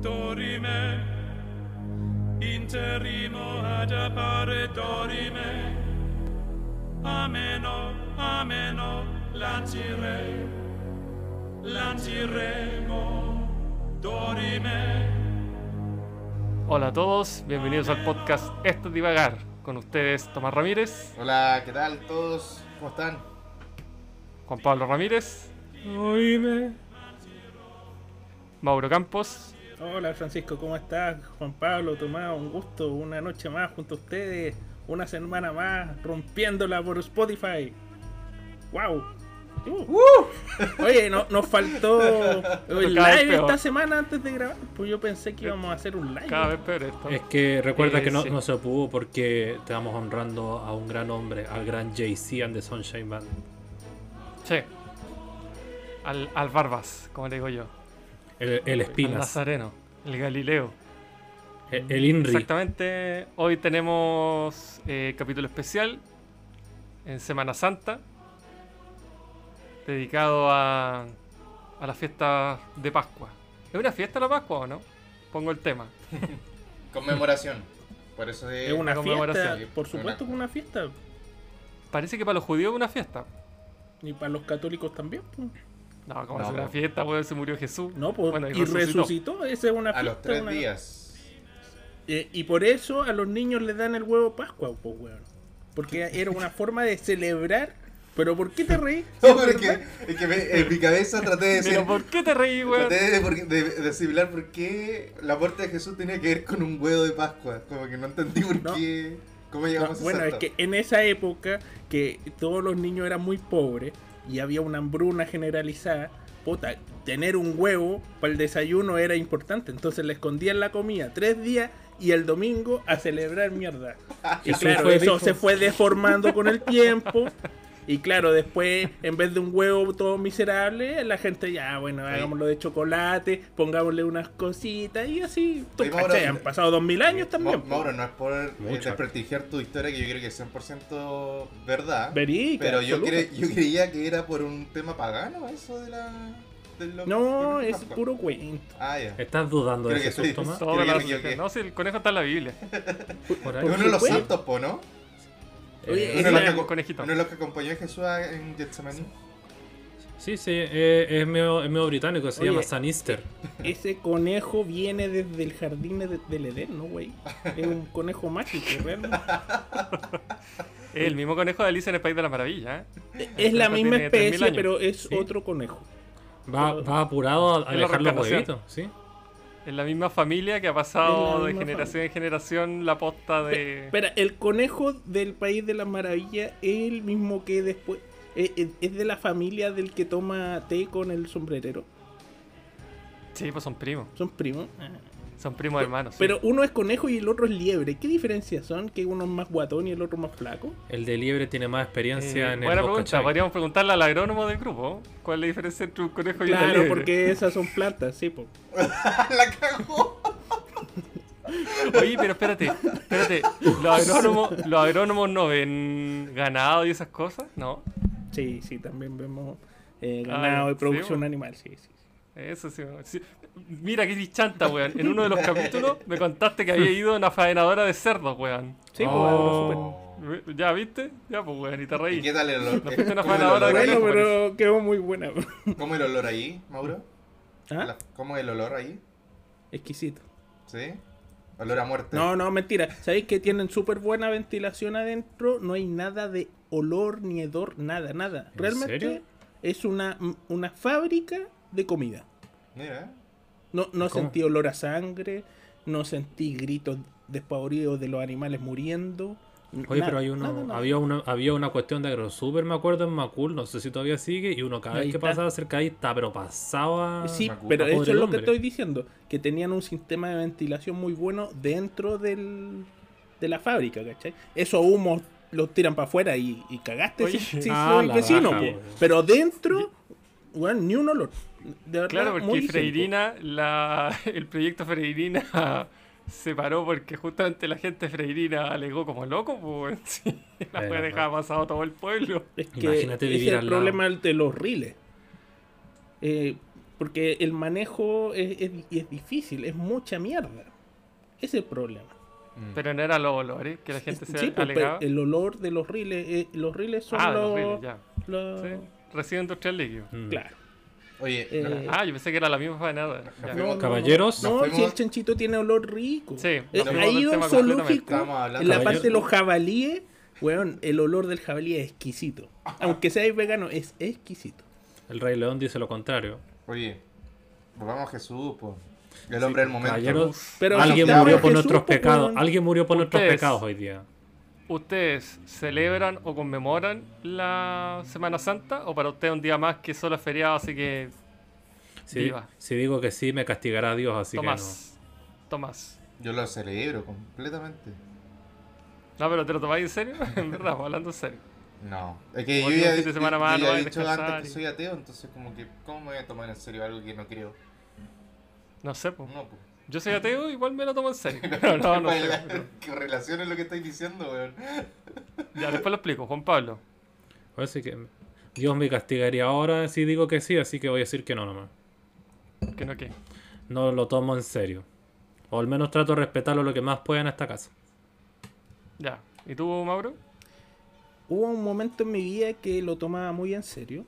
dorime, interimo ad appare dorime, ameno, ameno, lancire, lanciremo, dorime. Hola a todos, bienvenidos al podcast Esto es Divagar. Con ustedes Tomás Ramírez, Hola, ¿qué tal todos? ¿Cómo están? Juan Pablo Ramírez, Oíme. Mauro Campos Hola Francisco, ¿cómo estás? Juan Pablo, Tomás, un gusto, una noche más junto a ustedes, una semana más, rompiéndola por Spotify. ¡Wow! Uh. Oye, no, nos faltó el live esta semana antes de grabar. Pues yo pensé que íbamos a hacer un live. cada vez peor esto. Es que recuerda Eh, que no, sí. no se pudo porque estamos honrando a un gran hombre, al gran Jay-Z and the Sunshine Band. Sí. Al, al Barbas, como le digo yo. El, el Espinas, Nazareno, el Galileo. el, el Inri. Exactamente, hoy tenemos eh, capítulo especial en Semana Santa, dedicado a, a la fiesta de Pascua. ¿Es una fiesta la Pascua o no? Pongo el tema. Conmemoración. Por eso de... Es una fiesta, por supuesto que una fiesta. Parece que para los judíos es una fiesta. Y para los católicos también. pues. No, como No, es una fiesta, pues se murió Jesús. No, pues, Bueno, y resucitó. Esa es una fiesta. A los tres una- días. Eh, y por eso a los niños les dan el huevo Pascua, pues, weón. Porque era una forma de celebrar. Pero ¿por qué te reí? No, pero es que, es que me- en mi cabeza traté de decir... Pero ¿por qué te reí, weón? Traté de, de, de asimilar por qué la muerte de Jesús tenía que ver con un huevo de Pascua. Como que no entendí por No. qué... ¿Cómo No, llegamos a bueno, es que en esa época que todos los niños eran muy pobres y había una hambruna generalizada, puta, tener un huevo para el desayuno era importante. Entonces le escondían la comida tres días y el domingo a celebrar mierda. Y claro, eso se fue deformando con el tiempo. Y claro, después, en vez de un huevo todo miserable, la gente ya, bueno, hagámoslo de chocolate, pongámosle unas cositas y así. ¿Tú Oye, Mauro? Han pasado dos mil años también. Ma- Mauro, no es por eh, desprestigiar tu historia, que yo creo que es 100% verdad. Verídica, pero yo, cre- yo creía que era por un tema pagano, eso de la... de No, de es Pascua. puro cuento. Ah, ya. ¿Estás dudando de Creo que sí. Tomás? Creo que las- me equivoqué. No, si el conejo está en la Biblia. Por ahí. Uno de los santos, po, ¿no? Oye, Uno es la- que, un conejito. uno de los que acompañó a Jesús en Getsemaní. Sí, sí, eh, es, medio, es medio británico, se Oye. llama San Easter. Ese conejo viene desde el jardín de- del Edén, ¿no, güey? Es un conejo mágico, realmente. El mismo conejo de Alicia en el País de la Maravilla. ¿eh? Es la conejo misma tiene 3000 especie, pero es Sí. otro conejo. Va, va apurado a, a dejar los huevitos, ¿sí? Es la misma familia que ha pasado de generación en generación la posta de. Espera, el conejo del País de las Maravillas es el mismo que después... Es, es- es de la familia del que toma té con el sombrerero. Sí, pues son primos. Son primos. Ah. Son primos hermanos. sí. Pero uno es conejo y el otro es liebre. ¿Qué diferencias son? ¿Que uno es más guatón y el otro más flaco? El de liebre tiene más experiencia Eh, en el buena bosque, pregunta. ¿cachai? Podríamos preguntarle al agrónomo del grupo. ¿Cuál es la diferencia entre un conejo y Claro, liebre? porque esas son plantas, sí, po. ¡La cagó! Oye, pero espérate, espérate. ¿Los agrónomos, ¿Los agrónomos no ven ganado y esas cosas? No. Sí, sí, también vemos eh, ganado y producción sí, animal, sí, sí. Eso sí, sí. Mira qué dichanta, weón. En uno de los capítulos me contaste que había ido a una faenadora de cerdos, weón. Sí, pues, Oh. ¿Ya viste? Ya, pues, weón, y te ¿Y reí. qué tal el olor? fuiste una ¿Cómo el faenadora olor de conejo, pero quedó muy buena. ¿Cómo el olor ahí, Mauro? ¿Ah? ¿Cómo el olor ahí? Exquisito. ¿Sí? Olor a muerte. No, no, mentira. ¿Sabéis que tienen súper buena ventilación adentro? No hay nada de olor ni hedor, nada, nada. ¿En Realmente serio? es una, una fábrica de comida. Mira. No, no ¿Cómo? sentí olor a sangre, no sentí gritos despavoridos de los animales muriendo. Oye, nada, pero hay uno, nada, nada. había una, había una cuestión de AgroSuper, me acuerdo, en Macul, no sé si todavía sigue, y uno cada Ahí vez que está. pasaba cerca ahí está, pero pasaba. Sí, Macul. pero eso es lo hombre. que estoy diciendo, que tenían un sistema de ventilación muy bueno dentro del, de la fábrica, ¿cachai? Esos humos los tiran para afuera y, y cagaste Oye. si, si Ah, soy vecino, pero dentro, bueno, ni un olor. De verdad, Claro, porque. Freirina, la, el proyecto Freirina se paró porque justamente la gente de Freirina alegó como loco, pues sí, la fue no. dejaba pasado todo el pueblo. Es que Imagínate vivir es al el lado. problema de los riles. Eh, Porque el manejo es, es- es difícil, es mucha mierda. Ese es el problema. Mm. Pero no era los olores que la gente se Sí, pues, alegaba. el olor de los riles, eh, los riles son Ah, los... los riles, ya. los- Sí. Residuo industrial. Mm. Claro. Oye, Eh, Ah, yo pensé que era la misma. No, no, Caballeros. No, si el chanchito tiene olor rico. Sí, Eh, ahí tema zoológico, en la parte de los jabalíes, weón, el olor del jabalí es exquisito. Aunque seáis vegano, es exquisito. El Rey León dice lo contrario. Oye, volvamos a Jesús, pues. El hombre del momento. Caballeros, Pero alguien murió por Jesús, nuestros pecados. Alguien murió por nuestros pecados hoy día. ¿Ustedes celebran o conmemoran la Semana Santa? ¿O para usted un día más que solo es feriado, así que Si, Viva. si digo que sí, me castigará Dios, así Tomás? Tomás. Yo lo celebro completamente. No, pero ¿te lo tomáis en serio? en verdad, hablando en serio. No. Es que yo Hoy ya, de semana yo ya no he a dicho antes que soy ateo, entonces como que, ¿cómo me voy a tomar en serio algo que no creo? No sé, pues. No, pues. Yo soy ateo, igual me lo tomo en serio. Pero no, no sé. pero- ¿Qué relación es lo que estáis diciendo, weón? Ya, después lo explico. Juan Pablo. Así que Dios me castigaría ahora si digo que sí, así que voy a decir que no nomás. Que no qué. No lo tomo en serio. O al menos trato de respetarlo lo que más pueda en esta casa. Ya. ¿Y tú, Mauro? Hubo un momento en mi vida que lo tomaba muy en serio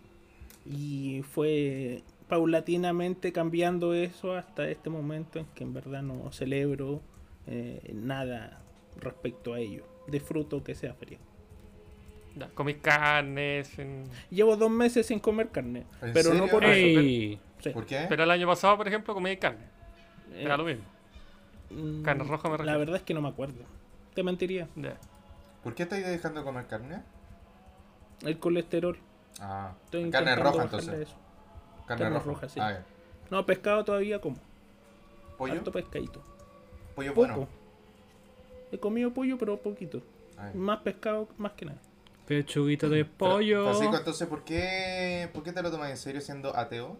y fue paulatinamente cambiando eso hasta este momento en que en verdad no celebro eh, nada respecto a ello. Disfruto que sea feriado. Ya. ¿Comís carnes? en- Llevo dos meses sin comer carne, ¿En pero no por Ey. eso. Sí. ¿Por qué? Pero el año pasado, por ejemplo, comí carne. Eh, Era lo mismo. mm, carne roja me La refiero. verdad es que no me acuerdo. Te mentiría. ¿Por qué estáis dejando de comer carne? El colesterol. Ah, Estoy carne roja entonces. eso. Carne, carne roja. roja, sí. Ah, ya. No, pescado todavía como. ¿Pollo? Harto pescadito. Pollo Poco. bueno. He comido pollo, pero poquito. Ah. Más pescado, más que nada. Pechuguita de Pero, pollo. Francisco, entonces, ¿por qué, ¿por qué te lo tomas en serio siendo ateo?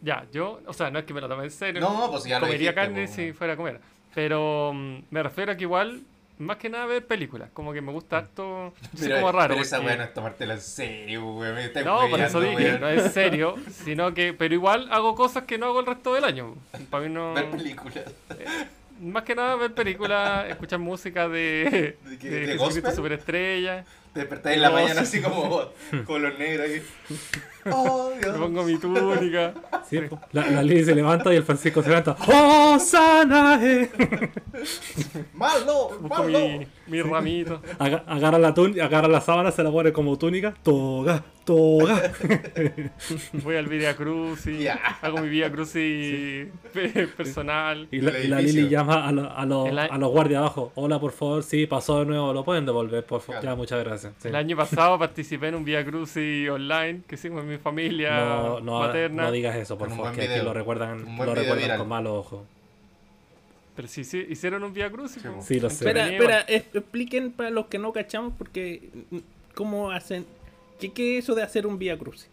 Ya, yo, o sea, no es que me lo tome en serio. No, pues ya lo Comería dijiste, carne po. si fuera a comer. Pero mm, me refiero a que igual, más que nada ver películas. Como que me gusta harto. Yo soy como raro. pero esa porque- weá no es tomártela en serio, weón. Me estás No, por eso dije, weón. no es serio, sino que, pero igual hago cosas que no hago el resto del año. Para mí no. Ver películas. Más que nada ver películas, escuchar música de, ¿De qué? de ¿De? Superestrella. Te despertáis en la No, mañana sí. así como con los negros ahí. Oh, Dios. Me pongo mi túnica. Sí, la, la Lili se levanta y el Francisco se levanta. ¡Oh, Sanae! ¡Malo! Busco ¡Malo! mi, mi ramito. Aga- agarra la tun- agarra la sábana, se la pone como túnica. Toga, toga. Voy al Via Crucis. Ya. Hago mi Via Crucis pe- personal. Y la, la. Lili llama a, lo- a, los- a guardias abajo. Hola, por favor, sí, pasó de nuevo. ¿Lo pueden devolver, por favor? Claro. Ya, muchas gracias. Sí. El año pasado participé en un Via Crucis online que hicimos en mi familia No, no, materna. no digas eso, por favor, que aquí lo recuerdan, lo recuerdan con malos ojos. Pero sí, sí, hicieron un Via Crucis. Sí. Sí, lo sé. Espera, espera, es- expliquen para los que no cachamos porque mm, cómo hacen. ¿Qué, qué es eso de hacer un vía crucis?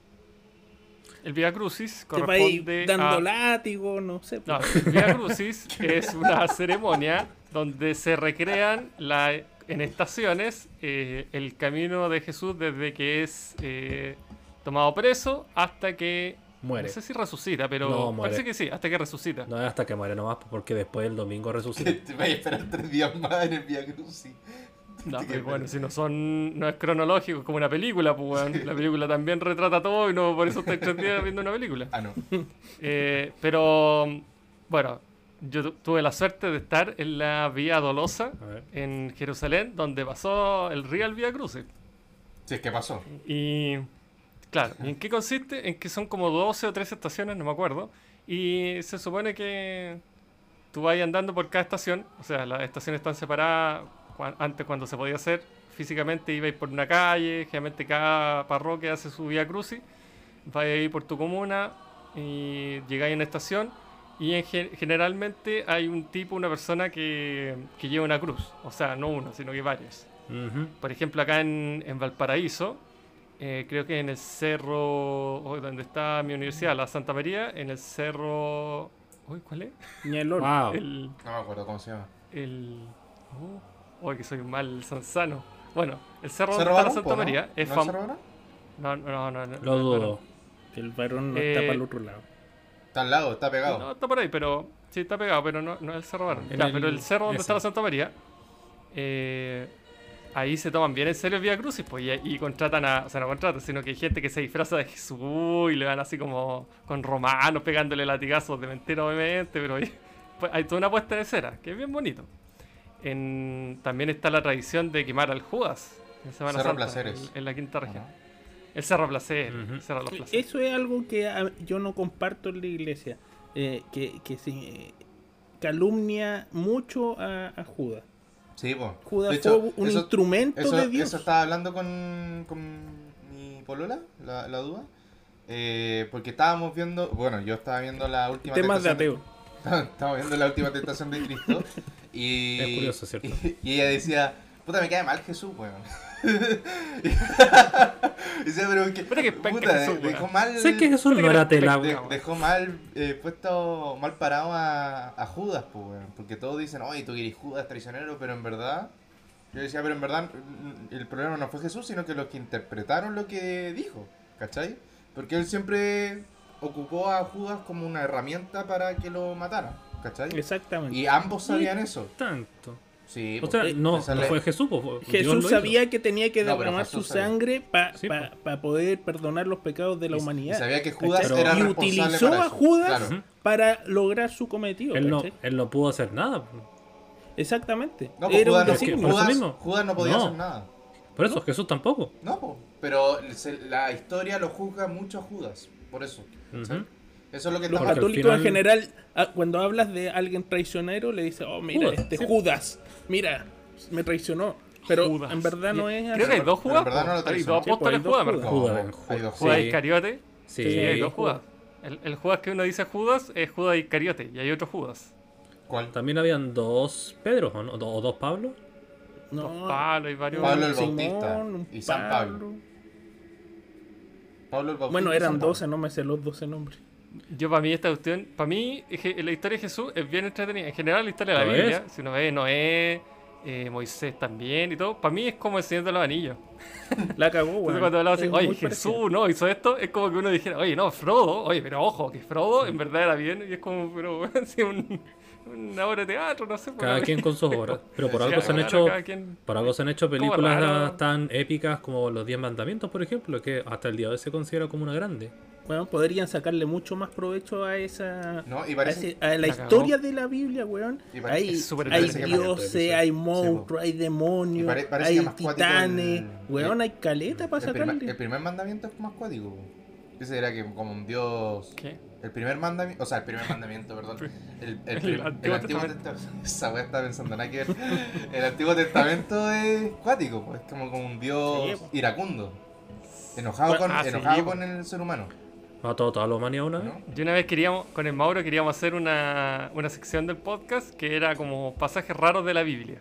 El Via Crucis ¿Te va ir corresponde dando a... látigo? No sé. No, el Via Crucis es una ceremonia donde se recrean la, en estaciones eh, el camino de Jesús desde que es eh, tomado preso hasta que... Muere. No sé si resucita, pero No, parece que sí, hasta que resucita. No hasta que muere nomás, porque después el domingo resucita. Te vas a esperar tres días más en el Via Crucis. No, pero bueno, si no son, no es cronológico, es como una película, pues. La película también retrata todo y no por eso estoy tres días viendo una película. Ah, no. Eh, pero bueno, yo tu- tuve la suerte de estar en la Vía Dolosa en Jerusalén, donde pasó el Real Vía Crucis. Si es que pasó. Y claro, ¿y en qué consiste? En que son como 12 o 13 estaciones, no me acuerdo. Y se supone que tú vas andando por cada estación, o sea, las estaciones están separadas. Antes, cuando se podía hacer físicamente, ibais por una calle. Generalmente, cada parroquia hace su vía crucis. Vais por tu comuna y llegáis a una estación. Y en gen- generalmente hay un tipo, una persona que, que lleva una cruz. O sea, no una, sino que varias. Ujú. Por ejemplo, acá en, en Valparaíso, eh, creo que en el cerro, oh, donde está mi universidad, la Santa María, en el cerro... Uy, ¿cuál es? Ñalón. Wow. El... No me acuerdo cómo se llama. el oh, uy, que soy un mal sanzano. Bueno, el cerro ¿Cerro donde está la Santa María ¿no? es ¿No fam- Cerro? No, no, no, no. Lo no, dudo. El varón no Eh, está para el otro lado. Está al lado, está pegado. No, está por ahí, pero. Sí, está pegado, pero no, no es el cerro Barón. En Ya, el- pero el cerro donde ese. está la Santa María. eh, ahí se toman bien en serio el Vía Crucis, pues, y, y contratan a. O sea, no contratan, sino que hay gente que se disfraza de Jesús y le van así como con romanos pegándole latigazos de mentira, obviamente, pero hay, pues, hay toda una puesta de cera, que es bien bonito. En, también está la tradición de quemar al Judas en Semana Cerro Santa, Placeres. En, en la quinta región. El Cerro Placer, Cerro de los Placeres. Eso es algo que a- yo no comparto en la iglesia. eh, que, que se eh, calumnia mucho a, a Judas. Sí, pues. Judas De hecho, fue un eso- instrumento Eso, de Dios. eso estaba hablando con, con mi polola, la, la duda. Eh, porque estábamos viendo, bueno, yo estaba viendo la última Temas de ateo. Estaba viendo la última tentación de Cristo y, Es curioso, ¿cierto? y, y ella decía, puta, me cae mal Jesús, weón. y pero que, Puta que puta, Jesús, weón. dejó mal, Sé que Jesús no era tela, de- weón. dejó mal eh, puesto, mal parado a, a Judas, pues, weón. Porque todos dicen, oye, tú eres Judas traicionero, pero en verdad, yo decía, pero en verdad mm, el problema no fue Jesús, sino que los que interpretaron lo que dijo, ¿cachai? Porque él siempre ocupó a Judas como una herramienta para que lo mataran, ¿cachai? Exactamente. Y ambos sabían eso. Tanto. Sí, O sea, no, fue Jesús, pues, fue- Jesús sabía que tenía que No, derramar su sabía. sangre para Sí, poder perdonar los pecados de la Y- y humanidad. sabía que Judas ¿cachai? era y responsable utilizó para a Judas claro. Para lograr su cometido. Él no, él no pudo hacer nada. pues. Exactamente. No, pues Era Judas, un no, Es que Judas- mismo. Judas no podía No. hacer nada. Por eso, Jesús tampoco. No, po. pero se- la historia lo juzga mucho a Judas, por eso. Eso es lo que Los católicos en general, ah, cuando hablas de alguien traicionero, le dices, oh, mira, Judas, este sí. Judas, mira, me traicionó. Pero Judas. en verdad no es Creo que hay dos en Judas. verdad no lo po. hay traicionó. dos pues, apóstoles Judas, Judas. dos Judas Sí. Iscariote. Sí. Sí, hay dos Judas. El, el Judas que uno dice Judas es Judas Iscariote y hay otro Judas. ¿Cuál? También habían dos Pedros, ¿o, no? o dos Pablos. No, Dos Pablo y varios. Pablo el Simón, Bautista un y San Pablo. Pablo el Bautista Bueno, eran San Pablo. 12, no me sé los 12 nombres. Yo para mí esta cuestión, para mí la historia de Jesús es bien entretenida. En general la historia de la Biblia, si uno ve Noé, eh, Moisés también y todo, para mí es como el Señor de los Anillos. La cagó, Entonces weón. cuando hablaba así, oye, Jesús parecido. no hizo esto, es como que uno dijera, oye, no, Frodo, oye, pero ojo, que Frodo en verdad era bien, y es como, pero weón, sí, un, una obra de teatro, no sé. por Cada quien con sus obras. Pero por Sí, algo se han claro, hecho. quien- Por algo se han hecho películas raro. tan épicas como Los Diez Mandamientos, por ejemplo, que hasta el día de hoy se considera como una grande. Weón, podrían sacarle mucho más provecho a esa. No, y a, parece, ese- a la historia de la Biblia, weón. Y parece- Hay, hay dioses, hay monstruos, hay demonios, pare- hay titanes. el- Weón, el- hay caleta para el, primer, sacarle. el primer mandamiento es más cuático. Ese era que como un dios... ¿Qué? El primer mandamiento, o sea, el primer mandamiento, perdón. El, el, El el Antiguo Antiguo Testamento. Esa wea estaba pensando nada que ver. El Antiguo Testamento es cuático, pues, es como, como un dios Sí, iracundo. Enojado, con, Ah, sí, enojado po. con el ser humano. Mató a toda la humanidad una vez. ¿no? Yo una vez queríamos, con el Mauro queríamos hacer una, una sección del podcast que era como pasajes raros de la Biblia.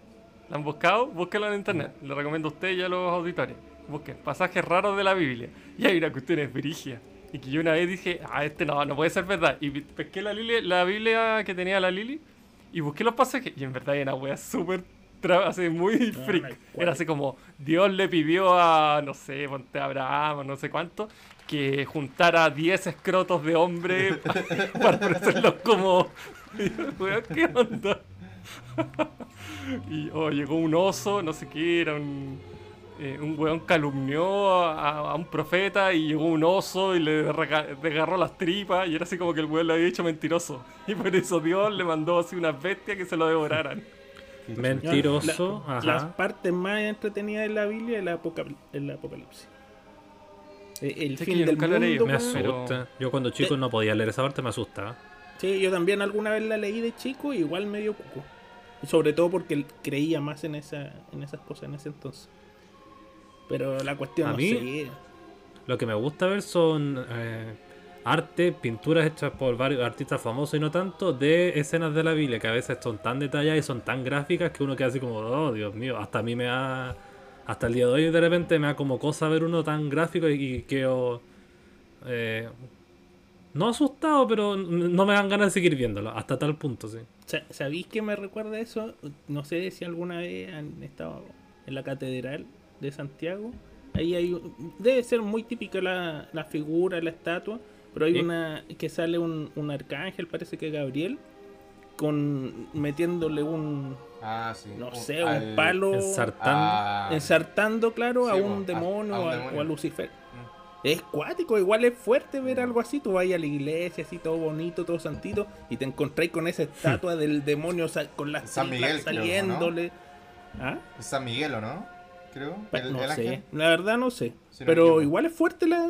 ¿La han buscado? Búsquenlo en internet. Lo recomiendo a usted y a los auditores. Busquen pasajes raros de la Biblia. Y hay una cuestión es brigia. Y que yo una vez dije, ah, este no, no puede ser verdad. Y pesqué la, Lili- la Biblia que tenía la Lili y busqué los pasajes. Y en verdad era una wea súper, así, muy freak. Era así como, Dios le pidió a, no sé, ponte Abraham o no sé cuánto, que juntara 10 escrotos de hombre pa- para ofrecerlos como... ¿qué onda? y oh, llegó un oso, no sé qué, era un... eh, un weón calumnió a, a un profeta y llegó un oso y le desgarró las tripas y era así como que el weón le había dicho mentiroso. Y por eso Dios le mandó así unas bestias que se lo devoraran. Mentiroso. La- ajá. Las partes más entretenidas de la Biblia es el, apocal- el apocalipsis. Eh, El fin del mundo. Me. Pero- asusta. Yo cuando chico no podía leer esa parte, me asustaba. Sí, yo también alguna vez la leí de chico y igual me dio cuco. Sobre todo porque creía más en, esa, en esas cosas en ese entonces. Pero la cuestión A no mí- sé. Lo que me gusta ver son eh, arte, pinturas hechas por varios artistas famosos y no tanto, de escenas de la Biblia, que a veces son tan detalladas y son tan gráficas que uno queda así como, oh Dios mío, hasta a mí me da. Hasta el día de hoy de repente me da como cosa ver uno tan gráfico y, y quedo. eh, no asustado, pero no me dan ganas de seguir viéndolo, hasta tal punto, sí. Sa- ¿Sabéis qué me recuerda eso? No sé si alguna vez han estado en la catedral de Santiago. Ahí hay un- debe ser muy típica la, la figura, la estatua, pero hay una que sale un, un arcángel, parece que Gabriel, con metiéndole un, Ah, sí. no Un- sé, un al- palo, Ensartando. a- ensartando, claro, a un a- demonio a un o a, demonio. o a Lucifer. Es cuático, igual es fuerte ver algo así. Tú vas a la iglesia, así todo bonito, todo santito, y te encontráis con esa estatua del demonio con las San Miguel, creo, ¿no? saliéndole. ¿Ah? Es San Miguel, ¿o no? Creo. Pa- El- no el sé, ángel. la verdad no sé. Si pero igual es fuerte la.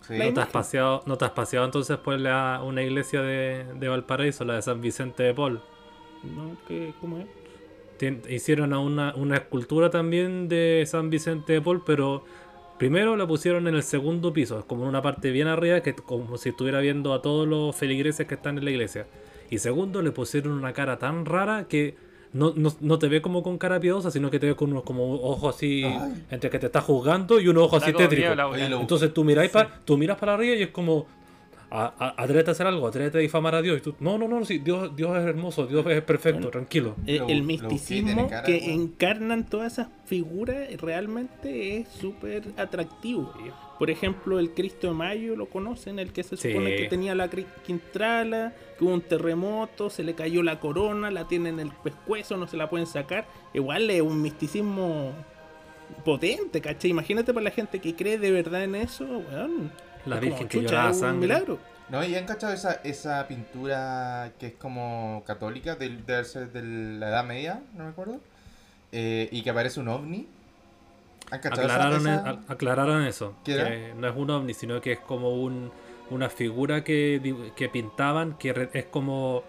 Sí. la ¿No te, has imagen. paseado, ¿No te has paseado entonces por la, una iglesia de, de Valparaíso, la de San Vicente de Paul? No, ¿qué- ¿Cómo es? Tien- hicieron a una, una escultura también de San Vicente de Paul, pero primero la pusieron en el segundo piso, es como en una parte bien arriba, que como si estuviera viendo a todos los feligreses que están en la iglesia. Y segundo, le pusieron una cara tan rara que no, no, no te ve como con cara piadosa, sino que te ve con unos como ojos así, Ay. entre que te está juzgando y unos ojos así tétricos. Entonces tú miráis pa- tú miras para arriba y es como a- a- atrévete a hacer algo, atrévete a difamar a Dios. Y tú, no, no, no, sí, Dios, Dios es hermoso, Dios es perfecto, Bueno. tranquilo. Eh, el lo misticismo que encarnan todas esas figuras realmente es súper atractivo. Por ejemplo, el Cristo de Mayo, ¿lo conocen? El que se Sí. supone que tenía la quintrala, que hubo un terremoto, se le cayó la corona, la tienen en el pescuezo, no se la pueden sacar. Igual es un misticismo potente, ¿cachai? Imagínate para la gente que cree de verdad en eso, weón. La Es como, Virgen que un milagro. No, ¿y han cachado esa, esa pintura que es como católica, del, debe ser de la Edad Media, no me acuerdo? Eh, y que aparece un ovni. ¿Han cachado esa- Aclararon, esa? a- aclararon eso, ¿Qué que no es un ovni, sino que es como un, una figura que, pintaban, que re- es como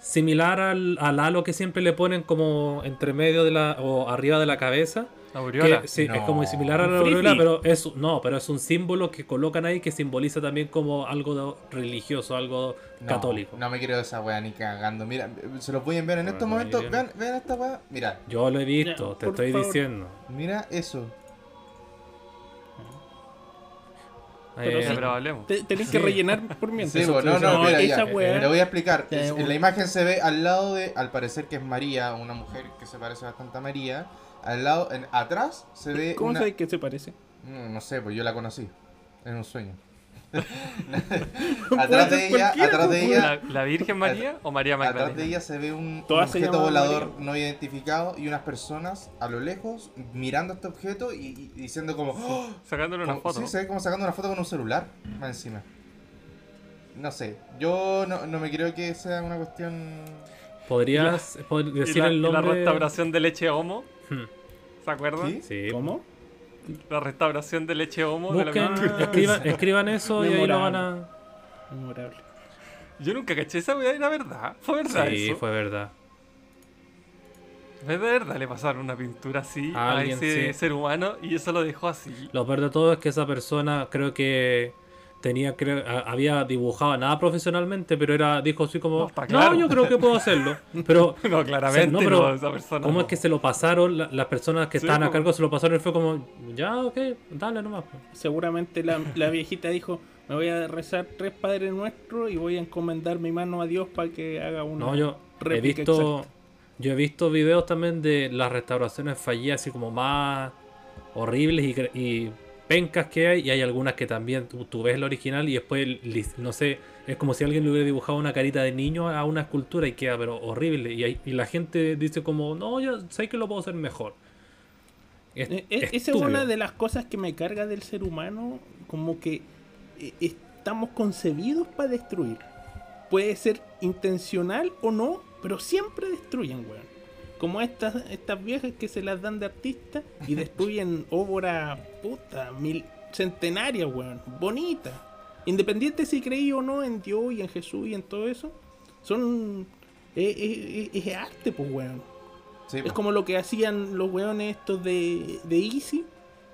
similar al, al halo que siempre le ponen como entre medio de la, o arriba de la cabeza. La aureola. Que, sí, es como similar a la aureola, pero es no, pero es un símbolo que colocan ahí que simboliza también como algo religioso, algo No, católico. No me quiero de esa wea ni cagando. Mira, se los voy a enviar en estos momentos. Vean, vean esta wea. Mira, Yo lo he visto, te estoy favor. diciendo. mira eso. Pero Eh, Ya, sí. pero hablemos. Te- Tenés que Sí. rellenar por mientras. Sí, bueno, no, No, no, mira, esa ya, weá- le voy a explicar. Es- en la imagen se ve al lado de, al parecer que es María, una mujer que se parece bastante a María. Al lado, en, atrás se ve ¿Cómo una... sabes que se parece? No, no sé, pues yo la conocí. En un sueño. Atrás de ella, cualquiera, atrás de pues, ella, ¿La, la Virgen María o María atrás de Magdalena? ella se ve un, objeto volador María. no identificado y unas personas a lo lejos mirando este objeto y, y diciendo como... "Oh", Sacándole una como- foto. Sí, se ve como sacando una foto con un celular más encima. No sé, yo no, no me creo que sea una cuestión... ¿Podrías pod- Y decir la, el y la nombre? restauración de leche homo. ¿Se acuerdan? ¿Sí? Sí. ¿Cómo? La restauración de leche homo de la Busquen, escriban, escriban eso y ahí lo van a. Memorable. Yo nunca caché esa weá, era verdad. Fue verdad Sí, eso. fue verdad. ¿Es de verdad le pasaron una pintura así A a, alguien, ese sí. ser humano y eso lo dejó así? Lo peor de todo es que esa persona creo que tenía creo, a- había dibujado nada profesionalmente, pero era dijo así como, No, no, está claro". yo creo que puedo hacerlo. Pero No, claramente no, no, pero esa persona. ¿cómo no. es que se lo pasaron? La- las personas que Sí, estaban a po. cargo se lo pasaron y fue como, ya, ok, dale nomás. po". Seguramente la, la viejita dijo, me voy a rezar tres Padres Nuestros y voy a encomendar mi mano a Dios para que haga una No, yo he visto exacta. yo he visto videos también de las restauraciones fallidas así como más horribles y, y pencas que hay y hay algunas que también tú, tú ves el original y después no sé es como si alguien le hubiera dibujado una carita de niño a una escultura y queda pero horrible y, hay- y la gente dice como no yo sé que lo puedo hacer mejor Es- Eh, eh, Esa es una de las cosas que me carga del ser humano, como que eh, estamos concebidos para destruir. Puede ser intencional o no, pero siempre destruyen, weón. Como estas, estas viejas que se las dan de artistas y destruyen obras puta, mil, centenarias, weón, bonitas. Independiente si creí o no en Dios y en Jesús y en todo eso, son. Es, es- es- es arte, pues, weón. Sí, Es po. como lo que hacían los weones estos de, de Easy,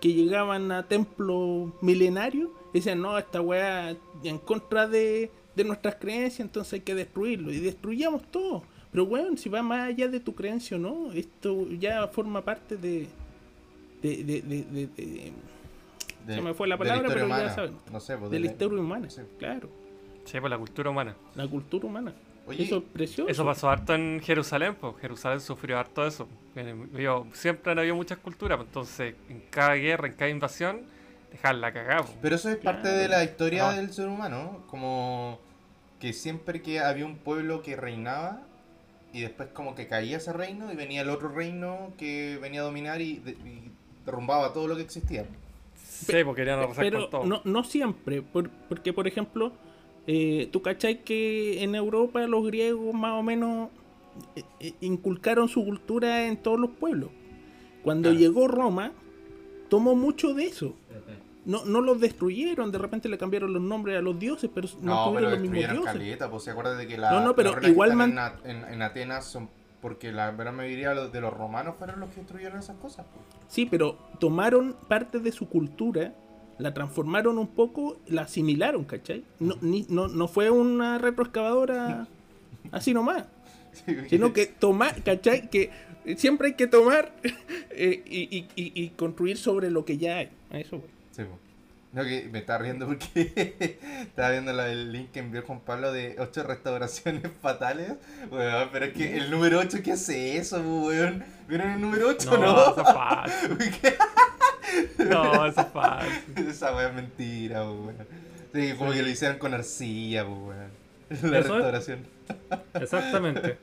que llegaban a templos milenarios y decían, no, esta weá en contra de, de nuestras creencias, entonces hay que destruirlo. Y destruyamos todo. Pero weón, si va más allá de tu creencia o no, esto ya forma parte de... de, de, de- de- de- De- se me fue la palabra, pero ya humana. saben. No sé, pues, de de la historia humana, Sí. claro. Sí, pues la cultura humana. La cultura humana. Oye, Eso es precioso. Eso pasó harto en Jerusalén, pues Jerusalén sufrió harto eso. Yo- siempre han habido muchas culturas, pues, entonces en cada guerra, en cada invasión, dejarla cagada. po. Pero eso es parte Claro. de la historia No. del ser humano, como que siempre que había un pueblo que reinaba y después como que caía ese reino y venía el otro reino que venía a dominar y, de- y derrumbaba todo lo que existía. Sí, porque querían arrasar Pero con todo. no, no siempre, por- porque por ejemplo, eh, tú cachai que en Europa los griegos más o menos eh, eh, inculcaron su cultura en todos los pueblos. Cuando Claro. llegó Roma, tomó mucho de eso. No, no los destruyeron, de repente le cambiaron los nombres a los dioses, pero no, pero tuvieron los mismos dioses. caleta, pues se acuerda de que la, No, no, pero igual man- en, en- en Atenas son porque la gran mayoría de los- de los romanos fueron los que destruyeron esas cosas. pues. Sí, pero tomaron parte de su cultura, la transformaron un poco, la asimilaron, ¿cachai? No, ni- no, no fue una retroexcavadora así nomás, sino que tomar, ¿cachai? Que siempre hay que tomar eh, y, y- y- y construir sobre lo que ya hay. A eso voy. Sí. No, que me estaba riendo porque estaba viendo el link que envió Juan Pablo de 8 restauraciones fatales. Weón, pero es que el número 8, ¿qué hace eso, weón? ¿Vieron el número 8 No, no? eso es falso. No, eso es falso. Esa weón es mentira, weón. Sí, como que lo hicieron con arcilla, weón. La es? restauración. Exactamente.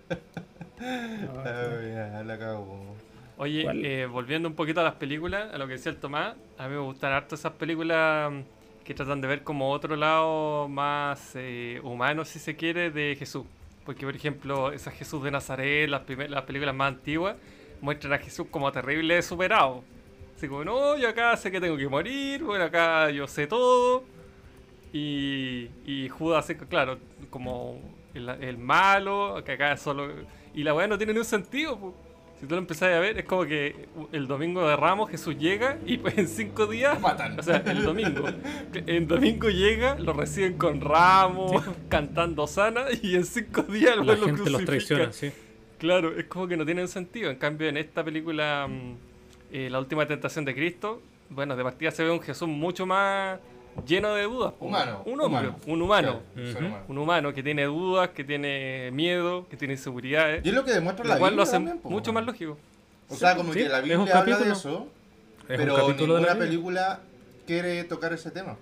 Ya, la cago. Oye, eh, volviendo un poquito a las películas, a lo que decía el Tomás, a mí me gustan harto esas películas mm, que tratan de ver como otro lado más eh, humano, si se quiere, de Jesús. Porque, por ejemplo, esa Jesús de Nazaret, las, las películas más antiguas, muestran a Jesús como terrible superado. Así como, no, yo acá sé que tengo que morir, bueno, acá yo sé todo. Y, y Judas, claro, como el, el malo, que acá solo... Y la weá no tiene ningún sentido, po. Si tú lo empezás a ver, es como que el domingo de Ramos Jesús llega y pues en cinco días... Matan. O sea, el domingo. El domingo llega, lo reciben con ramos, cantando sana, y en cinco días La lo gente los crucifica. traiciona, sí. Claro, es como que no tienen sentido. En cambio, en esta película, mm, eh, La última tentación de Cristo, bueno, de partida se ve un Jesús mucho más lleno de dudas. Humano. Un hombre, humano. un humano. Un humano que tiene dudas, que tiene miedo, que tiene inseguridades. Y es lo que demuestra la cual lo Biblia hace también, po, mucho más lógico. O sea, como Sí, que la es un Biblia habla de eso, Es pero un capítulo de la ninguna Biblia. película quiere tocar ese tema.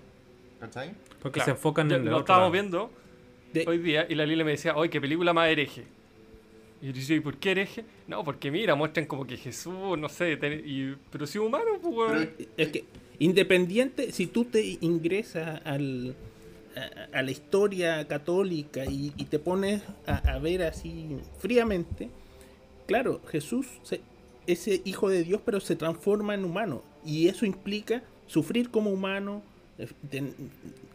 ¿Cachai? Porque Claro, se enfocan en el Lo estábamos viendo De- hoy día y la Lila me decía, oye, qué película más hereje. Y yo decía, ¿y por qué hereje? No, porque mira, muestran como que Jesús, no sé, ten- y, pero si es humano, pues. Pero- Es que independiente, si tú te ingresas al, a, a la historia católica y, y te pones a, a ver así fríamente, claro, Jesús se- es el hijo de Dios, pero se transforma en humano. Y eso implica sufrir como humano,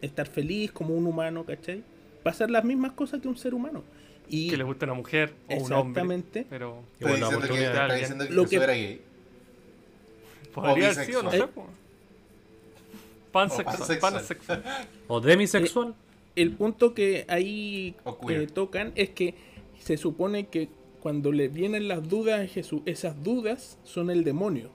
estar feliz como un humano, ¿cachai? Pasar las mismas cosas que un ser humano. Y que le gusta una mujer o un hombre. Exactamente. Pero buena diciendo, que, está diciendo que Lo que- era gay. podría haber sido, no sé. Po. Pansexual. O demisexual. el punto que ahí eh, tocan es que se supone que cuando le vienen las dudas a Jesús, esas dudas son el demonio.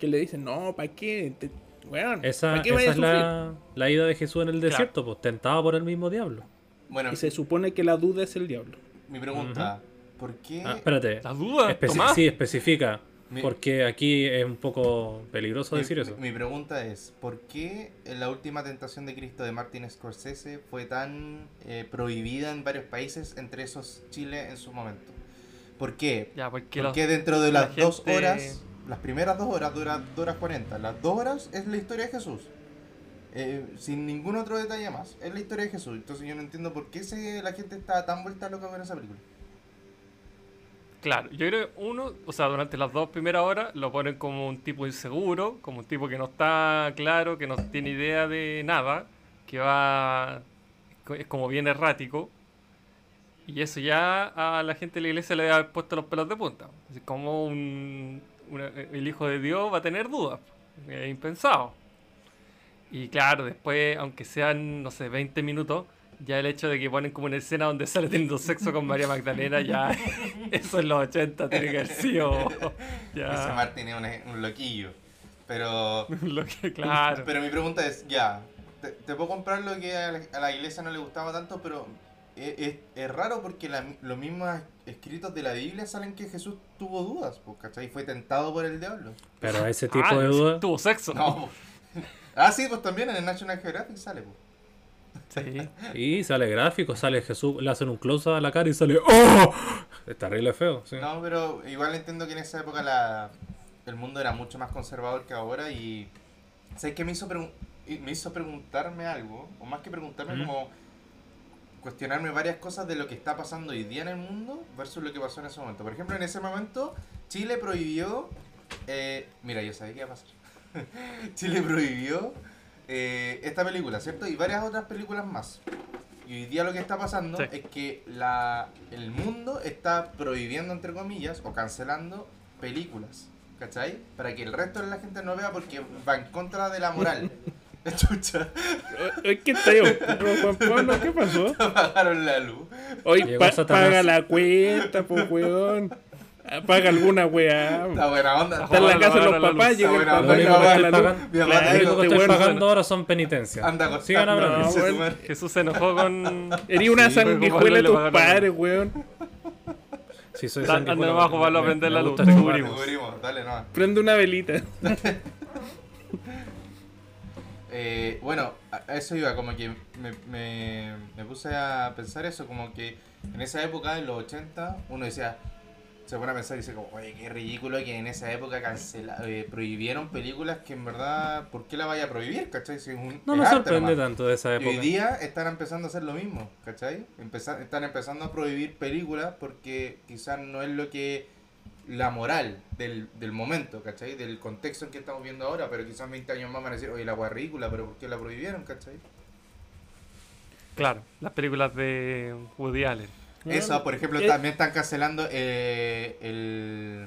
Que le dicen, no, ¿para qué? Te- weón, esa ¿pa' qué esa vaya a es sufrir?". la, la ida de Jesús en el desierto, pues tentado por el mismo diablo. Bueno, Y se supone que la duda es el diablo. mi pregunta, ¿por qué? Ah, espérate. La duda, Especi- Tomás. sí, especifica. Mi- Porque aquí es un poco peligroso mi, decir eso. mi pregunta es, ¿por qué en la última tentación de Cristo de Martin Scorsese fue tan eh, prohibida en varios países, entre esos Chile en su momento? ¿Por qué? Ya, porque ¿Por los- qué dentro de la las dos gente- horas, las primeras dos horas, dura 2 horas 40, las dos horas es la historia de Jesús? Eh, sin ningún otro detalle más, es la historia de Jesús. Entonces yo no entiendo por qué se, la gente está tan vuelta loca con esa película. Claro, yo creo que uno, o sea, durante las dos primeras horas lo ponen como un tipo inseguro, como un tipo que no está claro, que no tiene idea de nada, que va, es como bien errático. Y eso ya a la gente de la iglesia le ha puesto los pelos de punta. Así como un, el hijo de Dios va a tener dudas. Es impensado. Y claro, después, aunque sean, no sé, 20 minutos, ya el hecho de que ponen como una escena donde sale teniendo sexo con María Magdalena, ya eso en los 80 tiene que haber sido. Ese Ya. Martin es un, un loquillo. Pero, Lo que, claro. pero mi pregunta es, ya, te, te puedo comprar lo que a la, a la iglesia no le gustaba tanto, pero es, es- es raro porque la- los mismos escritos de la Biblia salen que Jesús tuvo dudas, pues, ¿cachai? Fue tentado por el diablo. Pero ese tipo Ah, de dudas. Tuvo sexo. No, Ah, sí, pues también en el National Geographic sale, pues. Sí. Y sale gráfico, sale Jesús, le hacen un close a la cara y sale ¡Oh! Es terrible feo, sí. No, pero igual entiendo que en esa época la, el mundo era mucho más conservador que ahora y... ¿Sabes qué me hizo, me hizo preguntarme algo? O más que preguntarme, como cuestionarme varias cosas de lo que está pasando hoy día en el mundo versus lo que pasó en ese momento. Por ejemplo, en ese momento Chile prohibió... eh, mira, yo sabía que iba a pasar. Chile prohibió eh, esta película, ¿cierto? Y varias otras películas más. Y hoy día lo que está pasando Sí. es que la, el mundo está prohibiendo, entre comillas, o cancelando películas. ¿Cachai? Para que el resto de la gente no vea porque va en contra de la moral. Chucha, Es que está yo, Juan Pablo, ¿qué pasó? apagaron la luz. Hoy pa- paga la cuenta, pues weón. Paga alguna weá. Está buena onda. Está en la casa de los papás, luz. llega el Está buena onda, Lo que estoy pagando ahora son penitencias. Anda. Sigan hablando. Jesús se enojó con. Eres una sanguijuela de tus padres, weón. Sí, soy Anda abajo, Pablo, a prender la luz, te cubrimos. Dale, no. Prende una velita. Eh, bueno, a a eso iba, como que me, me, me puse a pensar eso, como que en esa época, en los 80, uno decía, se pone a pensar y dice como, oye, qué ridículo que en esa época cancela, eh, prohibieron películas que en verdad, ¿por qué la vaya a prohibir? ¿Cachai? Si es un, No es me arte sorprende nomás. tanto de esa Y época. hoy día están empezando a hacer lo mismo, ¿cachai? Empeza- están empezando a prohibir películas porque quizás no es lo que la moral del, del momento, ¿cachai? Del contexto en que estamos viendo ahora, pero quizás 20 años más van a decir, oye, la ridícula, pero ¿por qué la prohibieron, ¿cachai? Claro, las películas de Woody Allen. Esa, por ejemplo, Eh, también están cancelando eh, el...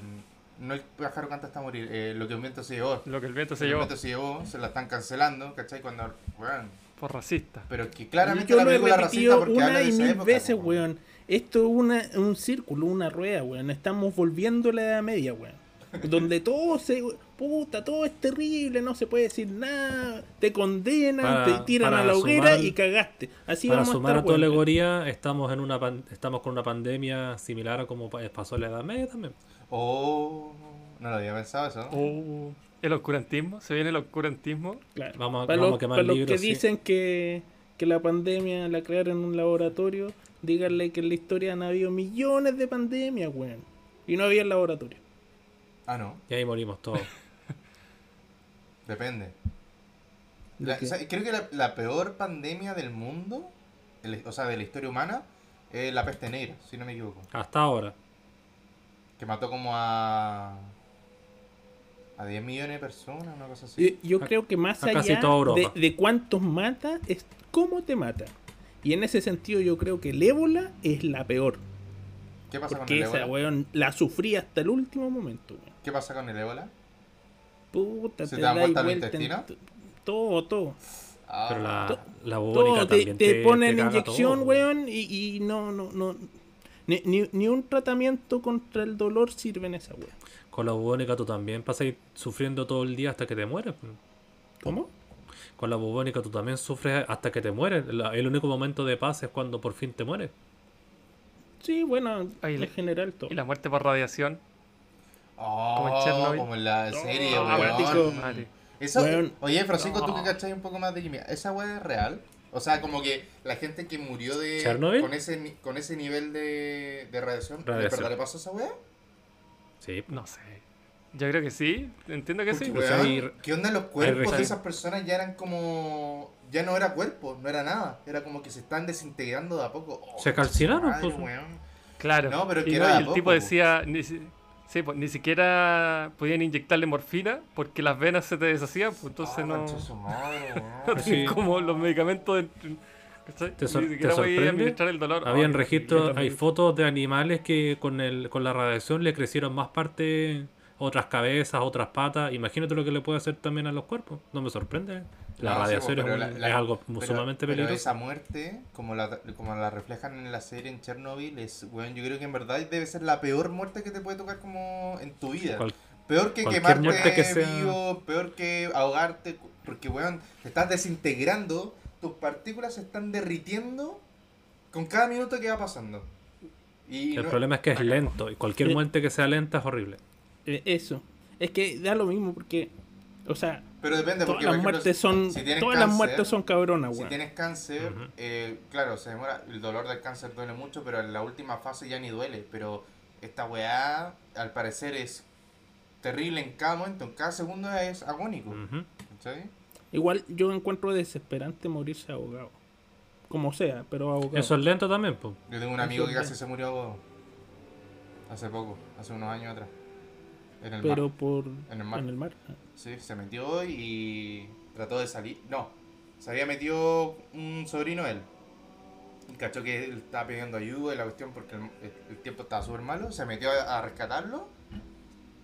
No el pájaro canta hasta morir, eh, lo que un viento se llevó. Lo que el viento Lo se llevó viento se llevó, se la están cancelando, ¿cachai? Cuando, weón, por racista. pero que claramente la película es racista porque habla una de y esa mil época, veces, weón. Esto es una, un círculo, una rueda, weón. Estamos volviendo a la edad media, weón. Donde todo se... Puta, todo es terrible, no se puede decir nada. Te condenan, Para- te tiran a la hoguera sumar- y cagaste. Así Para vamos sumar a a tu alegoría, estamos en una pan- estamos con una pandemia similar a como pa- pasó en la Edad Media también. Oh, no lo había pensado eso. Oh, el oscurantismo, se viene el oscurantismo. Claro. Vamos para vamos a quemar para los que libros, sí. dicen que, que la pandemia la crearon en un laboratorio, díganle que en la historia han habido millones de pandemias, weón. Y no había laboratorio. Ah, no, Y ahí morimos todos. depende. ¿De La- qué? o sea, creo que la, la peor pandemia del mundo, el- o sea, de la historia humana, es la peste negra, si no me equivoco. Hasta ahora. Que mató como a... A 10 millones de personas, una cosa así. Yo, yo A- creo que más allá toda de, de cuántos mata, es cómo te mata. Y en ese sentido yo creo que el ébola es la peor. ¿Qué pasa con Porque el esa, ébola? weón, la sufrí hasta el último momento, weón. ¿Qué pasa con el ébola? Puta, ¿Se te te dais vuelta intestinos? t- Todo, todo. Ah, Pero la, To- la bubónica Todo, te, también te te, ponen te inyección, todo. weón, y, y no, no, no. Ni, ni, ni un tratamiento contra el dolor sirve en esa weón. Con la bubónica tú también pasas ahí sufriendo todo el día hasta que te mueres. pues. ¿Cómo? Con la bubónica tú también sufres hasta que te mueres. La- el único momento de paz es cuando por fin te mueres. Sí, bueno, Ahí en general todo. Y la muerte por radiación. Oh, como en Chernobyl. como en la serie, Oh, weón. Eso, Weón. Oye, Francisco, tú que No. cachai un poco más de química, ¿esa weá es real? O sea, como que la gente que murió de ¿Chernobyl? con ese ni- con ese nivel de, de radiación, ¿de Radiación. verdad le pasó a esa weá? Sí. No sé. Yo creo que sí. Entiendo que Porque, sí. Pues weón, hay- ¿Qué onda los cuerpos de esas personas? Ya eran como... Ya no era cuerpo, no era nada. Era como que se están desintegrando de a poco. Oh, Se calcinaron, madre, pues. Claro. No, pero y, no, y el poco, tipo po. decía, ni, sí, pues, ni siquiera podían inyectarle morfina porque las venas se te deshacían, pues entonces Ah, no, su madre, no Sí. como los medicamentos de, ¿cachai? ¿Te sor- ni te siquiera podían sorprende? administrar el dolor. Habían registros, hay fotos de animales que con el con la radiación le crecieron más partes, otras cabezas, otras patas. Imagínate lo que le puede hacer también a los cuerpos. No me sorprende. La No, radiación pero es, un- la- la- es algo pero- sumamente pero peligroso. esa muerte, como la, como la reflejan en la serie en Chernobyl, es, weón, yo creo que en verdad debe ser la peor muerte que te puede tocar como en tu vida. Cual- peor que quemarte que sea- vivo, peor que ahogarte, porque, weón, te estás desintegrando, tus partículas se están derritiendo con cada minuto que va pasando. Y el no- problema es que es lento y cualquier Eh, muerte que sea lenta es horrible. Eh, Eso. Es que da lo mismo porque, o sea, Pero depende, Todas porque las por ejemplo, muertes son. si todas las cáncer, muertes son cabronas, Si tienes cáncer, eh, claro, se demora. El dolor del cáncer duele mucho, pero en la última fase ya ni duele. Pero esta weá, al parecer, es terrible en cada momento. En cada segundo es agónico. Igual yo encuentro desesperante morirse ahogado. Como sea, pero ahogado. Eso es lento también, pues. Yo tengo un amigo que casi se murió ahogado. Hace poco, hace unos años atrás. En el pero mar. por. En el mar. En el mar. Sí, se metió y trató de salir. No, se había metido un sobrino él. Y cachó que él estaba pidiendo ayuda y la cuestión porque el, el- el tiempo estaba súper malo. Se metió a, a rescatarlo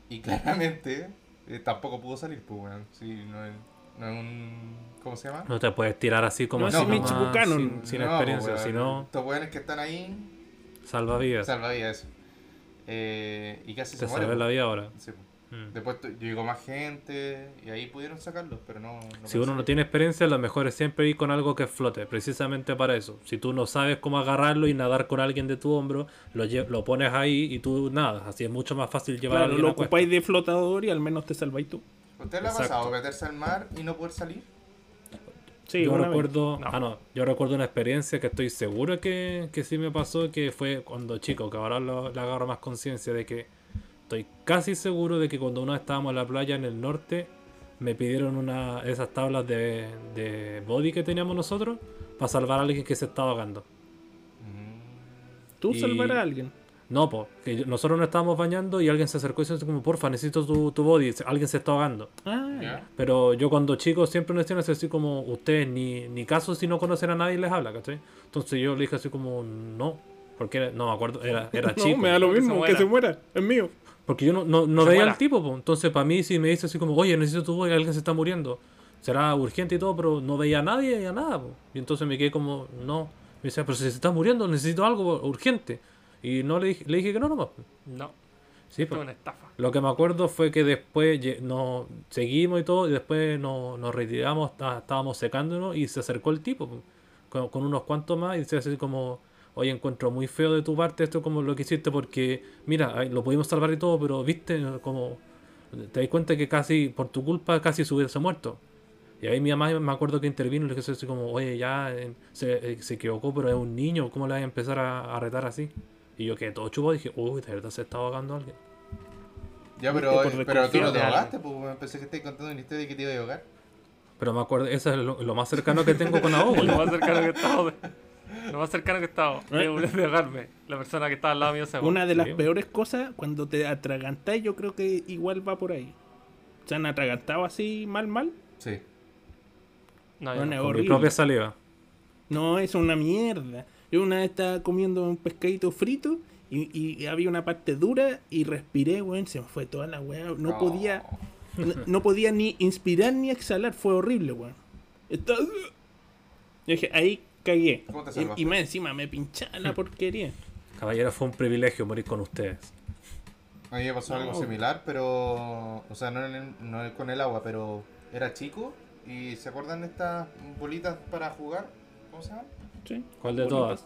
y claramente eh, tampoco pudo salir, pues, weón. Sí, no es, no es un. ¿Cómo se llama? No te puedes tirar así como No, así nomás, sin, sin No, experiencia, pues, weón, si no, Estos weones que están ahí, salvavidas. salvavidas eso. Eh, y casi Te se muere. salvé pues. la vida ahora. Sí, pues. Mm. Después llegó más gente y ahí pudieron sacarlos, pero no. no Si uno no que- tiene experiencia, lo mejor es siempre ir con algo que flote, precisamente para eso. Si tú no sabes cómo agarrarlo y nadar con alguien de tu hombro, lo, lo pones ahí y tú nadas. Así es mucho más fácil llevar a Claro, alguien lo a cuesta. ocupáis de flotador y al menos te salváis tú. ¿Usted le ha pasado meterse al mar y no poder salir? Sí, yo recuerdo, No. ah no, yo recuerdo una experiencia que estoy seguro que, que sí me pasó, que fue cuando chico, que ahora lo- le agarro más conciencia de que estoy casi seguro de que cuando uno estábamos en la playa en el norte, me pidieron una esas tablas de, de body que teníamos nosotros para salvar a alguien que se estaba ahogando. Tú y- salvar a alguien. No, pues, que nosotros nos estábamos bañando y alguien se acercó y dice como, porfa, necesito tu, tu body, alguien se está ahogando. Ah, ¿Ya? Pero yo cuando chico siempre nos decían así como, ustedes ni, ni caso si no conocen a nadie les habla, ¿cachai? Entonces yo le dije así como, no, porque era- no me acuerdo, era, era no, chico. me da lo Que se mismo, que se muera. Es mío. Porque yo no, no, no Se veía muera. al tipo, pues. entonces para mí si me dice así como, oye, necesito tu body, alguien se está muriendo, será urgente y todo, pero no veía a nadie y a nada, pues. Y entonces me quedé como, no, me decía, pero si se está muriendo, necesito algo urgente. Y no le dije, le dije que no nomás. pues. No, Sí, esto pues. es una estafa. Lo que me acuerdo fue que después nos seguimos y todo, y después nos, nos retiramos, está- estábamos secándonos y se acercó el tipo pues, con, con unos cuantos más y decía así como, oye, encuentro muy feo de tu parte esto como lo que hiciste porque, mira, lo pudimos salvar y todo, pero viste, como, te das cuenta que casi, por tu culpa, casi se hubiese muerto. Y ahí mi mamá me acuerdo que intervino y le dije así como, oye, ya eh, se, eh, se equivocó, pero es un niño, ¿cómo le vas a empezar a, a retar así? Y yo quedé todo chupado y dije, uy, de verdad se está ahogando alguien. Ya, pero, Por pero tú no te ahogaste, pues weón. pensé que estabas contando una historia de que te iba a ahogar. Pero me acuerdo, eso es lo, lo más cercano que tengo con ahogo. Lo más cercano que he estado. de- Lo más cercano que he estado. Es de ahogarme. La persona que estaba al lado mío se ahogó. Una de las Sí. peores cosas, cuando te atragantáis, yo creo que igual va por ahí. ¿Se han atragantado así mal, mal? Sí. No, no. es Con mi propia saliva. No, es una mierda. Yo una vez estaba comiendo un pescadito frito y, y había una parte dura y respiré, weón, se me fue toda la weá. No podía, no, no podía ni inspirar ni exhalar, fue horrible, weón. Estaba- Yo dije, ahí cagué. ¿Cómo te Y, y más encima me pinchaba la porquería. Caballero, fue un privilegio morir con ustedes. A mí me pasó algo similar, pero. O sea, no, en el- no con el agua, pero era chico. ¿Y se acuerdan de estas bolitas para jugar? ¿Cómo se llaman? Sí. ¿Cuál de Bolitas. todas?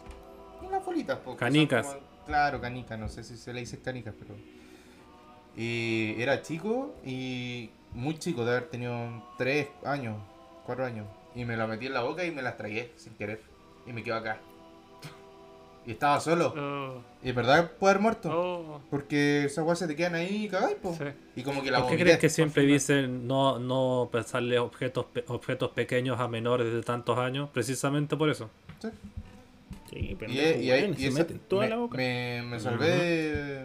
Unas bolitas, po, Canicas. como- claro, canicas, no sé si se le dice canicas, pero. Y era chico y muy chico, de haber tenido 3 años, 4 años. Y me la metí en la boca y me las tragué sin querer. Y me quedo acá. Y estaba solo. Oh, Y es verdad que puede haber muerto. oh, Porque esas weas se te quedan ahí y cagáis, po. sí. Y como que la ¿Por qué crees que siempre dicen no, no pensarle objetos, objetos pequeños a menores de tantos años? Precisamente por eso. Sí. Sí, pero Y, y ahí se y esa- meten toda me, la boca. Me, me salvé de,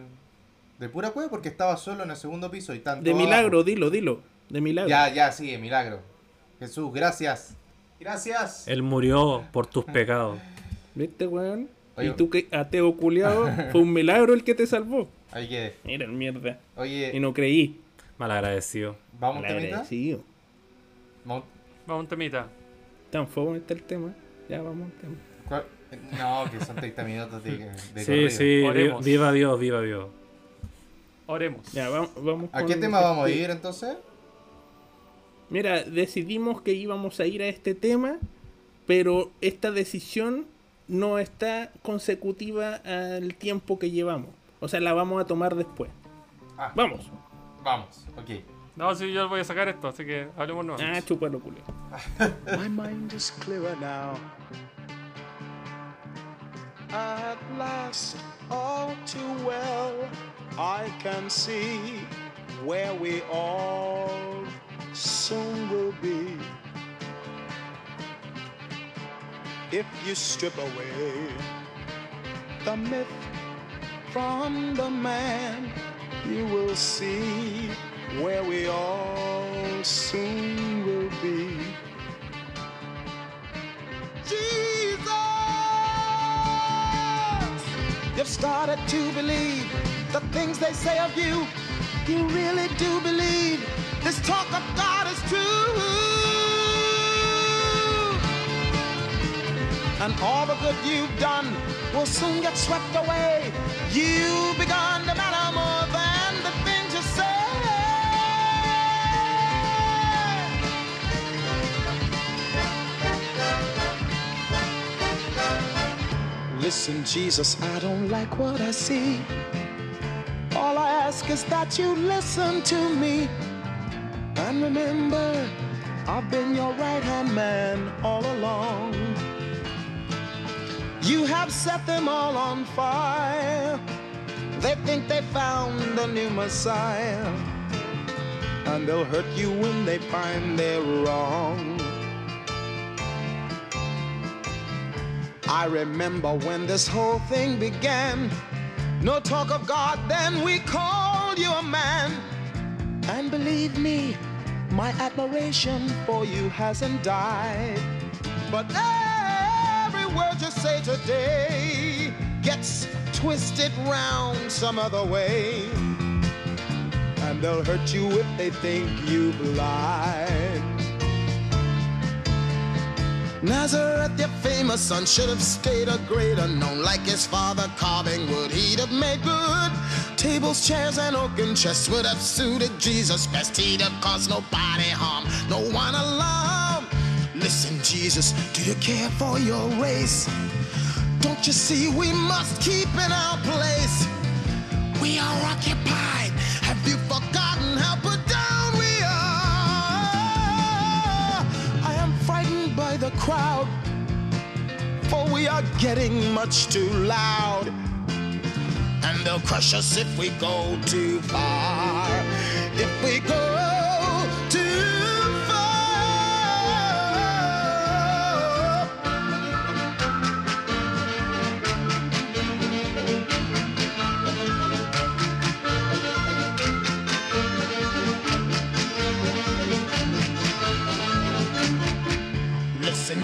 de pura cueva porque estaba solo en el segundo piso y tanto. De milagro, dilo, dilo. De milagro. Ya, ya, sí, de milagro. Jesús, gracias. Gracias. Él murió por tus pecados. ¿Viste, weón? Oye. Y tú que ateo culiado, fue un milagro el que te salvó. Ahí quedé. Mira, el mierda. Y Oye, no creí. Malagradecido. ¿vamos un temita? Malagradecido. Vamos- Vamos temita. Tan fome está el tema. Ya vamos. ¿cuál? No, que son 30 minutos de, de Sí, corrido. sí, Oremos. viva Dios, viva Dios. Oremos. Ya, vamos, vamos ¿A qué tema vamos a este- ir entonces? Mira, decidimos que íbamos a ir a este tema, pero esta decisión no está consecutiva al tiempo que llevamos. O sea, la vamos a tomar después. Ah, Vamos. Vamos, ok. No, sí, yo voy a sacar esto, así que hablemos no. Ah, chúpalo, culo. My mind is clearer now. At last, all too well, I can see where we all soon will be. If you strip away the myth from the man, you will see where we all soon will be. Jesus! You've started to believe the things they say of you. You really do believe this talk of God is true. And all the good you've done will soon get swept away. You've begun to matter more Listen, Jesus, I don't like what I see. All I ask is that you listen to me. And remember, I've been your right hand man all along. You have set them all on fire. They think they found a new Messiah. And they'll hurt you when they find they're wrong. I remember when this whole thing began. No talk of God, then we called you a man. And believe me, my admiration for you hasn't died. But every word you say today gets twisted round some other way. And they'll hurt you if they think you blind. Nazareth, your famous son, should have stayed a great unknown. Like his father carving wood, he'd have made good. Tables, chairs, and oaken chests would have suited Jesus best. He'd have caused nobody harm, no one alarm. Listen, Jesus, do you care for your race? Don't you see we must keep in our place? We are occupied. Crowd, for we are getting much too loud. And they'll crush us if we go too far. If we go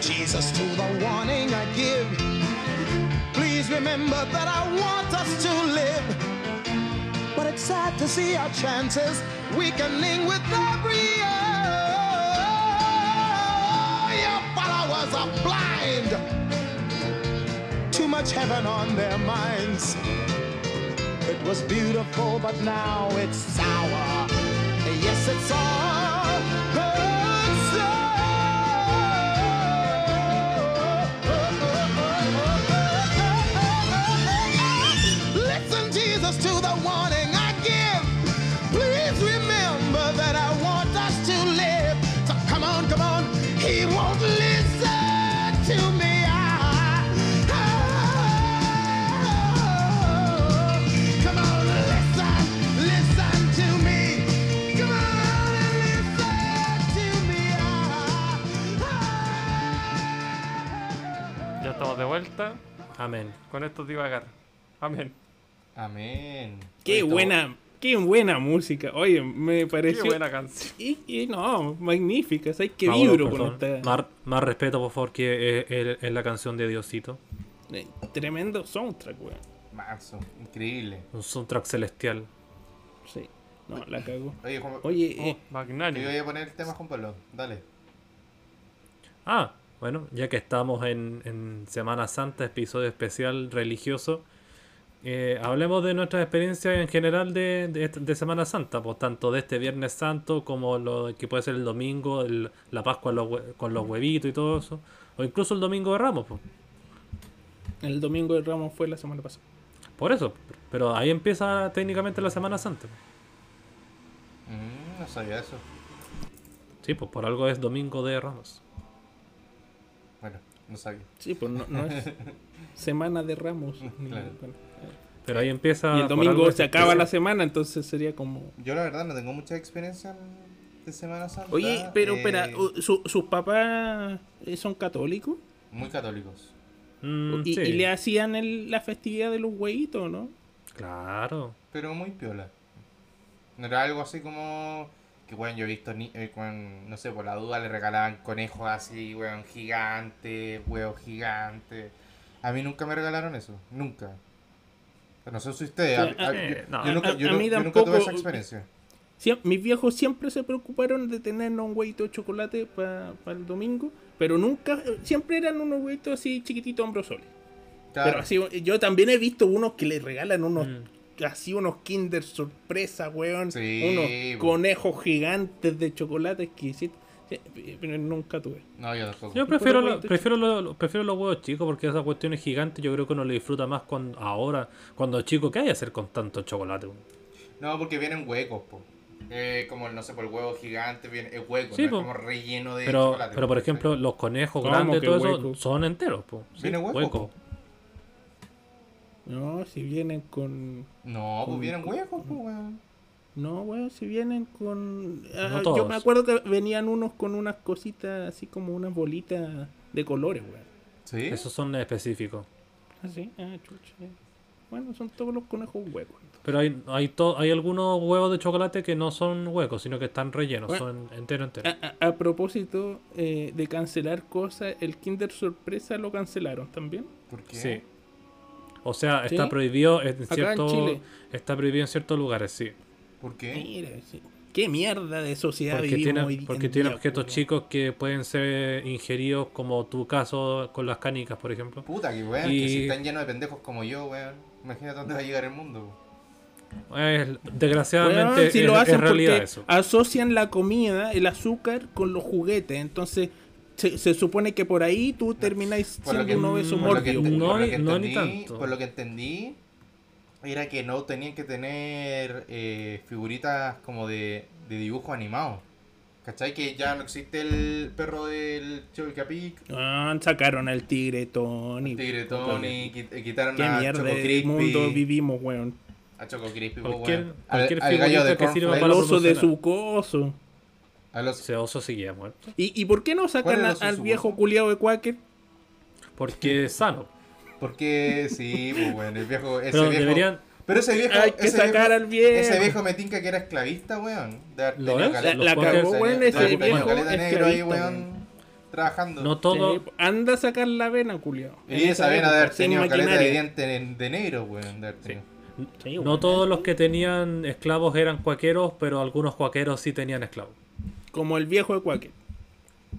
Jesus, to the warning I give. Please remember that I want us to live. But it's sad to see our chances weakening with every year. Your followers are blind. Too much heaven on their minds. It was beautiful, but now it's sour. Yes, it's all estamos de vuelta Amén. con esto divagar. Amén. Amén. Qué Oye, buena, qué buena música. Oye, me Qué pareció. buena canción. Y, y no, magnífica. ¿Sabes qué Mauro, vibro por con esta? Más, más respeto, por favor, que es, es- es la canción de Diosito. Eh, Tremendo soundtrack, weón. Manso, increíble. Un soundtrack celestial. Sí. No, la cago. Oye, Juan, Oye, Oh, eh, magnánimo. voy a poner el tema, Juan Pablo. Dale. Ah, bueno, ya que estamos en, en Semana Santa, episodio especial religioso, eh, hablemos de nuestras experiencias en general de, de, de Semana Santa, pues tanto de este Viernes Santo como lo que puede ser el domingo, el- la Pascua los con los huevitos y todo eso, o incluso el Domingo de Ramos, pues. el domingo de Ramos fue la semana pasada. por eso, pero ahí empieza técnicamente la Semana Santa. Mm, no sabía eso. Sí, pues por algo es Domingo de Ramos. Bueno, no sabía. Sí, pues no, no es semana de ramos. Claro. bueno. Pero ahí empieza. Y el domingo se acaba especial. la semana, entonces sería como... Yo la verdad no tengo mucha experiencia en- de Semana Santa. Oye, pero eh, espera, u- su- ¿sus papás eh, son católicos? Muy católicos. Mm, ¿Y, sí, y le hacían el- la festividad de los huevitos, no? Claro. Pero muy piola. No era algo así como... Que, weón, yo he visto, ni eh, con, no sé, por la duda le regalaban conejos así, weón, gigantes, huevos gigantes. A mí nunca me regalaron eso, nunca. No sé si ustedes. A- a- eh, yo, no. yo nunca, A- yo a no- mí yo nunca tuve tampoco- esa experiencia. Siem- mis viejos siempre se preocuparon de tenernos un huevito de chocolate para el domingo, pero nunca, siempre eran unos huevitos así chiquititos ambrosoles. Claro. Pero así, yo también he visto unos que le regalan unos, Mm. Así unos Kinder sorpresa, weón. Sí, unos conejos gigantes de chocolate exquisitos. Sí, pero nunca tuve. No, yo tampoco. Yo prefiero, lo- prefiero, lo- lo- prefiero los huevos chicos porque esa cuestión es gigante. Yo creo que uno le disfruta más cuando, ahora, cuando chico. ¿Qué hay que hacer con tanto chocolate? weón? No, porque vienen huecos, po. Eh, como, no sé, por el huevo gigante, viene, es hueco, Sí, no po. es como relleno de Pero, chocolate. pero por po, ejemplo, los conejos ¿Cómo grandes, todo eso, son enteros. po. Sí, Viene hueco, hueco. po. No, si vienen con. No, pues Con- vienen huecos, weón. No, weón, si vienen con. ah, No yo me acuerdo que venían unos con unas cositas, así como unas bolitas de colores, weón. Sí. Esos son específicos. Ah, sí, ah, chucha. Bueno, son todos los conejos huecos. Pero hay, hay, to- hay algunos huevos de chocolate que no son huecos, sino que están rellenos, Bueno. son entero, entero. A, a- a propósito eh, de cancelar cosas, el Kinder Sorpresa lo cancelaron también. ¿Por qué? Sí. O sea, ¿Sí? está prohibido en en cierto, Chile. está prohibido en ciertos lugares, sí. ¿Por qué? Mira, sí. qué mierda de sociedad Porque vivimos tiene, hoy porque en tiene día, objetos chicos que pueden ser ingeridos, como tu caso con las canicas, por ejemplo. Puta, que weón, Y- que si están llenos de pendejos como yo, weón. Imagínate dónde va a llegar el mundo. Es- desgraciadamente Weón, si es, lo es hacen realidad porque eso. asocian la comida, el azúcar, con los juguetes. Entonces, se, se supone que por ahí tú termináis Por lo siendo que- un obeso por por lo que mórbido. ente- No ni- no tanto. Por lo que entendí, era que no tenían que tener eh, figuritas como de, de dibujo animado. ¿Cachai? Que ya no existe el perro del Chovicapic, Ah, sacaron al tigre Tony. el Tigre Tony, eh, quitaron Qué a mierda Choco de Crispy, mundo vivimos, weón. a Choco Crispy, Cualquier- weón. cualquier al, al gallo de figurita que sirva Cornflakes, El para oso de su coso. A los- Ese oso seguía muerto. ¿Y, y por qué no ¿Cuál sacan a- al viejo culiado de Quaker? Porque es sano. Porque sí, pues bueno, el viejo. Ese Pero viejo deberían. pero ese viejo. Hay que ese sacar viejo- al viejo. Ese viejo me tinca que era esclavista, weón. De haber ¿Lo es? La, la cagó, weón, de ese tenido viejo caleta negro ahí, esclavista, weón. Trabajando. No todo. Sí, anda a sacar la vena, culiado. y esa vena de haber tenido caleta de maquinaria. diente en- de negro, weón. De haber tenido. Sí, No todos los que tenían esclavos eran cuaqueros, pero algunos cuaqueros sí tenían esclavos. Como el viejo de Quaker.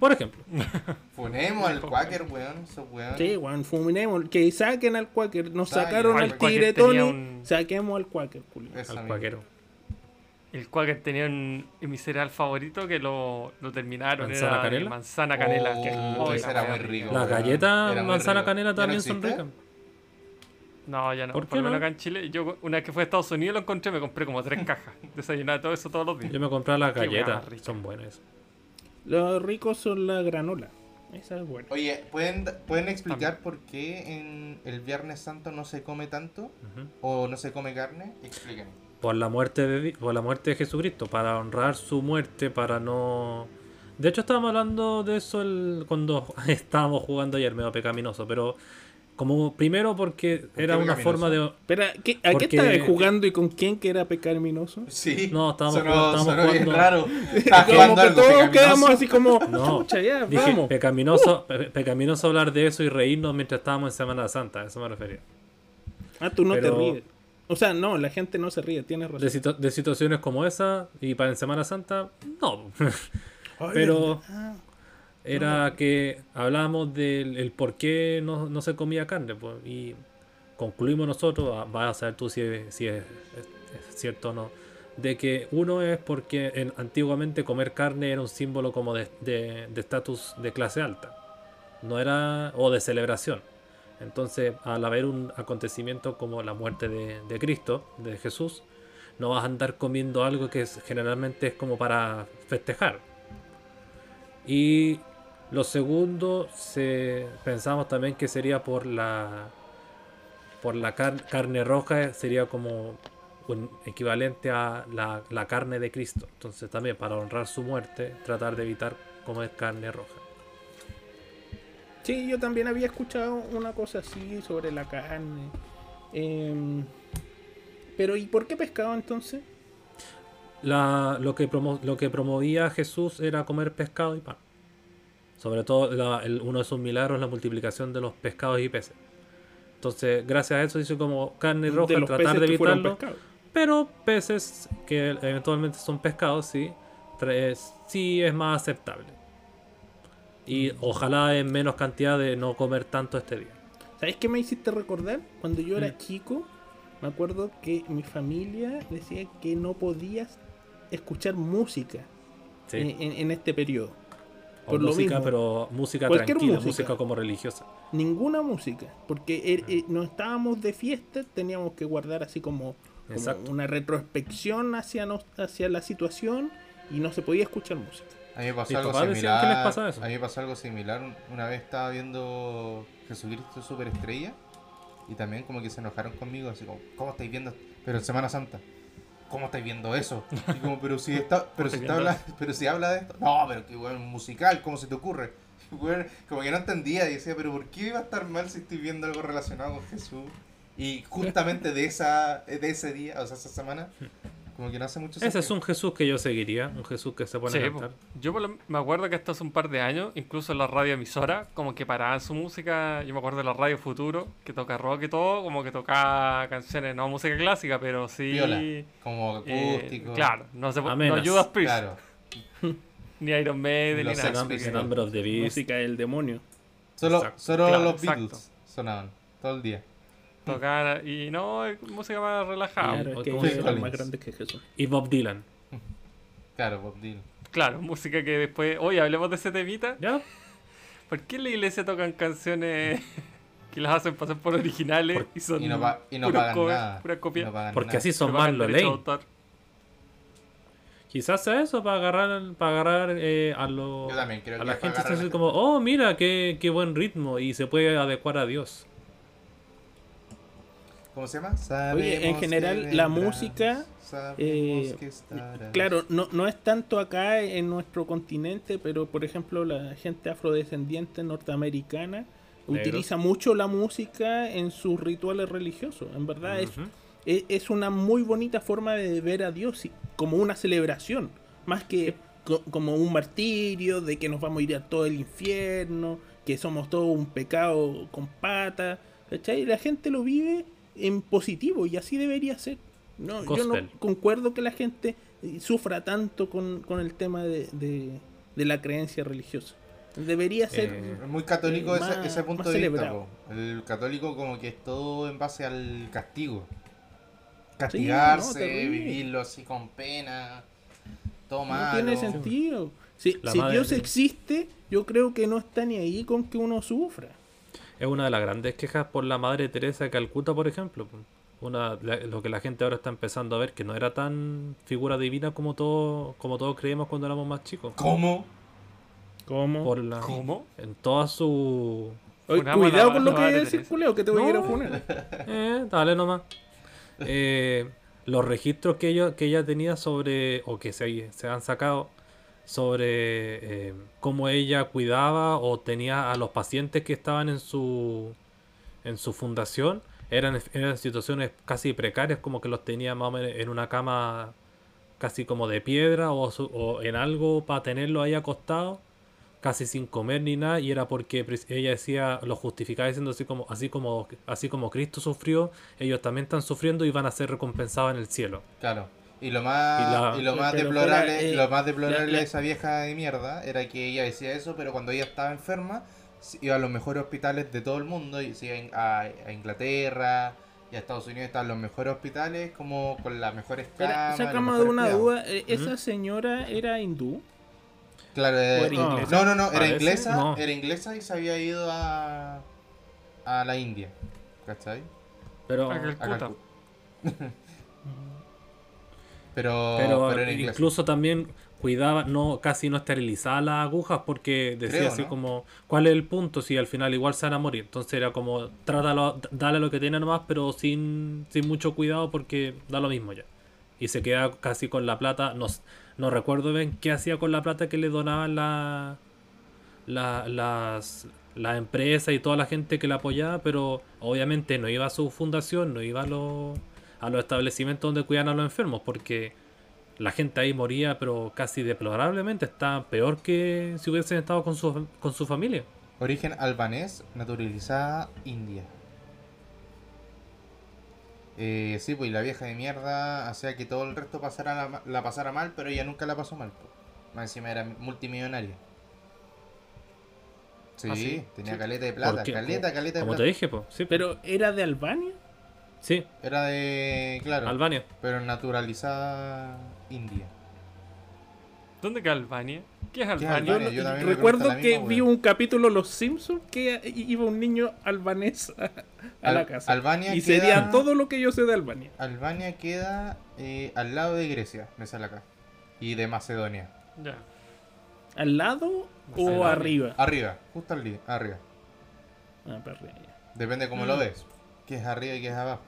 Por ejemplo. Ponemos al Quaker, weón. Esos weón. Sí, weón, fuminemos. Que saquen al Quaker. Nos sacaron Al al Quaker tigre tenía Tony. un- Saquemos al Quaker. Esa Al cuaquero. El Quaker tenía un mi cereal favorito que lo, lo terminaron. ¿Manzana era canela? Manzana canela. Oh, que- ese la era muy rico. Las weón. galletas Era muy manzana rico. canela ¿Ya no también son existe? ricas. No, ya no. ¿Por Por, qué lo menos no? acá en Chile, yo una vez que fui a Estados Unidos lo encontré, me compré como tres cajas. Desayunaba todo eso todos los días. Yo me compré las galletas, son buenas. Los ricos son la granola. Esa es buena. Oye, ¿pueden, ¿pueden explicar por qué en el Viernes Santo no se come tanto? Ujú. ¿O no se come carne? Explíquenme. Por la muerte de por la muerte de Jesucristo, para honrar su muerte, para no. De hecho estábamos hablando de eso el- cuando estábamos jugando ayer, medio pecaminoso, pero como primero porque era una pecaminoso? forma de. Espera, ¿qué- ¿a Porque- qué estabas jugando y con quién que era pecaminoso? Sí. No, estábamos sonó, jugando- estábamos sonó bien jugando- raro. Jugando que algo todos pecaminoso. quedamos así como, No, chucha, ya, Dije, vamos. pecaminoso, pe- pecaminoso hablar de eso y reírnos mientras estábamos en Semana Santa, a eso me refería. Ah, tú no pero- te ríes. O sea, no, la gente no se ríe, tienes razón. De, situ- de situaciones como esa, y para en Semana Santa, no. Ay, pero- verdad. Era que hablábamos del el por qué no, no se comía carne. pues, y concluimos nosotros, ah, vas a saber tú si es, si es, cierto o no, de que uno es porque en- antiguamente comer carne era un símbolo como de de- de estatus de, clase alta, no era o de celebración. Entonces, al haber un acontecimiento como la muerte de, de Cristo, de Jesús, no vas a andar comiendo algo que es- generalmente es como para festejar. Y lo segundo, se, pensamos también que sería por la por la car- carne roja, sería como un equivalente a la, la carne de Cristo. Entonces también para honrar su muerte, tratar de evitar comer carne roja. Sí, yo también había escuchado una cosa así sobre la carne. Em, pero ¿y por qué pescado entonces? La- lo, que promo- lo que promovía Jesús era comer pescado y pan. Sobre todo la- el- uno de sus milagros, la multiplicación de los pescados y peces. Entonces, gracias a eso dice como carne roja, de tratar de evitarlo. Pero peces que eventualmente son pescados, sí, tra- es- sí es más aceptable. Y ojalá en menos cantidad de no comer tanto este día. ¿Sabes qué me hiciste recordar? Cuando yo era Mm. chico, me acuerdo que mi familia decía que no podías escuchar música Sí. en, en- en este periodo. O por lo música, mismo. pero música Cualquier tranquila, música. música como religiosa. Ninguna música, porque er- eh, no estábamos de fiesta, teníamos que guardar así como, una retrospección hacia, nos- hacia la situación y no se podía escuchar música. A mí me pasó algo similar. les pasa eso. A mí me pasó algo similar. Un- Una vez estaba viendo Jesucristo Superestrella y también como que se enojaron conmigo, así como, ¿cómo estáis viendo? Pero en Semana Santa. ¿Cómo estáis viendo eso? Y como, pero si está, pero si está habla, pero si habla de esto. No, pero que bueno, musical, ¿cómo se te ocurre? Como que no entendía y decía, pero ¿por qué iba a estar mal si estoy viendo algo relacionado con Jesús? Y justamente de esa, de ese día, o sea, esa semana, como que no hace mucho Ese es un Jesús que yo seguiría, un Jesús que se pone Sí, a cantar. yo por lo- me acuerdo que hasta hace un par de años, incluso en la radioemisora, como que paraban su música. Yo me acuerdo de la Radio Futuro, que toca rock y todo, como que toca canciones, no música clásica, pero sí. Como eh, acústico. claro, no, se, po- no. Judas Priest, Claro. ni Iron Maiden, Los ni nada. Number, Pistols. Number of the Beast. Música del demonio. Solo, Exacto. solo Claro, los exacto. Beatles sonaban todo el día. Tocar, y no, es música más relajada. Claro, es que como más grandes que Jesús. Y Bob Dylan. Claro, Bob Dylan. Claro, música que después. Oye, hablemos de ese temita. ¿Ya? ¿Por qué en la iglesia tocan canciones que las hacen pasar por originales Por- y son Y no, pa- y no pagan nada. no pagan Porque nada. así son más los ley. Quizás sea eso para agarrar, para agarrar eh, a, lo- a que la es gente. la como, oh, mira, qué, qué buen ritmo. Y se puede adecuar a Dios. ¿Cómo se llama? Oye, en general, que la vendrás, música, sabemos eh. Claro, no, no es tanto acá en nuestro continente, pero por ejemplo la gente afrodescendiente norteamericana Negros. utiliza mucho la música en sus rituales religiosos. En verdad es, Ujú. es, es una muy bonita forma de ver a Dios como una celebración, más que co- como un martirio de que nos vamos a ir a todo el infierno, que somos todos un pecado con pata. ¿Cachai? La gente lo vive en positivo y así debería ser. No, yo no concuerdo que la gente eh, sufra tanto con, con el tema de, de- de la creencia religiosa. Debería ser... Eh, muy católico eh, ese, más- ese punto de vista. po. El católico como que es todo en base al castigo. no, Castigarse, terrible. vivirlo así con pena. Todo No tiene sentido. Si, si Dios existe, yo creo que no está ni ahí con que uno sufra. Es una de las grandes quejas por la madre Teresa de Calcuta, por ejemplo. Una, la- lo que la gente ahora está empezando a ver, que no era tan figura divina como todo, como todos creíamos cuando éramos más chicos. ¿Cómo? ¿Cómo? Por la, ¿Cómo? En toda su... Oye, cuidado con lo que decís, culeo, que te voy a ir a No. funar. Eh, dale nomás. Eh, los registros que ella, que ella tenía sobre, o que se, se han sacado, sobre eh, cómo ella cuidaba o tenía a los pacientes que estaban en su, en su fundación, eran, eran situaciones casi precarias, como que los tenía más o menos en una cama casi como de piedra o, su- o en algo para tenerlo ahí acostado casi sin comer ni nada y era porque ella decía lo justificaba diciendo así como así como así como Cristo sufrió ellos también están sufriendo y van a ser recompensados en el cielo Claro. Y lo más, Y la- y lo más Pero deplorable, eh, lo más deplorable la- la- de esa vieja de mierda era que ella decía eso, pero cuando ella estaba enferma, iba a los mejores hospitales de todo el mundo, y se iba a, a Inglaterra y a Estados Unidos estaban los mejores hospitales, como con las mejores camas. sácame de una cuidados. duda. eh, ¿Esa señora era hindú? Claro, eh, ¿O era no, inglesa? no, no, era Parece, inglesa, no. era inglesa y se había ido a, a la India. ¿Cachai? pero A A Calcuta. Pero, inglés. incluso también cuidaba, no, casi no esterilizaba las agujas porque decía Creo, así ¿no? como, ¿cuál es el punto? Si al final igual se van a morir. Entonces era como, trátalo, dale lo que tiene nomás, pero sin, sin mucho cuidado porque da lo mismo ya. Y se queda casi con la plata. No, no recuerdo bien qué hacía con la plata que le donaban la, la- las, las empresas y toda la gente que la apoyaba, pero obviamente no iba a su fundación, no iba a los, a los establecimientos donde cuidan a los enfermos, porque la gente ahí moría, pero casi deplorablemente, está peor que si hubiesen estado con su, con su familia. Origen albanés, naturalizada India. Eh, sí, pues y la vieja de mierda hacía que todo el resto pasara la, la pasara mal, pero ella nunca la pasó mal. pues. Más encima era multimillonaria. Sí, ¿Ah, sí? tenía Sí. caleta de plata, caleta, como- caleta de Como plata. te dije, pues. Sí, Pero era de Albania. Sí, Era de, claro, Albania. pero naturalizada India. ¿Dónde queda Albania? ¿Qué es ¿Qué es Albania? Yo recuerdo que vi un capítulo Los Simpsons que iba un niño albanés a, a Al- la casa. Albania y queda- sería todo lo que yo sé de Albania. Albania queda eh, al lado de Grecia, me sale acá. Y de Macedonia. Ya. ¿Al lado o arriba? Arriba, justo al arriba. Ah, para arriba. Depende cómo Mm. lo ves. Que es arriba y que es abajo.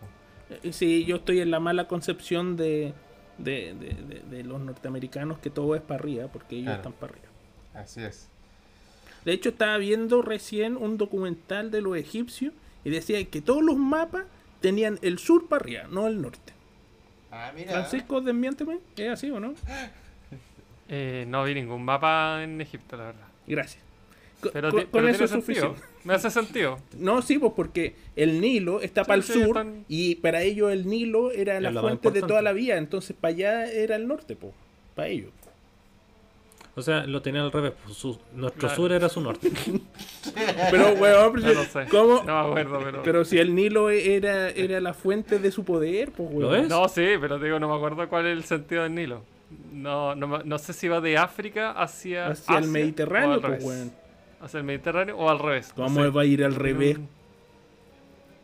Eh, Sí, yo estoy en la mala concepción de, de, de- de- de los norteamericanos que todo es para arriba, porque ellos Claro. están para arriba. Así es. De hecho, estaba viendo recién un documental de los egipcios y decía que todos los mapas tenían el sur para arriba, no el norte. Ah, mira. Francisco, desmiénteme, ¿es así o no? Eh, no vi ningún mapa en Egipto, la verdad. Gracias. Co- Pero, con con pero eso es sentido. Me hace sentido. No, sí, pues porque el Nilo está Sí, para el sí, sur están- y para ellos el Nilo era la fuente de toda la vida, entonces para allá era el norte, pues, para ellos. O sea, lo tenía al revés. pues, su- nuestro Claro. sur era su norte. Pero, weón, No lo sé. ¿cómo? No me acuerdo, pero. Pero si el Nilo era, era la fuente de su poder, pues, weón. ¿Lo es? No, sí, pero te digo, no me acuerdo cuál es el sentido del Nilo. No, no, no sé si va de África hacia. Hacia el Asia, Mediterráneo, pues, revés. weón. Hacia el Mediterráneo o al revés. no ¿Cómo sé. va a ir al revés?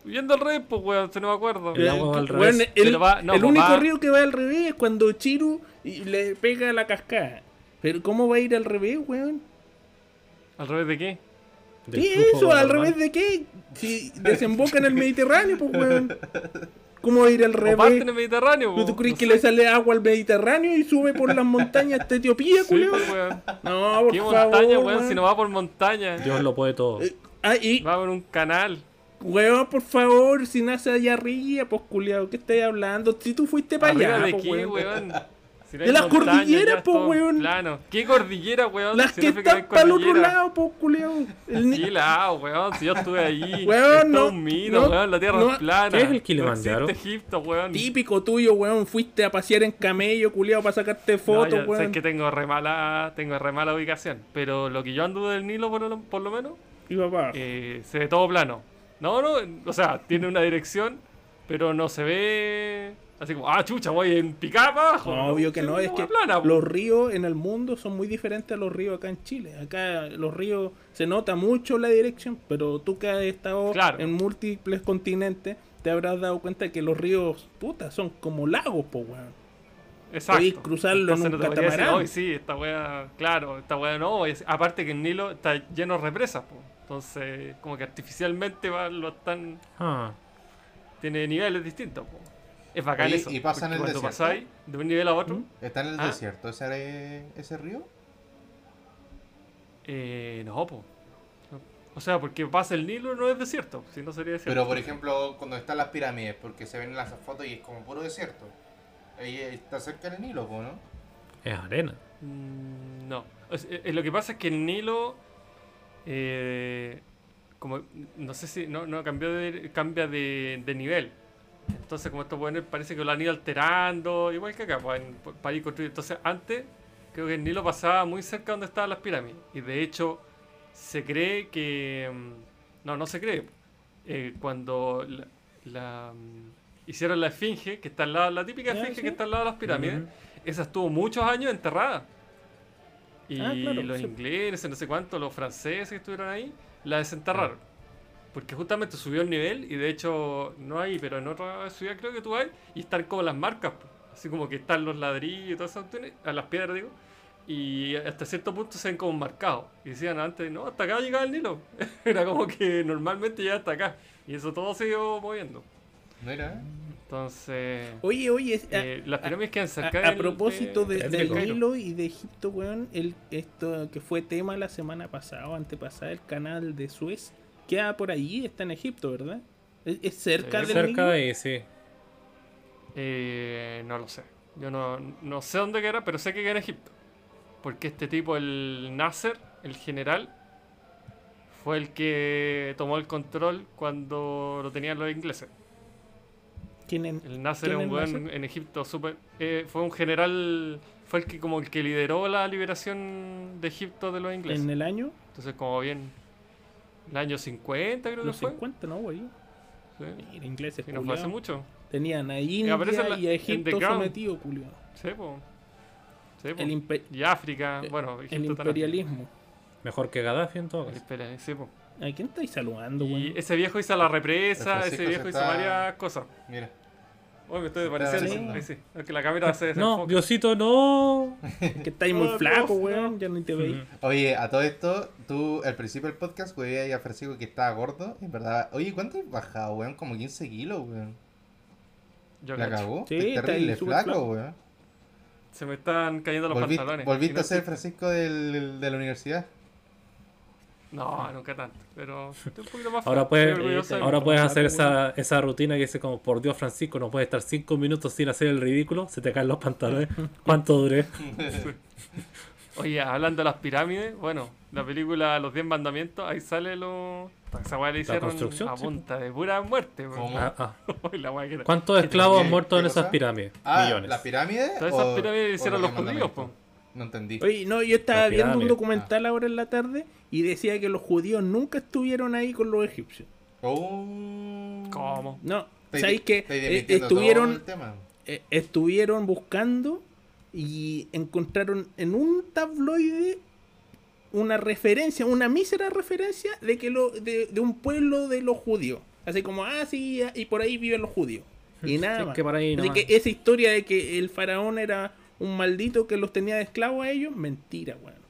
Yendo al revés, pues, weón, si no me acuerdo. El agua va al revés. el, Pero va- no, el pues único va- río que va al revés es cuando Chiru le pega a la cascada. Pero ¿cómo va a ir al revés, weón? ¿Al revés de qué? ¿Qué flujo eso? ¿Al normal. revés de qué? Si desemboca en el Mediterráneo, pues, weón. ¿Cómo va a ir al O parte en revés? el Mediterráneo, ¿Tú, po, crees no que sé. le sale agua al Mediterráneo y sube por las montañas hasta Etiopía, Sí, culeo? pues. No, por ¿Qué favor, montaña, weón? weón. Si no va por montaña. Dios lo puede todo. Eh, Ah, y, Va por un canal. weón, por favor, si nace allá arriba, pues, culiao, ¿qué estás hablando? Si tú fuiste para ¿Arriba allá, de pues, qué, weón. weón? Si no De las cordilleras, es po, weón. Plano. ¿Qué cordillera, weón? Las Si que no están para el otro lado, pues, culiao. El ¿Qué lado, weón? Si yo estuve ahí. Weón, es no, todo un mito, no, weón. La tierra no. es plana. ¿Qué es el Kilimanjaro? Egipto, weón. Típico tuyo, weón. Fuiste a pasear en camello, culiao, para sacarte No, fotos, ya, sé weón. que tengo re mala, tengo re mala ubicación. Pero lo que yo ando del Nilo, por lo, por lo menos, Y papá. eh, se ve todo plano. No, no, o sea, tiene una dirección, pero no se ve así como, ah, chucha, voy en abajo. No, obvio que no, es que plana, los ríos en el mundo son muy diferentes a los ríos acá en Chile. Acá los ríos se nota mucho la dirección, pero tú que has estado Claro. en múltiples continentes, te habrás dado cuenta que los ríos, puta, son como lagos, po, weón. Exacto. podéis cruzarlo en Entonces un no te podría decir, catamarán. "Oye, sí, esta wea, claro, esta wea no. aparte que el Nilo está lleno de represas, po. Entonces, como que artificialmente va, lo están, Ah, tiene niveles distintos, po. Es bacán eso. ¿y pasa en el cuando desierto? pasáis de un nivel a otro, ¿Mm? ¿Está en el Ah. desierto ese, ese río? eh, no, po. O sea, porque pasa el Nilo no es desierto, si no sería desierto. Pero por ejemplo, cuando están las pirámides, porque se ven en las fotos y es como puro desierto. Ahí está cerca del Nilo, po, ¿no? es arena. Mm, No. O sea, eh, lo que pasa es que el Nilo. eh, como. No sé si. No, no cambió de, cambia de, de nivel. Entonces, como estos buenos parece que lo han ido alterando. Igual que acá, pues, en- para ir construyendo. Entonces, antes. Creo que el Nilo pasaba muy cerca donde estaban las pirámides. Y de hecho, se cree que. mm, No, no se cree. Eh, cuando la, la, mm, hicieron la esfinge, que está al lado, la típica Ya, esfinge sí. que está al lado de las pirámides, esa estuvo muchos años enterrada. Y Ah, claro, los sí. ingleses, no sé cuánto, los franceses que estuvieron ahí, la desenterraron. Porque justamente subió el nivel y de hecho, no hay, pero en otra ciudad creo que tú hay, y están como las marcas. Así como que están los ladrillos y todas esas a las piedras digo, y hasta cierto punto se ven como marcados. Y decían antes, no, hasta acá llegaba el Nilo. Era como que normalmente llega hasta acá. Y eso todo se iba moviendo. Mira, ¿eh? Entonces, Oye, oye, es- a- eh, las pirámides quedan a, cerca a del- propósito de, del del Cairo. Nilo y de Egipto, weón, el, esto que fue tema la semana pasada o antepasada, el canal de Suez, queda por allí, está en Egipto, ¿verdad? Es, es cerca Sí, del Cerca de ahí, sí. Eh, no lo sé. Yo no, no sé dónde queda, pero sé que queda en Egipto. Porque este tipo, el Nasser, el general, fue el que tomó el control cuando lo tenían los ingleses. ¿Quién en- El Nasser ¿Quién es un weón Nasser? en Egipto súper... eh, fue un general... Fue el que como el que lideró la liberación de Egipto de los ingleses. en el año? Entonces como bien... El año 50 creo Los que fue. 50, ¿no, güey? Sí. Mira, ingleses, Y no fue hace mucho. Tenían a India en la- y a Egipto sometido, culiao. Sí, po. Sí, po. El, Y África, eh, bueno, el Egipto también. imperialismo. Mejor que Gaddafi en todo El caso. sí, po. ¿A quién estáis saludando, Y güey? ese viejo hizo la represa, El ese viejo hizo está- varias cosas. mira. Hoy me estoy apareciendo. Ahí sí. Es que la cámara se No. Diosito, no. Que estáis muy flaco, weón. Ya ni te veis. Oye, a todo esto, tú al principio del podcast, güey, ahí a Francisco que estaba gordo. En verdad, oye, ¿cuánto has bajado, weón? Como 15 kilos, weón. Yo ¿La cagó? Sí, terrible flaco, flaco. weón. Se me están cayendo los pantalones. volviste no a ser Francisco del, de la universidad. No, nunca tanto. Pero estoy un poquito más Ahora puedes, mí. ahora puedes hacer esa, esa rutina que dice como, por Dios, Francisco, no puedes estar 5 minutos sin hacer el ridículo, se te caen los pantalones. ¿Cuánto duré? Oye, hablando de las pirámides, bueno, la película Los 10 Mandamientos, ahí sale lo. Esa weá le hicieron construcción, a sí, punta de pura muerte. weón. ¿Cómo? Ah, ah. La ¿Cuántos esclavos ¿Qué- han muerto en esas pirámides? Ah, Millones. ¿las pirámides? Todas esas pirámides o hicieron los los judíos, mandamientos? No entendí. Oye, no, yo estaba viendo un documental ahora en la tarde y decía que los judíos nunca estuvieron ahí con los egipcios. Oh. ¿Cómo? No, ¿sabéis que eh, estuvieron el tema. eh, estuvieron buscando y encontraron en un tabloide una referencia, una mísera referencia de que lo, de, de un pueblo de los judíos. Así como, ah, sí, y por ahí viven los judíos. Y nada Sí, más. que por ahí Así nomás. que esa historia de que el faraón era un maldito que los tenía de esclavos a ellos, mentira, weón.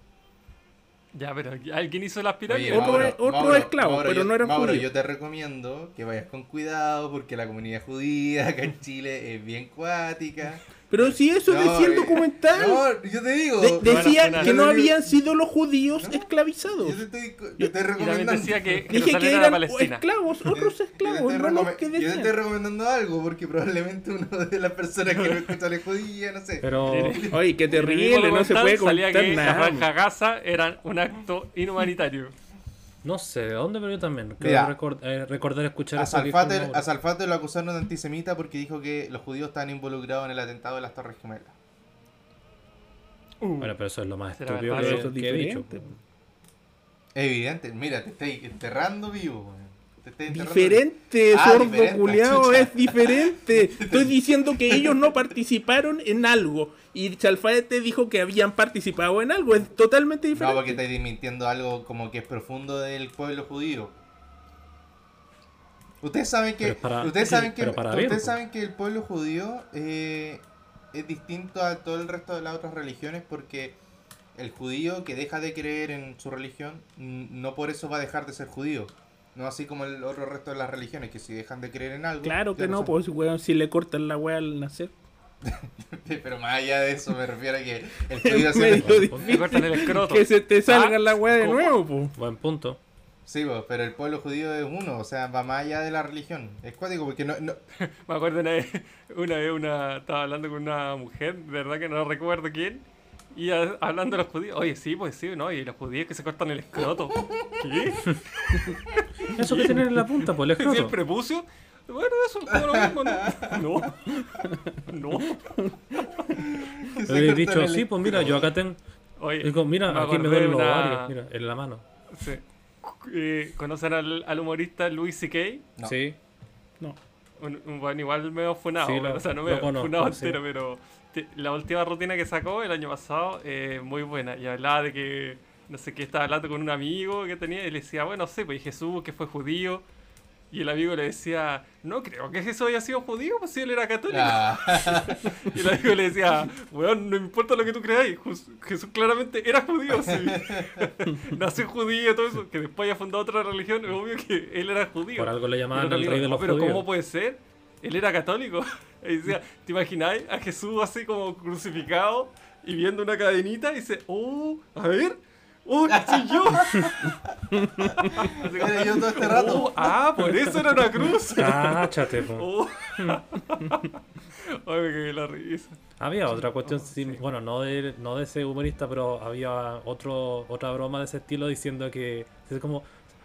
Ya, pero ¿alguien hizo las pirámides? Otro es- otro esclavo, pero yo, no era Mauro, judío. yo te recomiendo que vayas con cuidado porque la comunidad judía acá en Chile es bien cuática. Pero si eso No, decía el eh, documental, No, yo te digo. de- decía que no Yo habían sido los judíos No, esclevizados. Yo te estoy, yo te Yo- recomendando. decía que Dije que eran Palestina. esclavos, otros Yo te esclavos, estoy no los recome- que Yo te estoy recomendando algo porque probablemente una de las personas que no escuchan es judía, no sé. Pero Oye, qué terrible, no se puede salía contar que la nada. franja Gaza era un acto inhumanitario. No sé de dónde, pero yo también. Creo record- eh, recordar escuchar A Salfate, a Salfate lo acusaron de antisemita porque dijo que los judíos estaban involucrados en el atentado de las Torres Gemelas. Bueno, pero eso es lo más estúpido que, he dicho. Evidente, mira, te estáis enterrando vivo. Te Diferente, Ah, sordo diferente, culiao, chucha. es diferente. Estoy diciendo que ellos no participaron en algo. Y Chalfate dijo que habían participado en algo. Es totalmente No, diferente. porque estáis mintiendo algo como que es profundo del pueblo judío. Ustedes saben que, para- ustedes saben que, ustedes bien, saben que el pueblo judío eh, es distinto a todo el resto de las otras religiones porque el judío que deja de creer en su religión no por eso va a dejar de ser judío. No así como el otro resto de las religiones que si dejan de creer en algo. Claro que no, son- pues weón, si le cortan la weá al nacer. Pero más allá de eso me refiero a que el judío se Me cortan el escroto. que se te salga Ah, la weá de ¿cómo? nuevo, pues. Buen punto. Sí, pues, pero el pueblo judío es uno, o sea, va más allá de la religión. Es cuático porque no, no, Me acuerdo una vez, una vez una, estaba hablando con una mujer, de verdad que no recuerdo quién, y a- hablando de los judíos. Oye, sí, pues sí, ¿no? Y los judíos que se cortan el escroto. ¿Qué? Eso que tienen en la punta, pues el ¿Sí, el escroto. prepucio? Bueno, eso es como lo mismo, ¿no? No. No. he dicho, el sí, pues mira, yo acá tengo. Oye, Digo, mira, me aquí me duelen los una- ovarios, mira, en la mano. Sí. Eh, ¿Conocen al, al humorista Louis C.K.? No. Sí. No. Un, un bueno, igual medio funado, Sí, lo- o sea, no lo conozco, funado sí. entero, pero la última rutina que sacó el año pasado, eh, muy buena, y hablaba de que, no sé qué, estaba hablando con un amigo que tenía, y le decía, bueno, sí, pues y Jesús, que fue judío, Y el amigo le decía, no creo que Jesús haya sido judío, pues si él era católico. Ah, Y el amigo le decía, weón, no importa lo que tú creáis, Jesús claramente era judío, sí. Nació judío, todo eso, que después haya fundado otra religión, es obvio que él era judío. Por algo le Y llamaban el rey de "No, los pero judíos. ¿cómo puede ser? Él era católico. Y decía, ¿te imagináis a Jesús así como crucificado y viendo una cadenita y dice, oh, a ver, oh, soy yo. Era yo todo este rato. "Oh, ah, por eso era una cruz. Cáchate, po. Oh. Ay, me cagué la risa. Había otra cuestión, Oh, sí. bueno, no de, no de ese humorista, pero había otro otra broma de ese estilo diciendo que es como,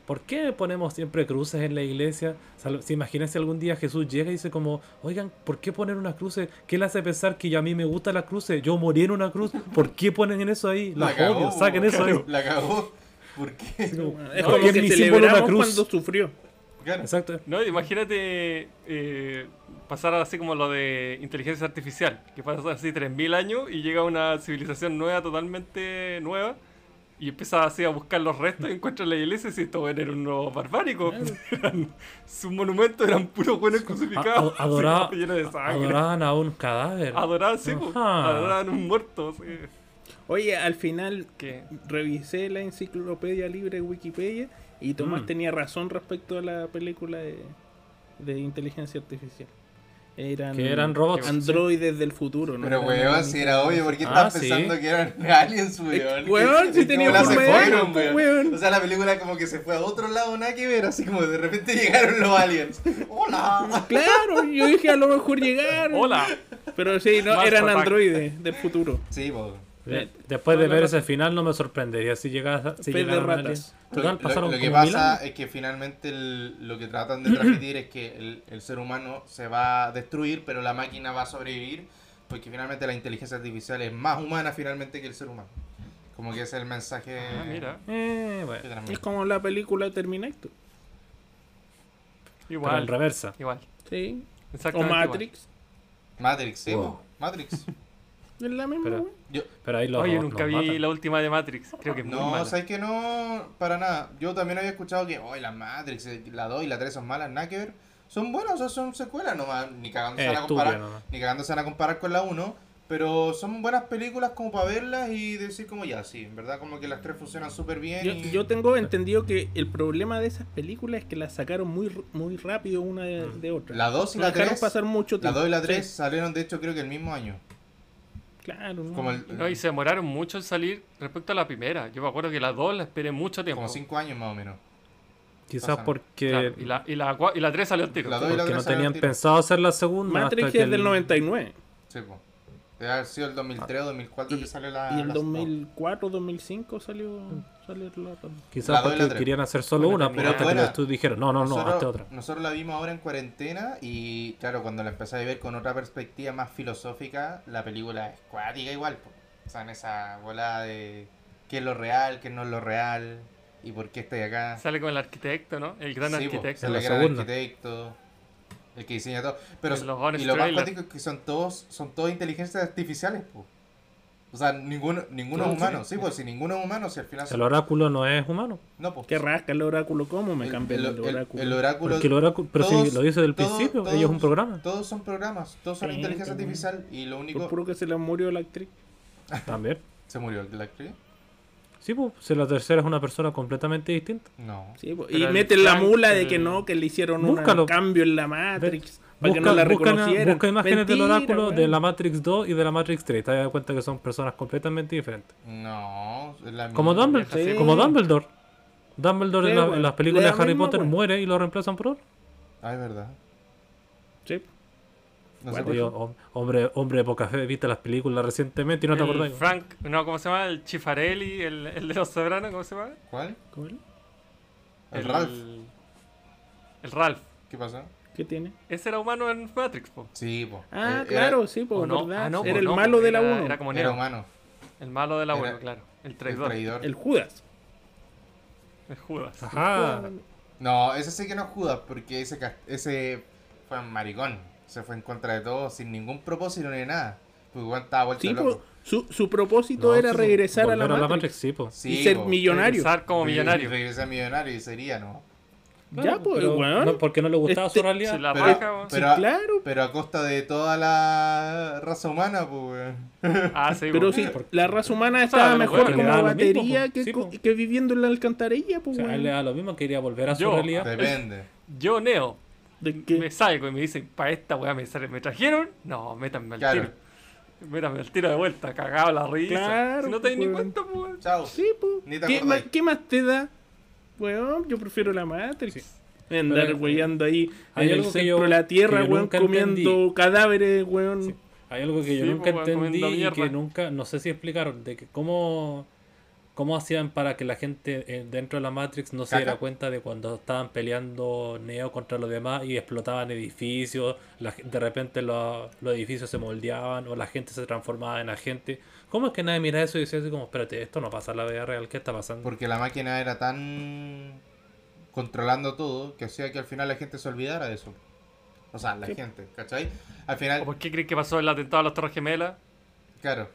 ¿por qué ponemos siempre cruces en la iglesia? Si imagínense algún día Jesús llega y dice como, oigan, ¿por qué poner una cruz? ¿Qué le hace pensar que a mí me gustan las cruces? Yo morí en una cruz. ¿Por qué ponen en eso ahí? La Las cagó, odio, saquen eso ahí. La cagó. ¿Por qué? Es No, como y en que mi símbolo una celebramos cruz. cuando sufrió. Claro. Exacto. No, imagínate eh, pasar así como lo de inteligencia artificial, que pasa así 3.000 años y llega una civilización nueva, totalmente nueva, y empieza así a buscar los restos y encuentra la iglesia y si estos eran unos barbáricos. Eran- sus monumentos eran puros buenos crucificados, A- a- adoraba- de sangre. Adoraban a un cadáver. Adoraban, sí, adoraban un muerto. sí. Oye, al final Que revisé la enciclopedia libre de Wikipedia y Tomás Mm. tenía razón respecto a la película de, de inteligencia artificial. Eran, Que eran robots. androides del futuro. ¿no? Pero weón, si era obvio, ¿por qué Ah, estaban sí. pensando que eran aliens, weón? weón, si tenía forma se de fueron, weón. weón. O sea, la película como que se fue a otro lado, nada que ver, así como de repente llegaron los aliens. ¡Hola! Claro, yo dije a lo mejor llegaron. Hola. Pero sí, no, eran androides del futuro. Sí, po. De- después de ver ese final no me sorprendería si llegara si ratas. Lo, Total, lo- pasaron lo que pasa es que finalmente el- lo que tratan de transmitir es que el, el ser humano se va a destruir, pero la máquina va a sobrevivir, porque finalmente la inteligencia artificial es más humana finalmente que el ser humano. Como que ese es el mensaje Ah, mira. Eh, bueno. Es como la película Terminator. pero en Igual. reversa. Igual. Sí. O igual. Matrix. Matrix, sí, Wow. Matrix. Es la misma, Pero-. Yo, Pero ahí los Oye, los nunca vi matan. la última de Matrix. Creo que es muy no, mala. sabes que no, para nada. Yo también había escuchado que, hoy la Matrix, eh, la 2 y la 3 son malas, nada que ver. Son buenas, o sea, son secuelas nomás, ni cagando se Eh, van a comparar, nomás. ni cagando se van a comparar con la 1, pero son buenas películas como para verlas y decir como ya, sí, en verdad como que las tres funcionan súper bien. Yo, y- yo tengo entendido que el problema de esas películas es que las sacaron muy, muy rápido una de, de otra. La 2 y No la dejaron 3, pasar mucho la tiempo. 2 y la 3 Sí, salieron de hecho creo que el mismo año. Claro, ¿no? Como el, No, y se demoraron mucho en salir respecto a la primera. Yo me acuerdo que la 2 la esperé mucho tiempo. como 5 años más o menos. Quizás Pasan. porque, Claro, y, la, y, la, y la 3 salió al tiro. Porque no tenían pensado hacer la segunda. Matrix hasta que es del el- 99. Sí, po. Debe haber sido el 2003 o 2004 Y, que salió la. y el la- 2004, 2005 salió, la Quizás la porque querían hacer solo Bueno, una, pero hasta que buena. los estudios dijeron, no, no, no, nosotros, hazte otra. nosotros la vimos ahora en cuarentena y claro, cuando la empecé a ver con otra perspectiva más filosófica, la película es cuática igual. po. O sea, en esa bola de qué es lo real, qué no es lo real y por qué estoy acá. Sale con el arquitecto, ¿no? El gran Sí, po, arquitecto. sale la el gran segunda. arquitecto, el que diseña todo. Pero, los y lo más cuático es que son todos, son todos inteligencias artificiales, po. O sea, ninguno, ninguno es humano. Sí, pues si ninguno es humano, si al final El oráculo no es humano. No, pues. ¿Qué rasca el oráculo? ¿Cómo me el, cambian el- el, el- oráculo? el oráculo. Porque el oráculo, pero todos- si lo dice del todos- principio, todos- ellos es un programa. Todos son programas, todos son Sí, inteligencia también. artificial y lo único. Por puro que se le murió la actriz. También. ¿Se murió la actriz? Sí, pues, si la tercera es una persona completamente distinta. No. Sí, Pero y meten la mula de que no, que le hicieron un cambio en la Matrix. Para que Busca, no la busca- reconocieran. busca imágenes del oráculo de la Matrix 2 y de la Matrix 3. Te das cuenta que son personas completamente diferentes. No, es la Como misma. Dumbledore. Sí. Como Dumbledore. Dumbledore Sí, en, la- weón. en las películas La de Harry misma, Potter muere y lo reemplazan por otro. Ah, es verdad. Sí. No sé Bueno, hom- hombre, hombre de poca fe, viste las películas recientemente y no te el acordás. Frank, no, ¿cómo se llama? El Chifarelli, el, el de los Sobranos, ¿cómo se llama? ¿Cuál? ¿Cuál? El Ralph. El Ralph. ¿Qué pasó? ¿Qué tiene? Ese era humano en Matrix, po. Sí, po. Ah, Eh, claro, era- sí, ¿O por no? verdad. Ah, no, po, era el no, malo po, de la era- 1. Era como Era humano. El malo de la Era- 1, claro. El El traidor. traidor. El Judas. El Judas. Ajá. No, ese sí que no es Judas, porque ese, ese fue un maricón. Se fue en contra de todo, sin ningún propósito ni nada. Porque igual estaba vuelto Sí, loco. po, su, su propósito No, era sí, po, regresar a Volver la Matrix, sí, po. Sí, y ser po. millonario. Regresar como millonario. Regresar millonario y sería, ¿no? Ya, pues, pero weón. no, porque no le gustaba Este- su realidad. Se la Pero, weón. pero, a- claro. pero a costa de toda la raza humana, pues, weón. Ah, sí, Pero sí, la raza humana sea, estaba pero mejor bueno, como mismo, batería que, Sí, que viviendo en la alcantarilla, O pues, sea, a él weón. le da lo mismo, quería volver a su Yo, realidad. Depende. Yo, Neo, ¿De qué? me salgo y me dicen, para esta weá me, sale- me trajeron, no, métanme al Claro. tiro. Métanme al tiro de vuelta, cagado la risa. Claro, si no te das ni cuenta, pues. Chao. Sí, pues. Ni te ¿Qué, acordáis. ma- qué más te da? Weón, yo prefiero la Matrix. Sí. Andar Pero, weyando ahí hay en el centro de la tierra, weón, comiendo entendí. cadáveres, weón. Sí. Hay algo que yo Sí, nunca pues, weón, entendí y que nunca, no sé si explicaron, de que cómo, cómo hacían para que la gente eh, dentro de la Matrix no se Caca. diera cuenta de cuando estaban peleando Neo contra los demás y explotaban edificios, la de repente los, los edificios se moldeaban o la gente se transformaba en agente. ¿Cómo es que nadie mira eso y dice así como, espérate, esto no pasa en la vida real, ¿qué está pasando? Porque la máquina era tan controlando todo que hacía que al final la gente se olvidara de eso. O sea, la gente, ¿cachai? Al final, ¿O por qué creen que pasó el atentado a las Torres Gemelas? claro.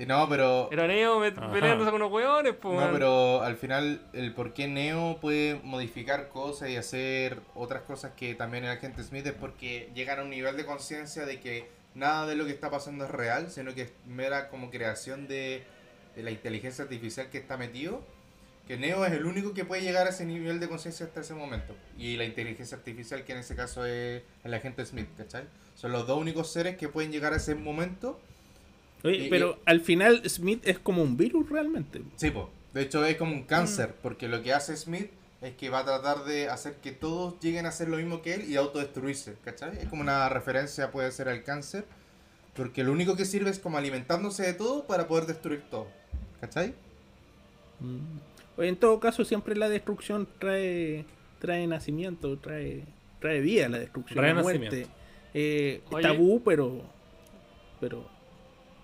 Y no, pero Era Neo peleándose con unos weones, pues. No, pero al final el por qué Neo puede modificar cosas y hacer otras cosas que también el agente Smith es porque llegan a un nivel de conciencia de que nada de lo que está pasando es real, sino que es mera como creación de, de la inteligencia artificial que está metido. Que Neo es el único que puede llegar a ese nivel de conciencia hasta ese momento. Y la inteligencia artificial, que en ese caso es el agente Smith, ¿cachai? Son los dos únicos seres que pueden llegar a ese momento. Oye, Y- pero al final Smith es como un virus realmente. Sí, po. De hecho es como un cáncer, porque lo que hace Smith es que va a tratar de hacer que todos lleguen a hacer lo mismo que él y autodestruirse, ¿cachai? Es como una referencia puede ser al cáncer, porque lo único que sirve es como alimentándose de todo para poder destruir todo, ¿cachai? Oye, en todo caso, siempre la destrucción trae trae nacimiento, trae trae vida la destrucción, Trae la muerte. nacimiento. Eh, tabú, pero pero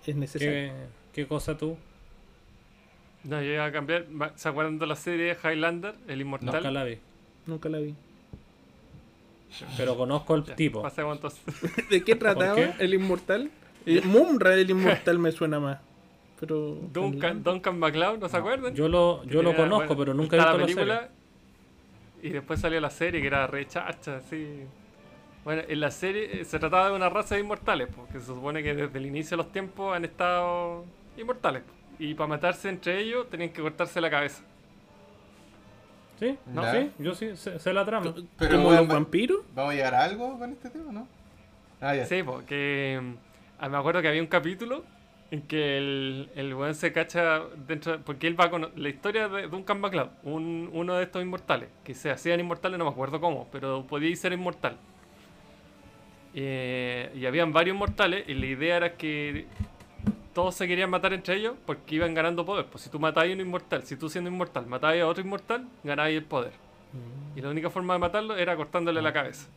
es necesario. ¿Qué, qué cosa tú? No, yo iba a cambiar. ¿Se acuerdan de la serie Highlander, el inmortal? Nunca la vi. Nunca la vi. Pero conozco el Ya, tipo. ¿De qué trataba qué? el inmortal? Eh, Mumra el inmortal me suena más. Pero Duncan, Duncan MacLeod, ¿no se acuerdan? Yo lo, yo lo conozco, bueno, pero nunca he visto la, la serie. película y después salió la serie que era re chacha, así. Bueno, en la serie eh, se trataba de una raza de inmortales, porque se supone que desde el inicio de los tiempos han estado inmortales. Y para matarse entre ellos tenían que cortarse la cabeza. ¿Sí? ¿No? Ya. Sí, yo sí, sé, sé la trama. Pero como los va- vampiros. ¿Vamos a llegar a algo con este tema, no? Ah, ya. Sí, porque mm, me acuerdo que había un capítulo en que el, el weón se cacha dentro. Porque él va con la historia de Duncan MacLeod, un, uno de estos inmortales, que se hacían inmortales, no me acuerdo cómo, pero podía ser inmortal. Eh, y habían varios inmortales, y la idea era que todos se querían matar entre ellos porque iban ganando poder. Pues si tú matabas a un inmortal, si tú siendo inmortal matabas a otro inmortal, ganabas el poder. Y la única forma de matarlo era cortándole la cabeza.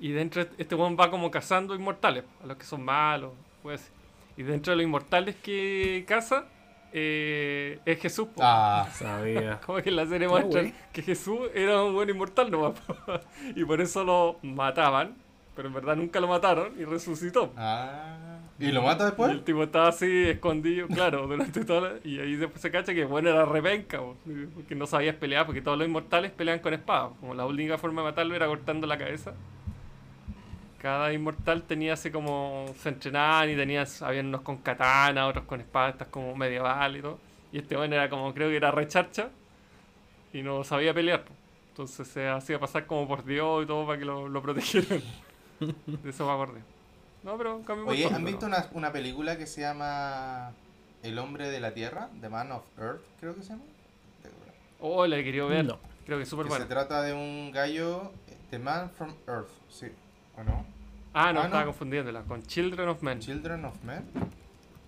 Y dentro de este weón va como cazando inmortales, a los que son malos, pues. Y dentro de los inmortales que caza, eh, es Jesús. po. Ah, Sabía. Como que en la serie Ah, muestran wey. que Jesús era un buen inmortal nomás. po. y por eso lo mataban, pero en verdad nunca lo mataron y resucitó. ah. ¿Y lo mata Y después? el tipo estaba así escondido, claro, durante toda la... Y ahí después se cacha que bueno era repenca, po, porque no sabías pelear, porque todos los inmortales pelean con espadas. Como la única forma de matarlo era cortando la cabeza. Cada inmortal tenía así como... Se entrenaban y tenían... Habían unos con katana, otros con espadas, estas como medieval y todo. Y este bueno era como, creo que era recharcha. Y no sabía pelear. po. Entonces se hacía pasar como por Dios y todo para que lo, lo protegieran. De eso me acordé. No, pero cambiamos Oye, ¿han visto una, una película que se llama El hombre de la tierra? The Man of Earth, creo que se llama. Oh, la he querido ver. No. Creo que es súper Que bueno. se trata de un gallo, The Man from Earth, sí. ¿O no? Ah, no, Ah, estaba no. confundiéndola. Con Children of Men. Children of Men.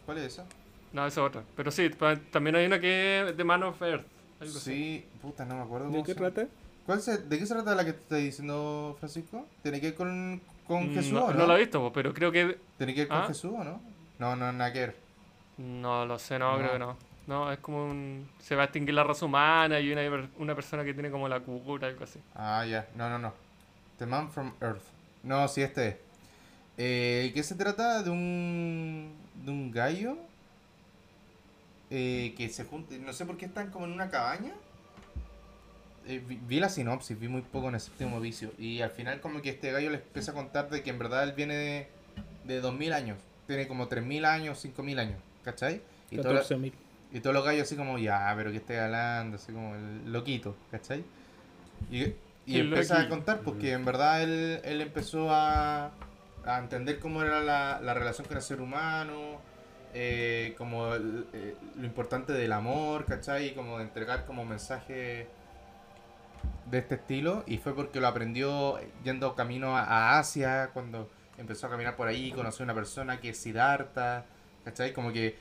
¿Cuál es esa? No, esa es otra. Pero sí, también hay una que es The Man of Earth. algo así. Sí, puta, no me acuerdo. ¿De cómo qué trata? ¿Cuál se- ¿De qué se trata la que te estoy diciendo, Francisco? ¿Tiene que ver con, con Mm, Jesús no, no? no la he visto, pero creo que. ¿Tiene que ver con Ah. Jesús o no? No, no, nada que ver. No lo sé, no, No. creo que no. No, es como un. Se va a extinguir la raza humana y una, una persona que tiene como la cura, algo así. Ah, ya. No, no, no. The Man from Earth. No, sí, este es. Eh, ¿Qué se trata? De un. de un gallo. eh, que se junta. No sé por qué están como en una cabaña. Eh, vi, vi la sinopsis, vi muy poco en el séptimo vicio. Y al final como que este gallo les empieza a contar de que en verdad él viene de, de 2000 años. Tiene como 3000 años, 5000 años, ¿cachai? Y, todo- 14.000. y todos los gallos así como, ya, pero que estoy hablando, así como el loquito, ¿cachai? Y, y empieza a contar porque en verdad él, él empezó a, a entender cómo era la, la relación con el ser humano, eh, como el- eh, lo importante del amor, ¿cachai? Y como de entregar como mensaje de este estilo. Y fue porque lo aprendió yendo camino a, Asia, cuando empezó a caminar por ahí, conoció a una persona que es Siddhartha, ¿cachai? Como que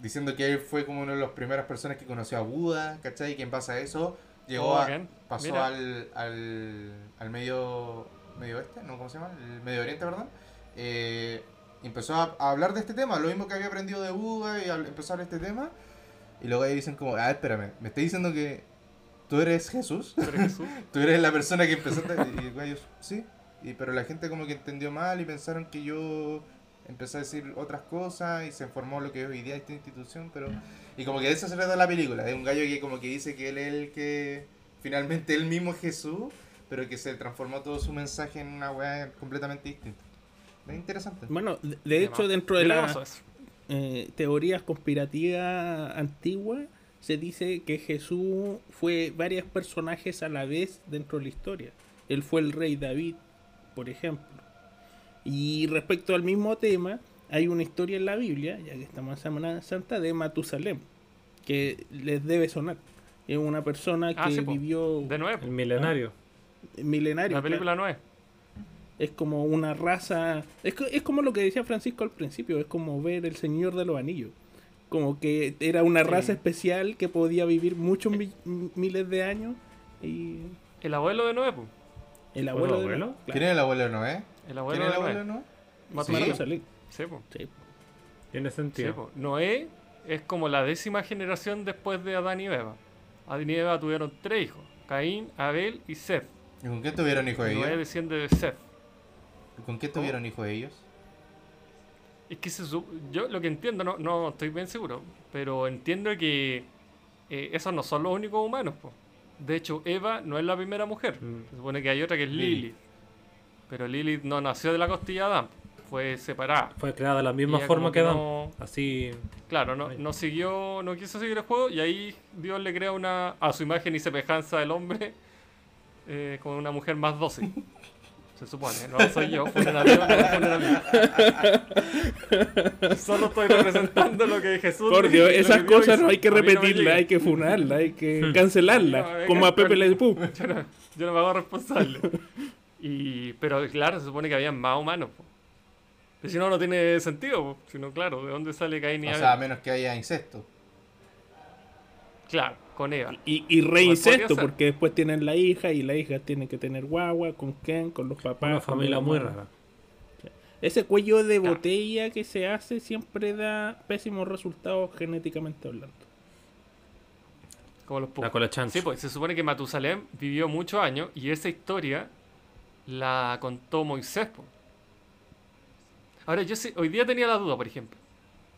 diciendo que él fue como una de las primeras personas que conoció a Buda, ¿cachai? Y que en base a eso llegó Oh, a, pasó al, al, al medio, medio oeste, ¿no? ¿Cómo se llama? El medio oriente, perdón. Eh, empezó a, a hablar de este tema, lo mismo que había aprendido de Buda y al- empezó a hablar de este tema. Y luego ahí dicen como, ah, espérame, me está diciendo que tú eres Jesús, tú eres la persona que empezó a... Y el gallo, sí, y, pero la gente como que entendió mal y pensaron que yo empecé a decir otras cosas y se formó lo que es hoy día esta institución, pero... Y como que de eso se trata la película, de un gallo que como que dice que él es el que... Finalmente él mismo es Jesús, pero que se transformó todo su mensaje en una weá completamente distinta. Es interesante. Bueno, de, de hecho, dentro de Mira la... cómo pasó eso. eh, teorías conspirativas antiguas se dice que Jesús fue varios personajes a la vez dentro de la historia. Él fue el rey David, por ejemplo. Y respecto al mismo tema, hay una historia en la Biblia, ya que estamos en Semana Santa, de Matusalem, que les debe sonar. Es una persona que Ah, sí, po. vivió De nuevo. El milenario. milenario. La película no es. Es como una raza. Es, es como lo que decía Francisco al principio. Es como ver el Señor de los Anillos. Como que era una Sí. raza especial que podía vivir muchos mi- miles de años. Y El abuelo de Noé, el abuelo. de- abuelo? claro, ¿Quién es el abuelo de Noé? El ¿Quién abuelo es el de abuelo de Noé. Noé? Matusalén. Sí, po. Sí. Tiene Sí, sentido. po. Noé es como la décima generación después de Adán y Eva. Adán y Eva tuvieron tres hijos: Caín, Abel y Seth. ¿Y con quién tuvieron hijos Y Noé ellos? desciende de Seth. ¿Y ¿Con quién tuvieron hijos ellos? Es que se yo lo que entiendo, no, no estoy bien seguro, pero entiendo que eh, esos no son los únicos humanos. po. De hecho, Eva no es la primera mujer. Mm. Se supone que hay otra que es Lilith. Lilith. Pero Lilith no nació de la costilla de Adán, fue separada. Fue creada de la misma forma que Adam. no- Así. Claro, no, no siguió, no quiso seguir el juego y ahí Dios le crea una a su imagen y semejanza del hombre eh, con una mujer más dócil. Se supone, no soy yo, funen a Dios, no a mí. Solo estoy representando lo que Jesús Por dijo Dios, esas cosas no hay que no repetirlas, hay que funarlas, hay que No, cancelarlas. como a Pepe Le. Yo no, yo no me hago responsable. Y, pero claro, se supone que había más humanos. si no, no tiene sentido. Si no, claro, ¿de dónde sale Caín y O Abel? sea, a menos que haya incesto. Claro, con Eva. Y, y reincesto, porque después tienen la hija y la hija tiene que tener guagua con Ken, con los papás. Una familia muy rara. Ese cuello de Claro. botella que se hace siempre da pésimos resultados genéticamente hablando. Como los La cola. Sí, pues se supone que Matusalem vivió muchos años y esa historia la contó Moisés. Ahora, yo sé, hoy día tenía la duda, por ejemplo.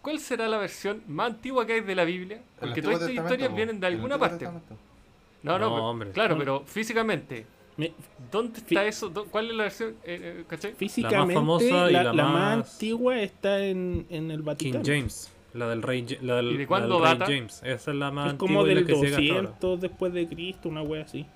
¿Cuál será la versión más antigua que hay de la Biblia? Porque todas estas historias po. vienen de alguna parte. No, no, No, pero- hombre. claro, No. pero físicamente, Me- ¿dónde está eso? ¿Dó- ¿Cuál es la versión? Eh, eh. Físicamente, famosa la, y la la más... más- antigua está en, en el King Vaticano. James. La del rey, la del, ¿Y de la cuándo del rey data? James. Esa es la más Es como antigua y la del que se llega hasta ahora. 200 después de Cristo, una wea así.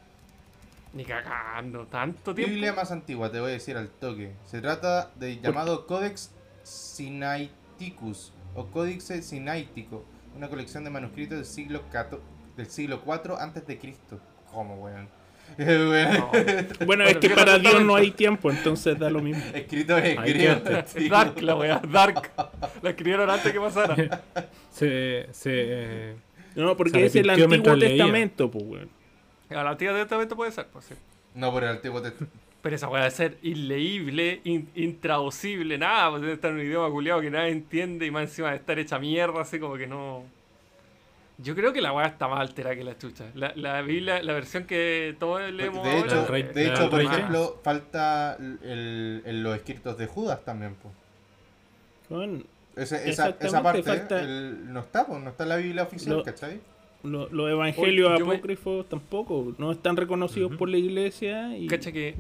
Ni cagando, tanto tiempo. Biblia más antigua, te voy a decir al toque. Se trata del llamado Codex Sinaiticus o Códice Sinaítico, una colección de manuscritos del siglo XIV del siglo IV antes de Cristo. ¿Cómo, weón? Weón. No. Bueno, es que para Dios no hay tiempo, entonces da lo mismo. Escrito en griego. Dark la wea, Dark. La escribieron antes que pasara. Se, se, eh, No, porque Se es el Antiguo. Testamento, pues, weón. A la tía de Testamento puede ser, pues sí. No, por el Antiguo Testamento. Pero esa weá debe ser inleíble, in- intraducible, nada, pues debe estar en un idioma culiado que nadie entiende y más encima de estar hecha mierda, así como que no. Yo creo que la weá está más alterada que la chucha. La, la Biblia, la versión que todos leemos De ahora, hecho, eh, de el hecho por ejemplo, falta el, el- los escritos de Judas también. Weón, Ese- esa, esa Exactamente, parte falta- el- no está, po, no está en la Biblia oficial, Lo- ¿cachai? Lo- los evangelios Oye, yo me- apócrifos tampoco, no están reconocidos por la iglesia y Cacha que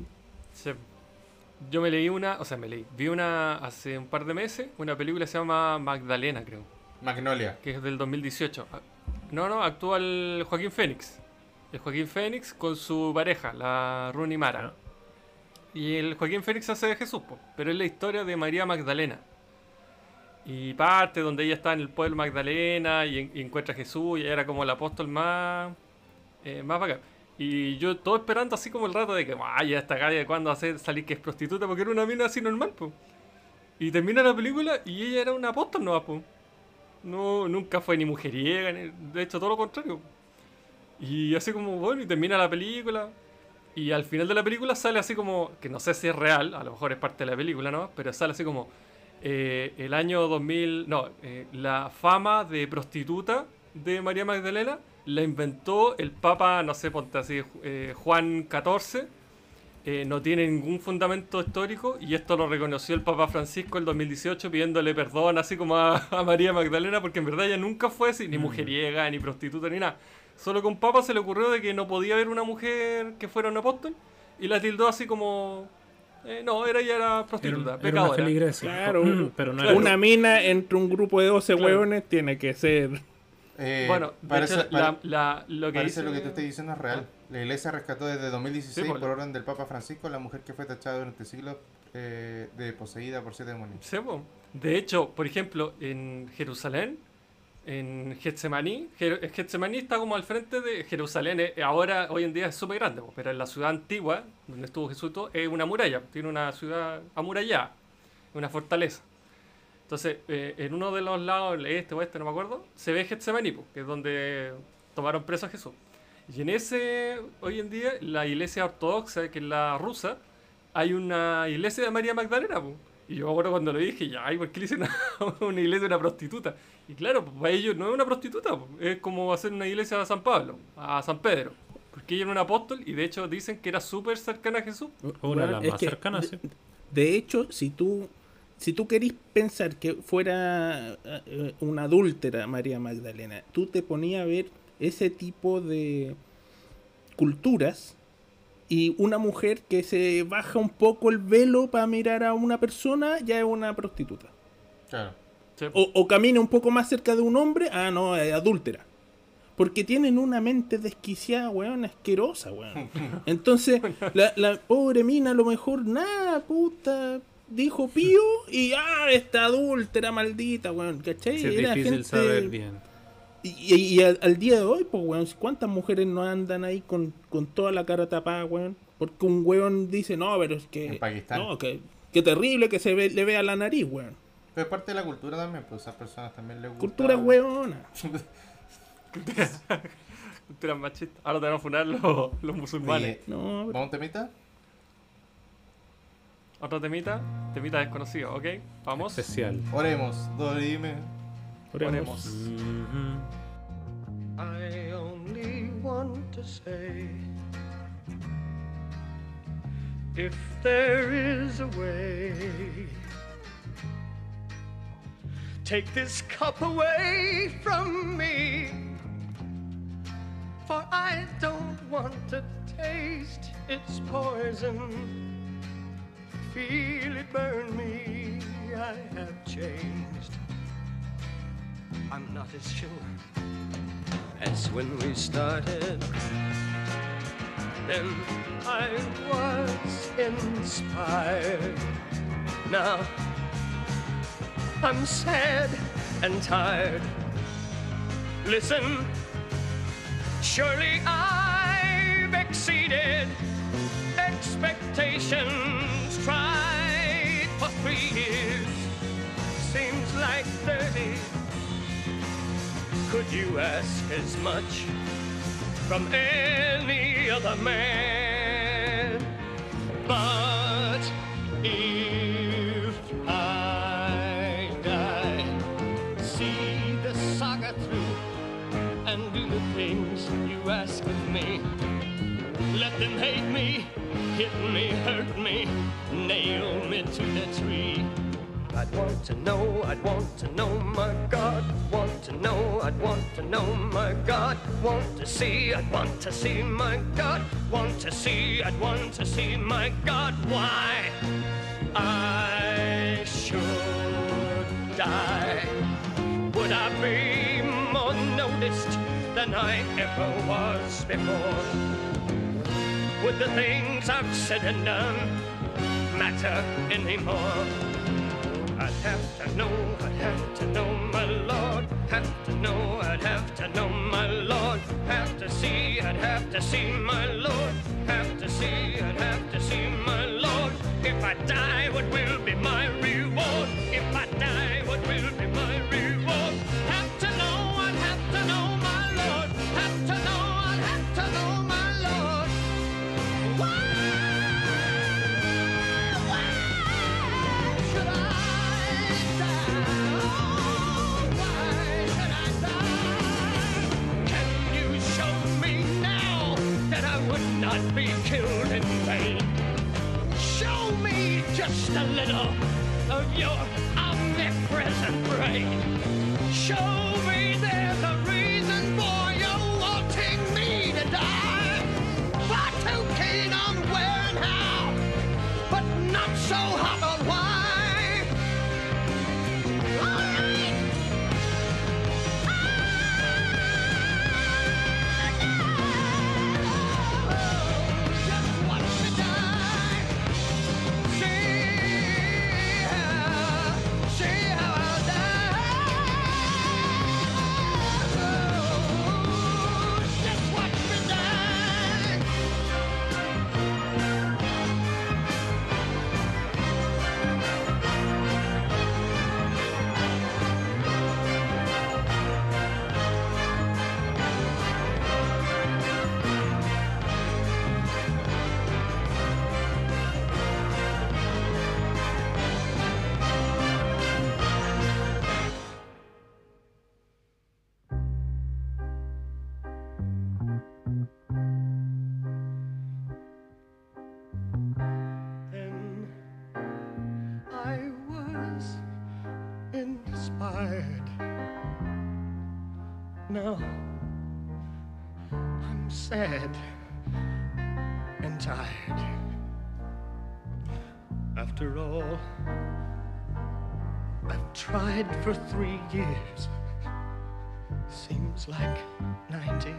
yo me leí una, o sea, me leí, vi una hace un par de meses, una película que se llama Magdalena, creo, Magnolia. que es del 2018. Ah, No, no, actúa el Joaquín Fénix. El Joaquín Fénix con su pareja, la Rooney Mara. Y el Joaquín Fénix hace de Jesús, po, pero es la historia de María Magdalena. Y parte donde ella está en el pueblo Magdalena y, en- y encuentra a Jesús y ella era como el apóstol más, eh, más bacán. Y yo todo esperando así como el rato de que, ay, ya esta calle de cuándo hacer salir que es prostituta porque era una mina así normal, po. Y termina la película y ella era una apóstol no po. No, nunca fue ni mujeriega, ni- de hecho todo lo contrario. Y así como, bueno, y termina la película. Y al final de la película sale así como, que no sé si es real, a lo mejor es parte de la película, ¿no? Pero sale así como, eh, el año 2000, no, eh, la fama de prostituta de María Magdalena la inventó el Papa, no sé, ponte así, eh, Juan XIV. eh, no tiene ningún fundamento histórico y esto lo reconoció el Papa Francisco el 2018 pidiéndole perdón así como a, a María Magdalena porque en verdad ella nunca fue así, ni mujeriega, ni prostituta, ni nada. Solo que a un Papa se le ocurrió de que no podía haber una mujer que fuera un apóstol y la tildó así como... eh, no, era ella era Era, prostituta, era una. Claro, pero no era. una mina entre un grupo de 12 Claro. hueones tiene que ser. Eh, Bueno, parece, hecho, pare- la, la- lo que parece dice- lo que tú estás diciendo es real. La iglesia rescató desde 2016 Sí, por orden del Papa Francisco a la mujer que fue tachada durante siglos eh, de poseída por siete demonios. Sí, po. De hecho, por ejemplo, en Jerusalén, en Getsemaní, Jer- Getsemaní está como al frente de Jerusalén. eh, Ahora, hoy en día es súper grande, po, pero en la ciudad antigua, donde estuvo Jesús, todo, es una muralla. Tiene una ciudad amurallada, una fortaleza. Entonces, eh, en uno de los lados, el este o oeste, no me acuerdo, se ve Getsemaní, que es donde tomaron preso a Jesús. Y en ese, hoy en día, la iglesia ortodoxa, que es la rusa, hay una iglesia de María Magdalena, po. Y yo me acuerdo cuando lo dije, ya, ay, ¿por qué le hicieron una, una iglesia de una prostituta? Y claro, pues, para ellos no es una prostituta, po. es como hacer una iglesia a San Pablo, a San Pedro. Porque ella era un apóstol y de hecho dicen que era súper cercana a Jesús. Una de las Es más que, cercanas, de, sí. de hecho, si tú si tú querís pensar que fuera eh, una adúltera María Magdalena, tú te ponías a ver ese tipo de culturas y una mujer que se baja un poco el velo para mirar a una persona ya es una prostituta. Claro. Sí. O, o camina un poco más cerca de un hombre, ah, no, es adúltera. Porque tienen una mente desquiciada, weón, asquerosa, weón. Entonces, la, la pobre mina a lo mejor, nada, puta, dijo pío y, ah, esta adúltera maldita, weón, ¿cachai? Sí, es Era difícil gente- saber bien. Y, y- y al, al día de hoy, pues, weón, ¿cuántas mujeres no andan ahí con, con toda la cara tapada, weón? Porque un weón dice, no, pero es que... En Pakistán. No, que, que terrible que se ve, le vea la nariz, weón. Pero es parte de la cultura también, pues a esas personas también les gusta. Cultura weona. Cultura machista. Ahora te van a funar los, los musulmanes. Oye, No, ¿Vamos a temita? Otro temita, temita desconocido, ¿ok? Vamos. Especial. Oremos, dorime. Ponemos. Mhm. I only want to say if there is a way, take this cup away from me, for I don't want to taste its poison. Feel it burn me, I have changed. I'm not as sure as when we started. Then I was inspired. Now I'm sad and tired. Listen, surely I've exceeded expectations. Three years, seems like thirty. Could you ask as much from any other man? But if I die, see the saga through and do the things you ask of me. Let them hate me, hit me, hurt me, nail me to the tree. I'd want to know, I'd want to know my God. Want to know, I'd want to know my God. Want to see, I'd want to see my God. Want to see, I'd want to see my God. Why? I should die. Would I be more noticed than I ever was before? Would the things I've said and done matter anymore? I'd have to know, I'd have to know my Lord. Have to know, I'd have to know my Lord. Have to see, I'd have to see my Lord. Have to see, I'd have to see my Lord. If I die, what will be my not be killed in vain? Show me just a little of your omnipresent brain. Show me there's a reason for you wanting me to die. Far too keen on where and how, but not so hot on why. I'm sad and tired. After all, I've tried for three years. Seems like 90.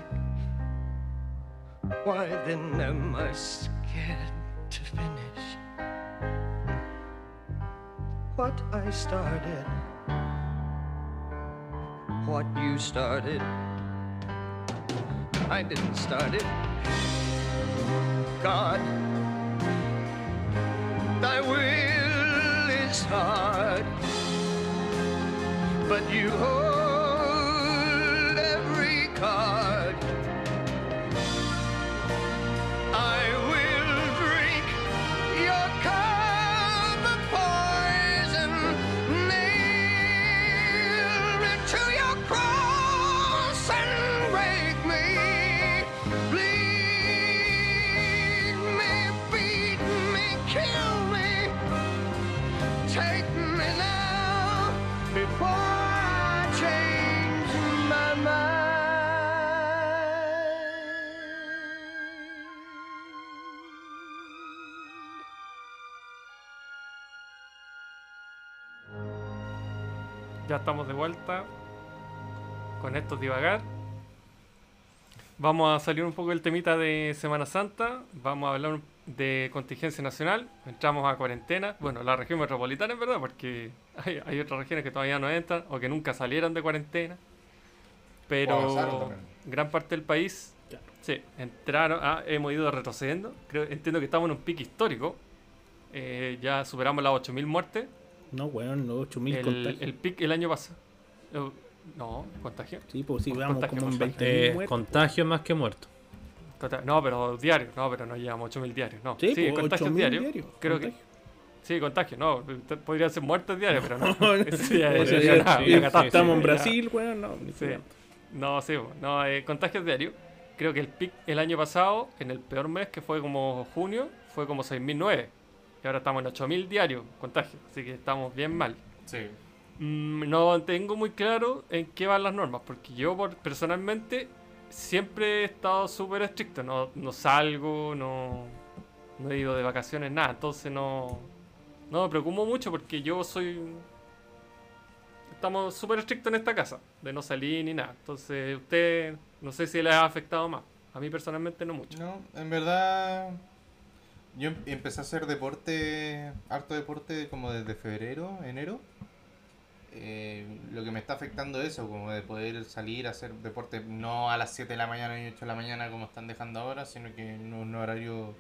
Why then am I scared to finish what I started? What you started? I didn't start it. God, thy will is hard, but you hold Ya estamos de vuelta con estos divagar. Vamos a salir un poco del temita de Semana Santa. Vamos a hablar de contingencia nacional. Entramos a cuarentena. Bueno, la región metropolitana, en verdad, porque hay, hay otras regiones que todavía no entran o que nunca salieron de cuarentena. Pero gran parte del país, sí, entraron. ah, hemos ido retrocediendo. Creo, entiendo que estamos en un pico histórico. Eh, ya superamos las 8.000 muertes. No, weón, no, 8000 El, contagios. el pic el año pasado. No, contagio. Sí, pues sí, vamos contagio, como en contagio. 20.000 Eh, muertos. contagio más que muerto. Conta- No, pero diario. No, pero no llevamos 8.000 diarios. No. Sí, Sí, pues, contagios 8.000 diarios. diarios, Creo que. Sí, contagio. No, podrían ser muertes diarios, pero no. Nada, sí, catástrofe. Estamos en. Brasil, weón, no. Sí. No, sí, po. no, eh, contagios diarios. Creo que el pic el año pasado, en el peor mes, que fue como junio, fue como 6.009. Y ahora estamos en 8.000 diarios contagios. Así que estamos bien mal. Sí. Mm, no tengo muy claro en qué van las normas, porque yo por- personalmente siempre he estado súper estricto, no, no salgo, no, no he ido de vacaciones, nada, entonces no, no me preocupo mucho porque yo soy... Estamos súper estrictos en esta casa, de no salir ni nada, entonces usted no sé si le ha afectado más, a mí personalmente no mucho. No, en verdad. Yo em- empecé a hacer deporte, harto deporte como desde febrero, enero. Eh, lo que me está afectando es eso, como de poder salir a hacer deporte no a las 7 de la mañana ni 8 de la mañana como están dejando ahora, sino que en un horario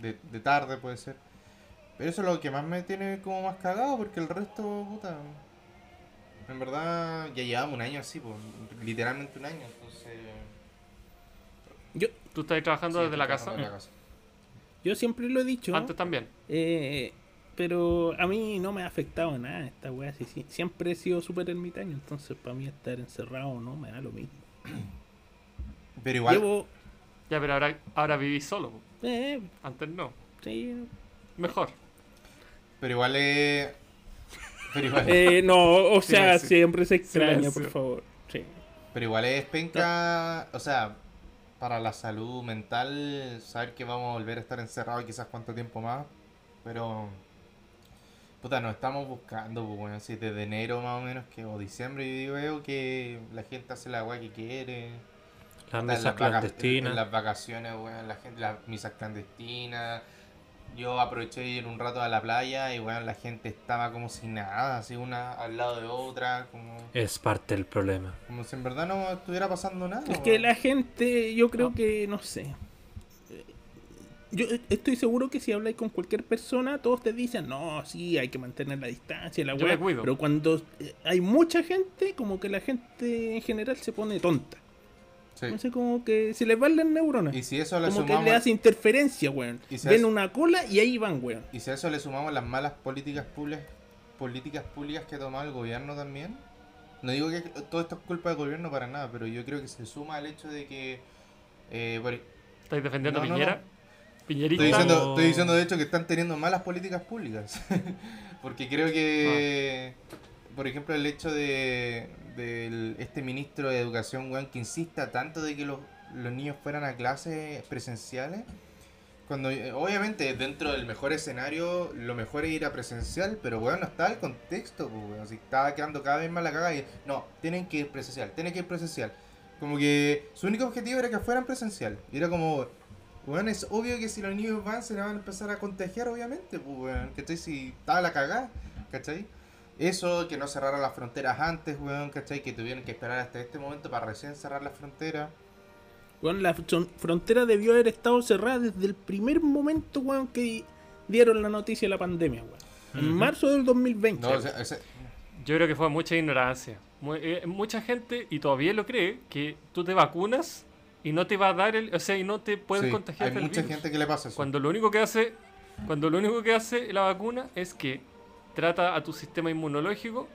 de, de tarde puede ser. Pero eso es lo que más me tiene como más cagado porque el resto, puta. En verdad ya llevamos un año así, pues, literalmente un año, entonces... Yo, ¿Tú estás trabajando sí, desde la estoy casa? trabajando desde la casa. Yo siempre lo he dicho. Antes también. Eh, pero a mí no me ha afectado nada esta weá. Siempre he sido súper ermitaño, entonces para mí estar encerrado no me da lo mismo. Pero igual... Llevo. Ya, pero ahora, ahora vivís solo. Eh, antes no. sí, Mejor. Pero igual es. Pero igual, eh, no, o sea, Silencio. siempre se extraña, Silencio. por favor. Sí. pero igual es penca. O sea, para la salud mental, saber que vamos a volver a estar encerrados quizás cuánto tiempo más. Pero. Puta, nos estamos buscando, pues bueno, así desde enero más o menos, que o diciembre, yo veo que la gente hace la agua que quiere. Las vaca- clandestinas. En las vacaciones, weón, la gente, las misas clandestinas. Yo aproveché de ir un rato a la playa y bueno, la gente estaba como si nada, así una al lado de otra, como, Es parte del problema. como si en verdad no estuviera pasando nada. Es que la gente, yo creo que, no sé. Yo estoy seguro que si habláis con cualquier persona, todos te dicen, no, sí, hay que mantener la distancia, la cuido. Pero cuando eh, hay mucha gente, como que la gente en general se pone tonta. Sí. No sé, como que se les van las neuronas. Y si eso le Como que sumamos le hace interferencia, weón. Y Ven una cola y ahí van, weón. y si a eso le sumamos las malas políticas públicas, políticas públicas que toma el gobierno también. No digo que todo esto es culpa del gobierno para nada, pero yo creo que se suma al hecho de que eh, por- ¿Estáis defendiendo No, a no, Piñera? no. Piñerita. Estoy diciendo, No. estoy diciendo de hecho que están teniendo malas políticas públicas. Porque creo que, por ejemplo, el hecho de, este ministro de Educación, weón, que insista tanto de que los, niños fueran a clases presenciales, cuando eh, obviamente dentro del mejor escenario lo mejor es ir a presencial, pero weón, no está el contexto, weón, si estaba quedando cada vez más la caga y no, tienen que ir presencial, tienen que ir presencial. Como que su único objetivo era que fueran presencial. Y era como, Weón, es obvio que si los niños van, se le van a empezar a contagiar, obviamente, pues, weón. ¿Cachai? Si estaba la cagada, ¿cachai? Eso, que no cerraran las fronteras antes, weón, ¿cachai? Que tuvieron que esperar hasta este momento para recién cerrar las fronteras. Weón, la fron- frontera debió haber estado cerrada desde el primer momento, weón, que dieron la noticia de la pandemia, weón. En marzo del 2020. No, o sea, ese- Yo creo que fue mucha ignorancia. Eh, mucha gente, y todavía lo cree, que tú te vacunas y no te va a dar el... O sea, y no te pueden sí, contagiar hay del mucha virus. gente que le pasa eso. Cuando lo único que hace... Cuando lo único que hace la vacuna es que trata a tu sistema inmunológico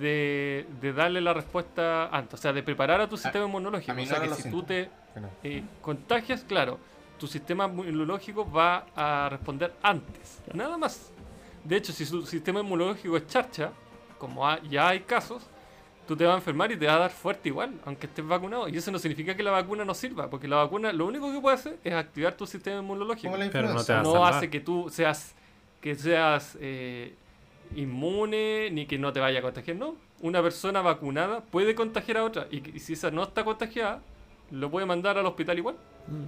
de, de darle la respuesta antes. O sea, de preparar a tu sistema inmunológico. a o sea, que si siento. tú te eh, contagias, claro, tu sistema inmunológico va a responder antes. Nada más. De hecho, si su sistema inmunológico es charcha, como ha- ya hay casos, tú te vas a enfermar y te va a dar fuerte igual, aunque estés vacunado. Y eso no significa que la vacuna no sirva, porque la vacuna lo único que puede hacer es activar tu sistema inmunológico. Pero no influenza. te va a No salvar. hace que tú seas que seas eh, inmune ni que no te vaya a contagiar, no. Una persona vacunada puede contagiar a otra y, si esa no está contagiada, lo puede mandar al hospital igual. Mm.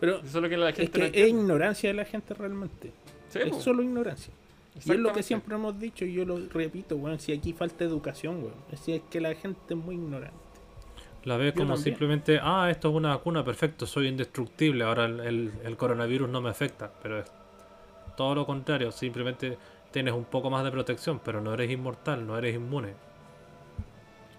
Pero Eso es lo que la es gente que no es entiende. ignorancia de la gente realmente. Sí, es po. solo ignorancia. Y es lo que siempre hemos dicho y yo lo repito, weón. Si aquí falta educación, weón. Es decir, es que la gente es muy ignorante. La ves como también. simplemente, ah, esto es una vacuna, perfecto, soy indestructible, ahora el, el- el coronavirus no me afecta, pero es todo lo contrario, simplemente tienes un poco más de protección, pero no eres inmortal, no eres inmune.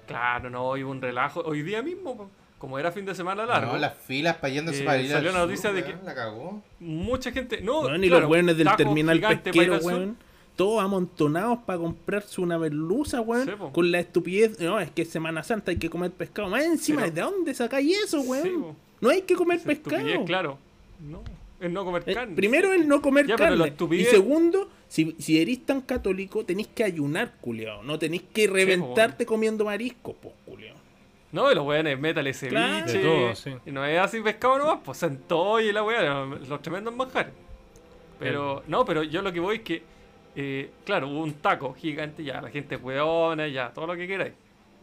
Claro, no, hoy un relajo. Hoy día mismo, como era fin de semana largo, No, las filas para yéndose Eh, para ir al salió la sur, noticia de que- La cagó. mucha gente. No, y claro, los weones del terminal pesquero, weón. Todos amontonados para comprarse una merluza, weón. Sí, con la estupidez. No, es que es Semana Santa hay que comer pescado. Más encima, Pero- ¿de dónde sacáis eso, weón? Sí, no hay que comer Esa pescado. estupidez, claro. No, es no comer Eh, carne. primero el no comer Ya, carne. Y segundo, Si, si eres tan católico, tenéis que ayunar, culiao. No tenéis que reventarte comiendo marisco, pues, culiao. No, y los weones, métale ceviche. Claro. De todo, sí. Y no es así pescado nomás, pues centolla y la weá, los tremendos manjares. Pero, no, pero yo lo que voy es que, eh, claro, hubo un taco gigante, ya, la gente weona, ya, todo lo que queráis.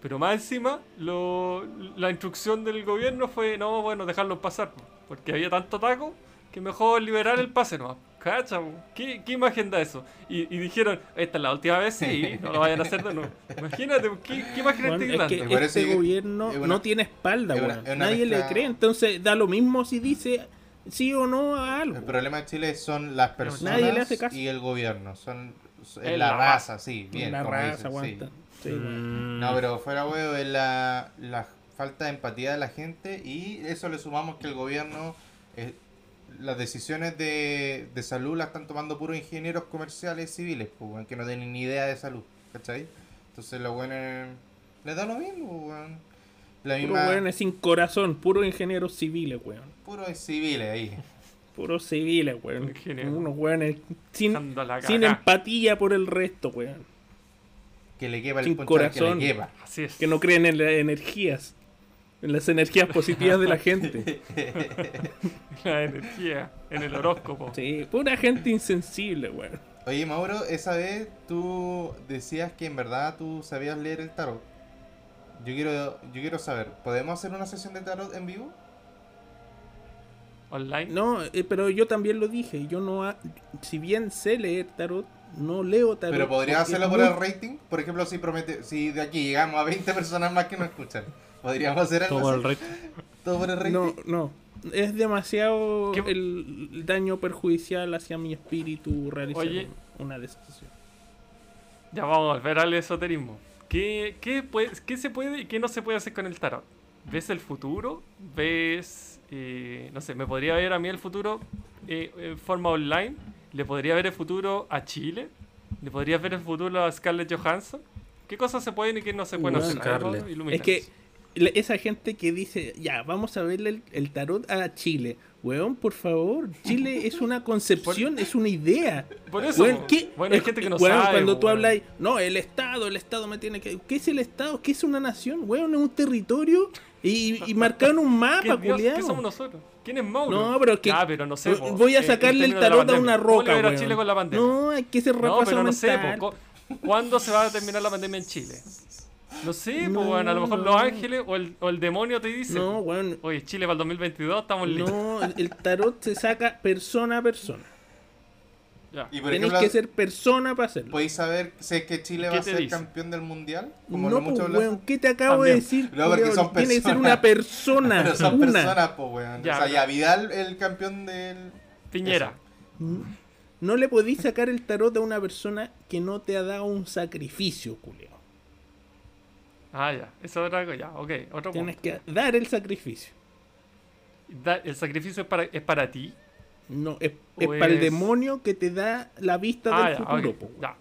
Pero más encima, lo, la instrucción del gobierno fue, no, bueno, dejarlos pasar, po, porque había tanto taco que mejor liberar el pase nomás. Cacha. ¿Qué, ¿Qué imagen da eso? Y, y dijeron, esta es la última vez, sí, no lo vayan a hacer de nuevo. Imagínate, ¿qué, qué imagen estoy es que Me parece este que gobierno es una- no tiene espalda, es una- es una Nadie le mezcla- cree, entonces da lo mismo si dice sí o no a algo. El problema de Chile son las personas Nadie le hace caso. y el gobierno. Son, es Es la, la raza, sí, bien. la como raza dicen, sí. aguanta. Sí. Mm, No, pero fuera huevo es la, la falta de empatía de la gente y eso le sumamos que el gobierno, eh, las decisiones de, de salud las están tomando puros ingenieros comerciales civiles, pues, weón, que no tienen ni idea de salud, ¿cachai? Entonces los buenos les da lo mismo, weón. La Puro misma, weones sin corazón, puros ingenieros civiles, weón. puros civiles ahí. Puros civiles, weón. Ingeniero. Unos weones sin, sin empatía por el resto, weón. Que le quepa el Sin al que corazón. le quepa. Así es. Que no creen en las energías. En las energías positivas de la gente. La energía en el horóscopo. Sí, pura gente insensible, weón. Oye, Mauro, esa vez tú decías que en verdad tú sabías leer el tarot. Yo quiero, yo quiero saber, ¿podemos hacer una sesión de tarot en vivo? Online. No, eh, pero yo también lo dije. Yo no. ha- Si bien sé leer tarot, no leo tarot. Pero podrías porque hacerlo por muy- el rating. Por ejemplo, si promete, si de aquí llegamos a 20 personas más que nos escuchan, ¿podríamos hacer algo todo así? el rey. ¿Todo por el rating? No, no. Es demasiado ¿Qué- el, daño perjudicial hacia mi espíritu realizar Oye. una decisión. Ya vamos a volver al esoterismo. ¿Qué, qué, puede- qué se puede y qué no se puede hacer con el tarot? ¿Ves el futuro? ¿Ves, eh, no sé, me podría ver a mí el futuro eh, en forma online? ¿Le podría ver el futuro a Chile? ¿Le podría ver el futuro a Scarlett Johansson? ¿Qué cosas se pueden y qué no se pueden Bueno, hacer? Scarlett. Es que esa gente que dice, ya, vamos a verle el, el tarot a Chile. Weón, por favor, Chile es una concepción, es una idea. Por eso, Weón, ¿qué? bueno, hay gente que no weón, sabe. Cuando tú weón. hablas, no, el Estado, el Estado me tiene que... ¿Qué es el Estado? ¿Qué es una nación? Weón, es un territorio y, y marcaron un ¿Qué, mapa, Dios, culiao. ¿Qué somos nosotros? ¿Quién es Mauro? No, pero que Ah, pero no sé. po, voy a sacarle el tarot a una ¿Cómo le roca, a? Chile con la pandemia? No, hay que ser No, pero no sé, po, ¿cuándo se va a terminar la pandemia en Chile? No sé, No, pues bueno, a lo mejor no. Los Ángeles o el, o el demonio te dice. No, weón. Oye, Chile para el 2022 estamos listos. No, el, tarot se saca persona a persona. Ya. Y Tenéis ejemplo, que ser persona para hacerlo. ¿podéis saber es que Chile ¿Qué va a ser dice? campeón del mundial? Como No, lo mucho pues, weón, ¿qué te acabo de decir? No, porque culiao? son Tiene que ser una persona. Pero son una. personas, pues, weón. Ya, o sea, ya Vidal, el campeón del... Piñera. No le podéis sacar el tarot a una persona que no te ha dado un sacrificio, culeo. Ah, ya. Eso es otra cosa. Ya, ok. Otro Tienes punto. que dar el sacrificio. Da- ¿El sacrificio es para, es para ti? No, es, para el demonio que te da la vista Ah, del ya, futuro. ok, po, weón. ya.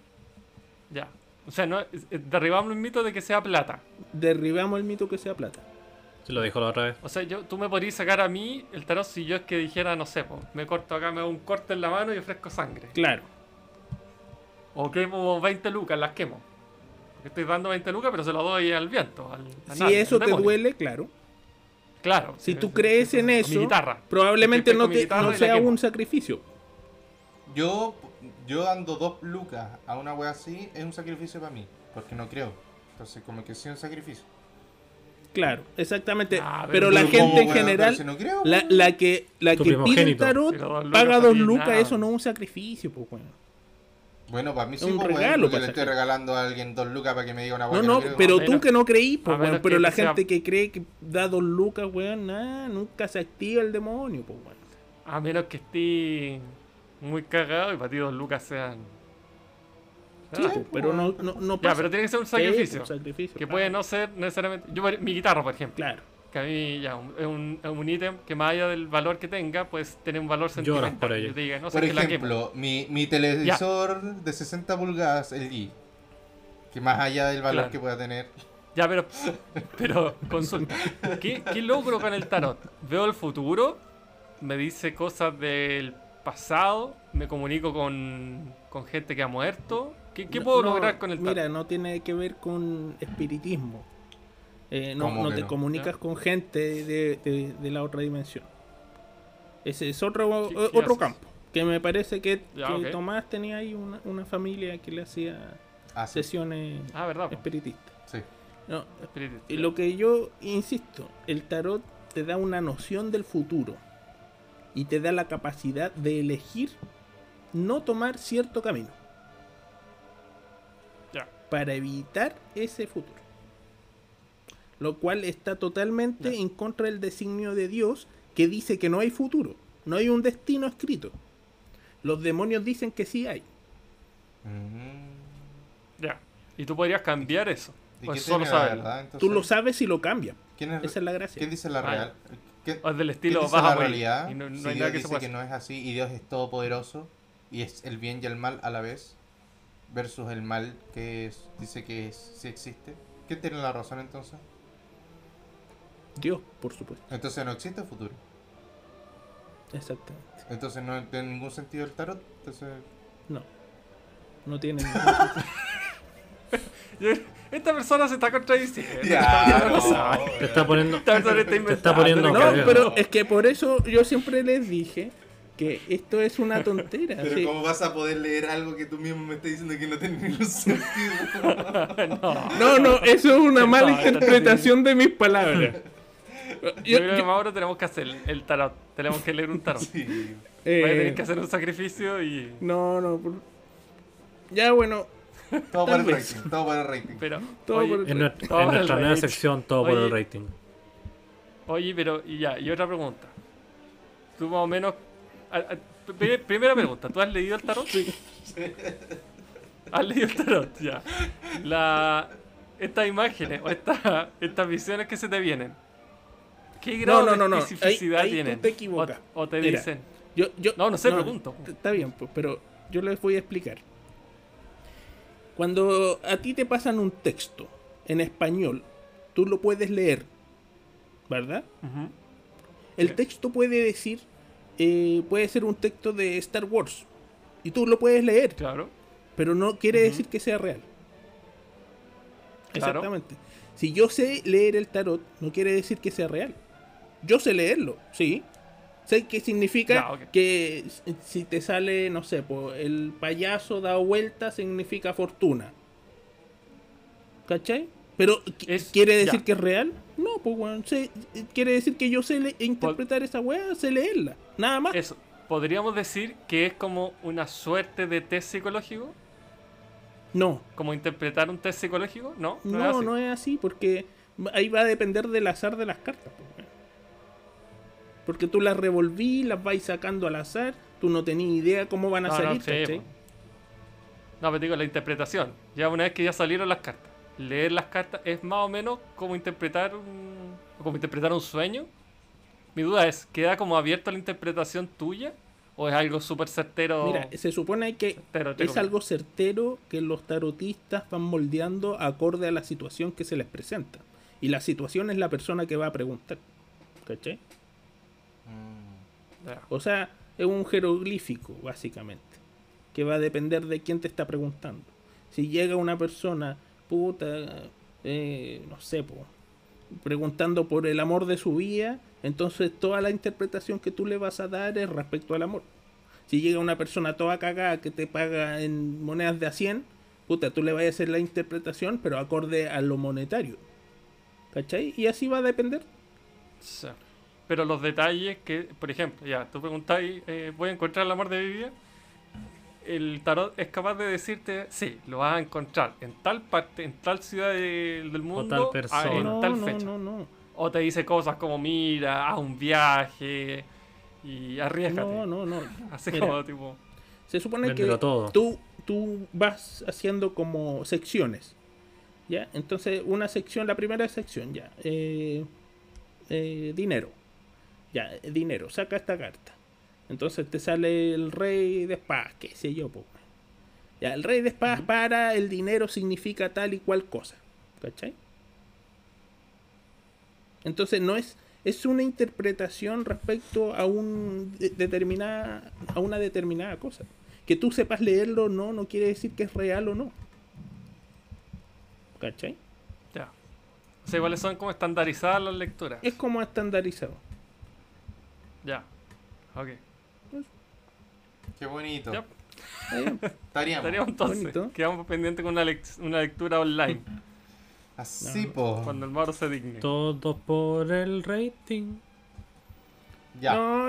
Ya. O sea, no, derribamos el mito de que sea plata. Derribamos el mito que sea plata. Se lo dijo la otra vez. O sea, yo, tú me podrías sacar a mí el tarot si yo es que dijera, no sé, po, me corto acá, me hago un corte en la mano y ofrezco sangre. Claro. O quemo 20 lucas, las quemo. Estoy dando 20 lucas, pero se lo doy al viento. Al, a Si nadie, eso te demonio. duele, claro. Claro. Si sí, tú crees en eso, Mi guitarra. probablemente no, te, guitarra no sea un sacrificio. Yo, yo dando dos lucas a una wea así es un sacrificio para mí, porque no creo. Entonces, como que sí es un sacrificio. Claro, exactamente. Ah, pero, pero la gente ¿cómo, en general, Pero si no creo, la, la que, la que pide primogénito. tarot, paga dos lucas, nada. eso no es un sacrificio, pues bueno. Bueno, para mí sí, un pues, regalo le estoy regalando a alguien dos lucas para que me diga una No, wea que no, creo. pero tú menos- que no creí, pues weón. Pero la sea- gente que cree que da dos lucas, weón, nada, nunca se activa el demonio, pues weón. A menos que esté muy cagado y para ti dos lucas sean. Sí, Ah, pues, pero no, no, no Ya, pasa. pero tiene que ser un Sí, sacrificio. pues, sacrificio, que claro. puede no ser necesariamente. Yo, mi guitarra, por ejemplo. Claro. Que a mí ya un- es un, es un ítem que más allá del valor que tenga, pues tener un valor sentimental. por ello. Diga, no Por que la quemo. ejemplo, mi, mi televisor de 60 pulgadas, el G, que más allá del valor Claro. que pueda tener, Ya, pero, pero consulta. ¿Qué, ¿Qué logro con el tarot? Veo el futuro, me dice cosas del pasado, me comunico con con gente que ha muerto. ¿Qué, qué puedo no, lograr con el tarot? Mira, no tiene que ver con espiritismo. Eh, no ¿Cómo no que te no? comunicas ¿Ya? con gente de, de- de la otra dimensión. Ese es otro, ¿Qué- o- qué otro campo. Que me parece que, Ya, que ok. Tomás tenía ahí una, una familia que le hacía Ah, sí. sesiones Ah, verdad. espiritistas. Sí. No, Espíritu. y lo que yo insisto, el tarot te da una noción del futuro y te da la capacidad de elegir no tomar cierto camino Ya. para evitar ese futuro. Lo cual está totalmente en contra del designio de Dios que dice que no hay futuro, no hay un destino escrito. Los demonios dicen que sí hay. Mm. Ya. Y tú podrías cambiar eso. ¿Y Pues solo verdad, entonces? Tú lo sabes y lo cambias. ¿Quién es, Esa es la gracia. ¿Quién dice la Ah, real? ¿Quién, O es del estilo dice la realidad? Y no, no si hay Dios nada que se dice pueda que hacer. no es así y Dios es todopoderoso y es el bien y el mal a la vez versus el mal que es- dice que es- sí existe. ¿Quién tiene la razón entonces? Dios, por supuesto. Entonces no existe futuro. Exactamente. Entonces no tiene ningún sentido el tarot. Entonces No. No tiene ningún sentido. Esta persona se está contradiciendo. Ya, no. persona- Te está poniendo. esta persona está Te está inventando. poniendo No, No, pero es que por eso yo siempre les dije que esto es una tontera. Pero sí. ¿cómo vas a poder leer algo que tú mismo me estás diciendo que no tiene ningún sentido? no. No, no, eso es una mala No, interpretación de mis palabras. Yo, Yo- creo que yo- Mauro tenemos que hacer el tarot. Tenemos que leer un tarot. sí. eh, Vaya a tener que hacer un sacrificio y. No, no. por- Ya, bueno. Todo para el rating. Todo para el rating. Pero. Todo oye, por- En, nuestra- Todo en por el nuestra nueva rating. sección, todo por el rating. Oye, pero. Y ya, y otra pregunta. Tú más o menos. a- a- pri- primera pregunta, ¿tú has leído el tarot? Sí. ¿Has leído el tarot? Ya. La, estas imágenes o esta- estas visiones que se te vienen. ¿Qué grado no, no, no. de especificidad Ahí- ahí tú tienen? te equivocas. O, o te Mira. dicen. Yo, yo, No, no sé, pregunto. Está bien, pues, pero yo les voy a explicar. Cuando a ti te pasan un texto en español, tú lo puedes leer, ¿verdad? El texto puede decir, eh, puede ser un texto de Star Wars, y tú lo puedes leer, Claro. pero no quiere decir que sea real. Claro. Exactamente. Si yo sé leer el tarot, no quiere decir que sea real. Yo sé leerlo, sí. Sé qué significa que si te sale, no sé, po, el payaso da vuelta significa fortuna. ¿Cachai? Pero ¿qu- Es- ¿quiere decir que es real? No, pues weón. sé- quiere decir que yo sé le- interpretar esa weá, sé leerla. Nada más. Eso. ¿Podríamos decir que es como una suerte de test psicológico? No, ¿Como interpretar un test psicológico? No, no, es no, así. no es así, porque ahí va a depender del azar de las cartas. pues. Porque tú las revolví, las vais sacando al azar, tú no tenías idea cómo van a No, no, salir, sí, ¿cachai? po. No, pero digo, la interpretación. Ya una vez que ya salieron las cartas, leer las cartas es más o menos como interpretar un, como interpretar un sueño. Mi duda es, ¿queda como abierto a la interpretación tuya? ¿O es algo súper certero? Mira, se supone que certero, es algo certero que los tarotistas van moldeando acorde a la situación que se les presenta. Y la situación es la persona que va a preguntar. ¿Cachai? O sea, es un jeroglífico, básicamente. Que va a depender de quién te está preguntando. Si llega una persona, puta, eh, no sé, po, preguntando por el amor de su vida, entonces toda la interpretación que tú le vas a dar es respecto al amor. Si llega una persona toda cagada que te paga en monedas de a 100, puta, tú le vas a hacer la interpretación, pero acorde a lo monetario. ¿Cachai? Y así va a depender. Sí. Pero los detalles que, por ejemplo, ya, tú preguntáis, eh, ¿voy a encontrar el amor de mi vida? El tarot es capaz de decirte, sí, lo vas a encontrar en tal parte, en tal ciudad de- del mundo, a- persona. en No, tal fecha. no, no. O te dice cosas como, mira, haz un viaje y arriesgate. No, no, no. Así Mira, como tipo... Se supone Véndelo que todo. Tú, tú vas haciendo como secciones. ¿Ya? Entonces, una sección, la primera sección, ya. eh, eh, dinero. Ya, dinero. Saca esta carta. Entonces te sale el rey de espadas, qué sé yo, po. Ya, el rey de espadas para el dinero significa tal y cual cosa. ¿Cachai? Entonces no es. Es una interpretación respecto a un de- determinada. a una determinada cosa. Que tú sepas leerlo o no, no quiere decir que es real o no. ¿Cachai? Ya. O sea, iguales son como estandarizadas las lecturas. Es como estandarizado. Ya. Ok. Qué bonito. Ya. Estaríamos. Estaríamos entonces. Bonito. Quedamos pendientes con una, lec- una lectura online. Así, po. cuando el Mauro se digne. Todo por el rating. Ya. No,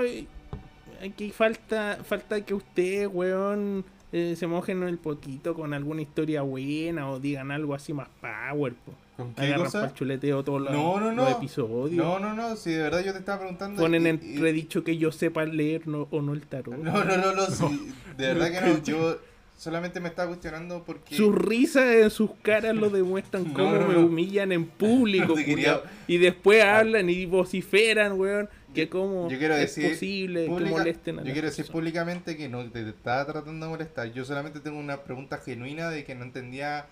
aquí falta, falta que ustedes, weón, eh, se mojen el poquito con alguna historia buena o digan algo así más power, po. ¿Con qué Agarran chuleteo todos los, No, no, los no. episodios. No, no, no. Si de verdad yo te estaba preguntando. Ponen y- en y- entredicho que yo sepa leer no, o no el tarot. No, no, no, no. sí, de verdad que no. Yo solamente me estaba cuestionando porque. Sus risas en sus caras lo demuestran No, cómo no, me humillan en público. Quería-. Y después hablan y vociferan, weón, que cómo Yo quiero es decir. posible pública- que molesten a Yo quiero decir personas. públicamente que no te estaba tratando de molestar. Yo solamente tengo una pregunta genuina de que no entendía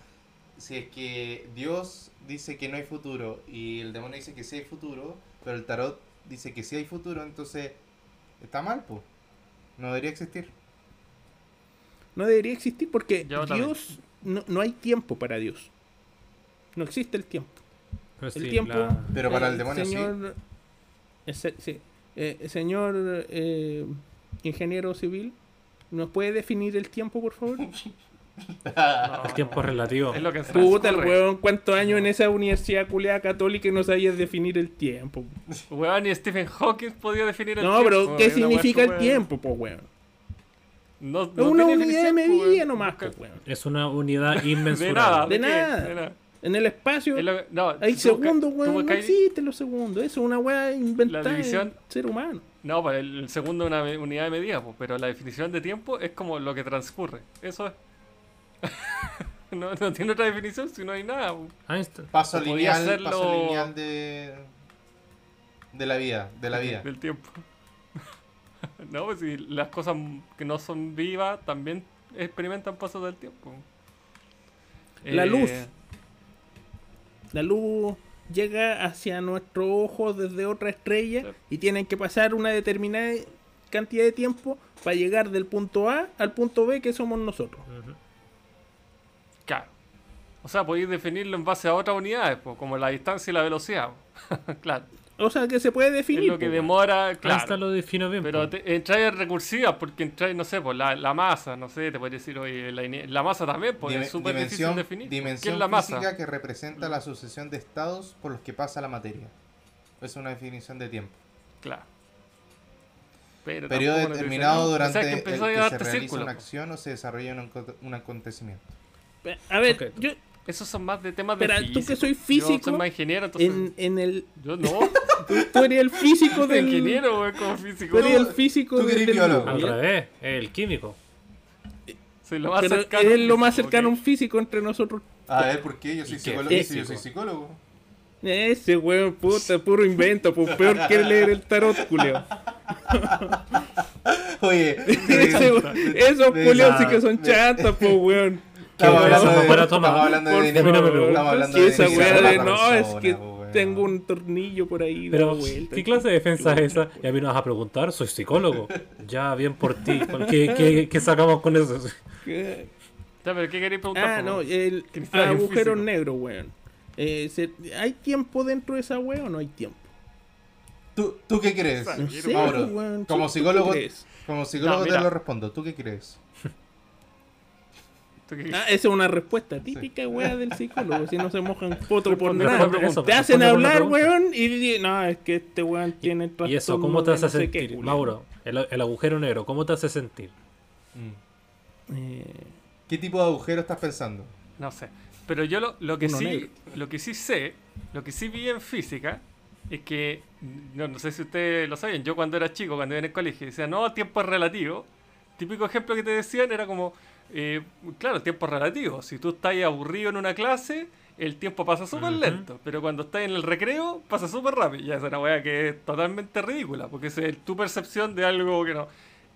si es que Dios dice que no hay futuro y el demonio dice que sí hay futuro, pero el tarot dice que sí hay futuro, entonces está mal, pues. No debería existir. No debería existir porque Yo. Dios, no, no hay tiempo para Dios. No existe el tiempo. Pero El sí, tiempo. la- Pero para eh, el demonio sí. señor, ese- sí. Eh, señor eh, ingeniero civil, ¿nos puede definir el tiempo, por favor? No, el tiempo es relativo. Es lo que Puta, el weón, ¿cuántos años en esa universidad culeada católica y no sabías definir el tiempo? Weón, y Stephen Hawking podía definir el No, tiempo. pero ¿qué es una significa el tiempo, pues, weón? No, Es no una tiene unidad de medida nomás, pues, weón. Es una unidad De inmensurable. nada. De nada. De nada. En el espacio Es no, hay segundos, weón. No buscas- existen los segundos. Eso es una weá inventada La división- del ser humano. No, pues el el segundo es una unidad de medida, pues, pero la definición de tiempo es como lo que transcurre. Eso es. no, no tiene otra definición si no hay nada. Einstein. Paso lineal, hacerlo- paso lineal de. De la vida, de la vida. Del tiempo. no, pues si las cosas que no son vivas también experimentan pasos del tiempo. La Eh, luz. La luz llega hacia nuestro ojo desde otra estrella Sí. y tienen que pasar una determinada cantidad de tiempo para llegar del punto A al punto B que somos nosotros. O sea, podéis definirlo en base a otras unidades, pues, como la distancia y la velocidad. claro. O sea que se puede Es definir. lo que po, demora, claro. lo defino bien. Pero po. te, entráis en recursivas porque entráis, no sé, pues la, la masa, no sé, te podría decir, oye, la, masa también, pues Dime- es súper difícil dimensión definir. ¿Qué dimensión es la masa? física que representa la sucesión de estados por los que pasa la materia. Es una definición de tiempo. Claro. Pero Periodo determinado durante o sea, que el que se darte realiza círculo. una acción o se desarrolla un, acon- un acontecimiento. A ver, yo Esos son más de temas de Espera, tú física. que soy Yo físico, soy más ingeniero, entonces... en, en el. Yo no, Tú eres el físico del. ingeniero, güey, como físico. Tú eres el físico tú del, eres del Al revés, el químico. Soy lo más Pero cercano. es lo más cercano a un físico entre nosotros. A ver, ¿por qué? Yo soy ¿Y psicólogo. físico? Sí, yo soy psicólogo. Ese weón, puta, puro invento, pues peor que leer el tarot, culeo. Oye, Ese Esos culeos sí que son chatas, pues weón. Estamos Eso hablando no de, dinero. A mí no me favor, preocupa. Estamos hablando que de esa weá de no, es que weón. tengo un tornillo por ahí Pero, dando vueltas. ¿qué clase de defensa es esa? Y a mí nos vas a preguntar, soy psicólogo. Ya, bien por ti. ¿Qué, qué, qué sacamos con eso? ¿Qué? Pero ¿qué queréis preguntar? Ah, no, el un agujero físico. negro, weón. Eh, se- ¿Hay tiempo dentro de esa weá o no hay tiempo? ¿Tú, ¿Tú qué crees? No sé, Mauro, weón. como ¿Tú qué psicólogo, crees? como psicólogo Ya, te lo respondo. ¿Tú qué crees? ¿Tú qué- Ah, esa es una respuesta típica, weá, del psicólogo. Si no se mojan poto por nada. responde, eso, Te hacen hablar, weón, y di- no, es que este weón tiene ¿Y eso cómo te hace no sé qué, sentir? Mauro, el, el agujero negro, ¿cómo te hace sentir? Eh, ¿Qué tipo de agujero estás pensando? No sé. Pero yo lo, lo que Uno sí, negro. lo que sí sé, lo que sí vi en física, es que, no, no sé si ustedes lo saben, yo cuando era chico, cuando iba en el colegio, decía, no, tiempo es relativo. Típico ejemplo que te decían era como, eh, claro, tiempo relativo. Si tú estás aburrido en una clase, el tiempo pasa súper lento. Pero cuando estás en el recreo, pasa súper rápido. Ya es una weá que es totalmente ridícula, porque es tu percepción de algo que no.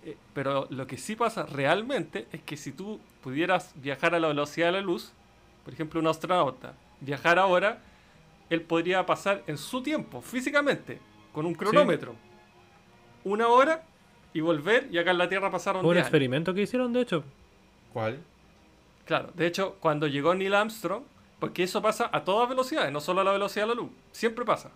Eh, pero lo que sí pasa realmente es que si tú pudieras viajar a la velocidad de la luz, por ejemplo, un astronauta, viajar ahora, él podría pasar en su tiempo, físicamente, con un cronómetro, una hora y volver, y acá en la Tierra pasaron un 10 años. experimento que hicieron, de hecho. ¿Cuál? Claro, de hecho, cuando llegó Neil Armstrong, porque eso pasa a todas velocidades, no solo a la velocidad de la luz, siempre pasa.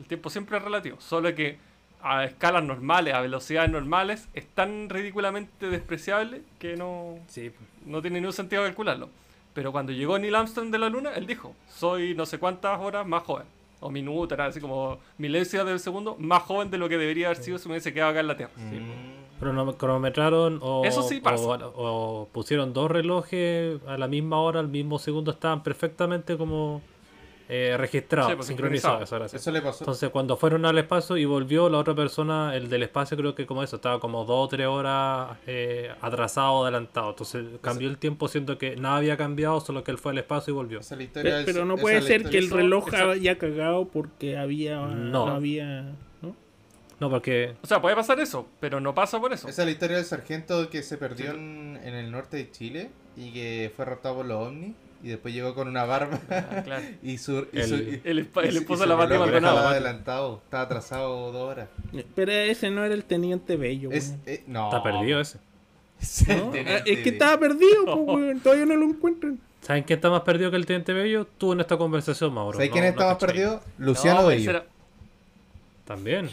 El tiempo siempre es relativo, solo que a escalas normales, a velocidades normales, es tan ridículamente despreciable que no, Sí. no tiene ningún sentido calcularlo. Pero cuando llegó Neil Armstrong de la Luna, él dijo, soy no sé cuántas horas más joven. O minutos, era así como milésimas del segundo, más joven de lo que debería haber sido si me hubiese quedado acá en la Tierra. Mm. Crono- cronometraron o, Eso sí pasa. o- o pusieron dos relojes a la misma hora, al mismo segundo, estaban perfectamente como eh, registrados, Sí, pues, sincronizados. sincronizado. eso le pasó. Entonces, cuando fueron al espacio y volvió la otra persona, el del espacio, creo que como eso, estaba como dos o tres horas eh, atrasado o adelantado. Entonces, cambió el tiempo, siendo que nada había cambiado, solo que él fue al espacio y volvió. Esa es la Pe- historia Pero, no puede ser que el reloj haya cagado porque había. No. No, había. ¿No? Porque O sea, puede pasar eso, pero no pasa por eso. Esa es la historia del sargento que se perdió en, en el norte de Chile y que fue raptado por los ovnis y después llegó con una barba Ah, claro. y su, y El- su- y- El, esposo de la Pati Maldonado. estaba adelantado, estaba atrasado dos horas. Pero ese no era el teniente Bello. Es, eh, no. está perdido ese. Ah, es que estaba perdido, pues, weón, todavía no lo encuentran. ¿Saben quién está más perdido que el Teniente Bello? Tú en esta conversación, Mauro. ¿Sabes No- quién no está más perdido? Luciano No, Bello. era- También.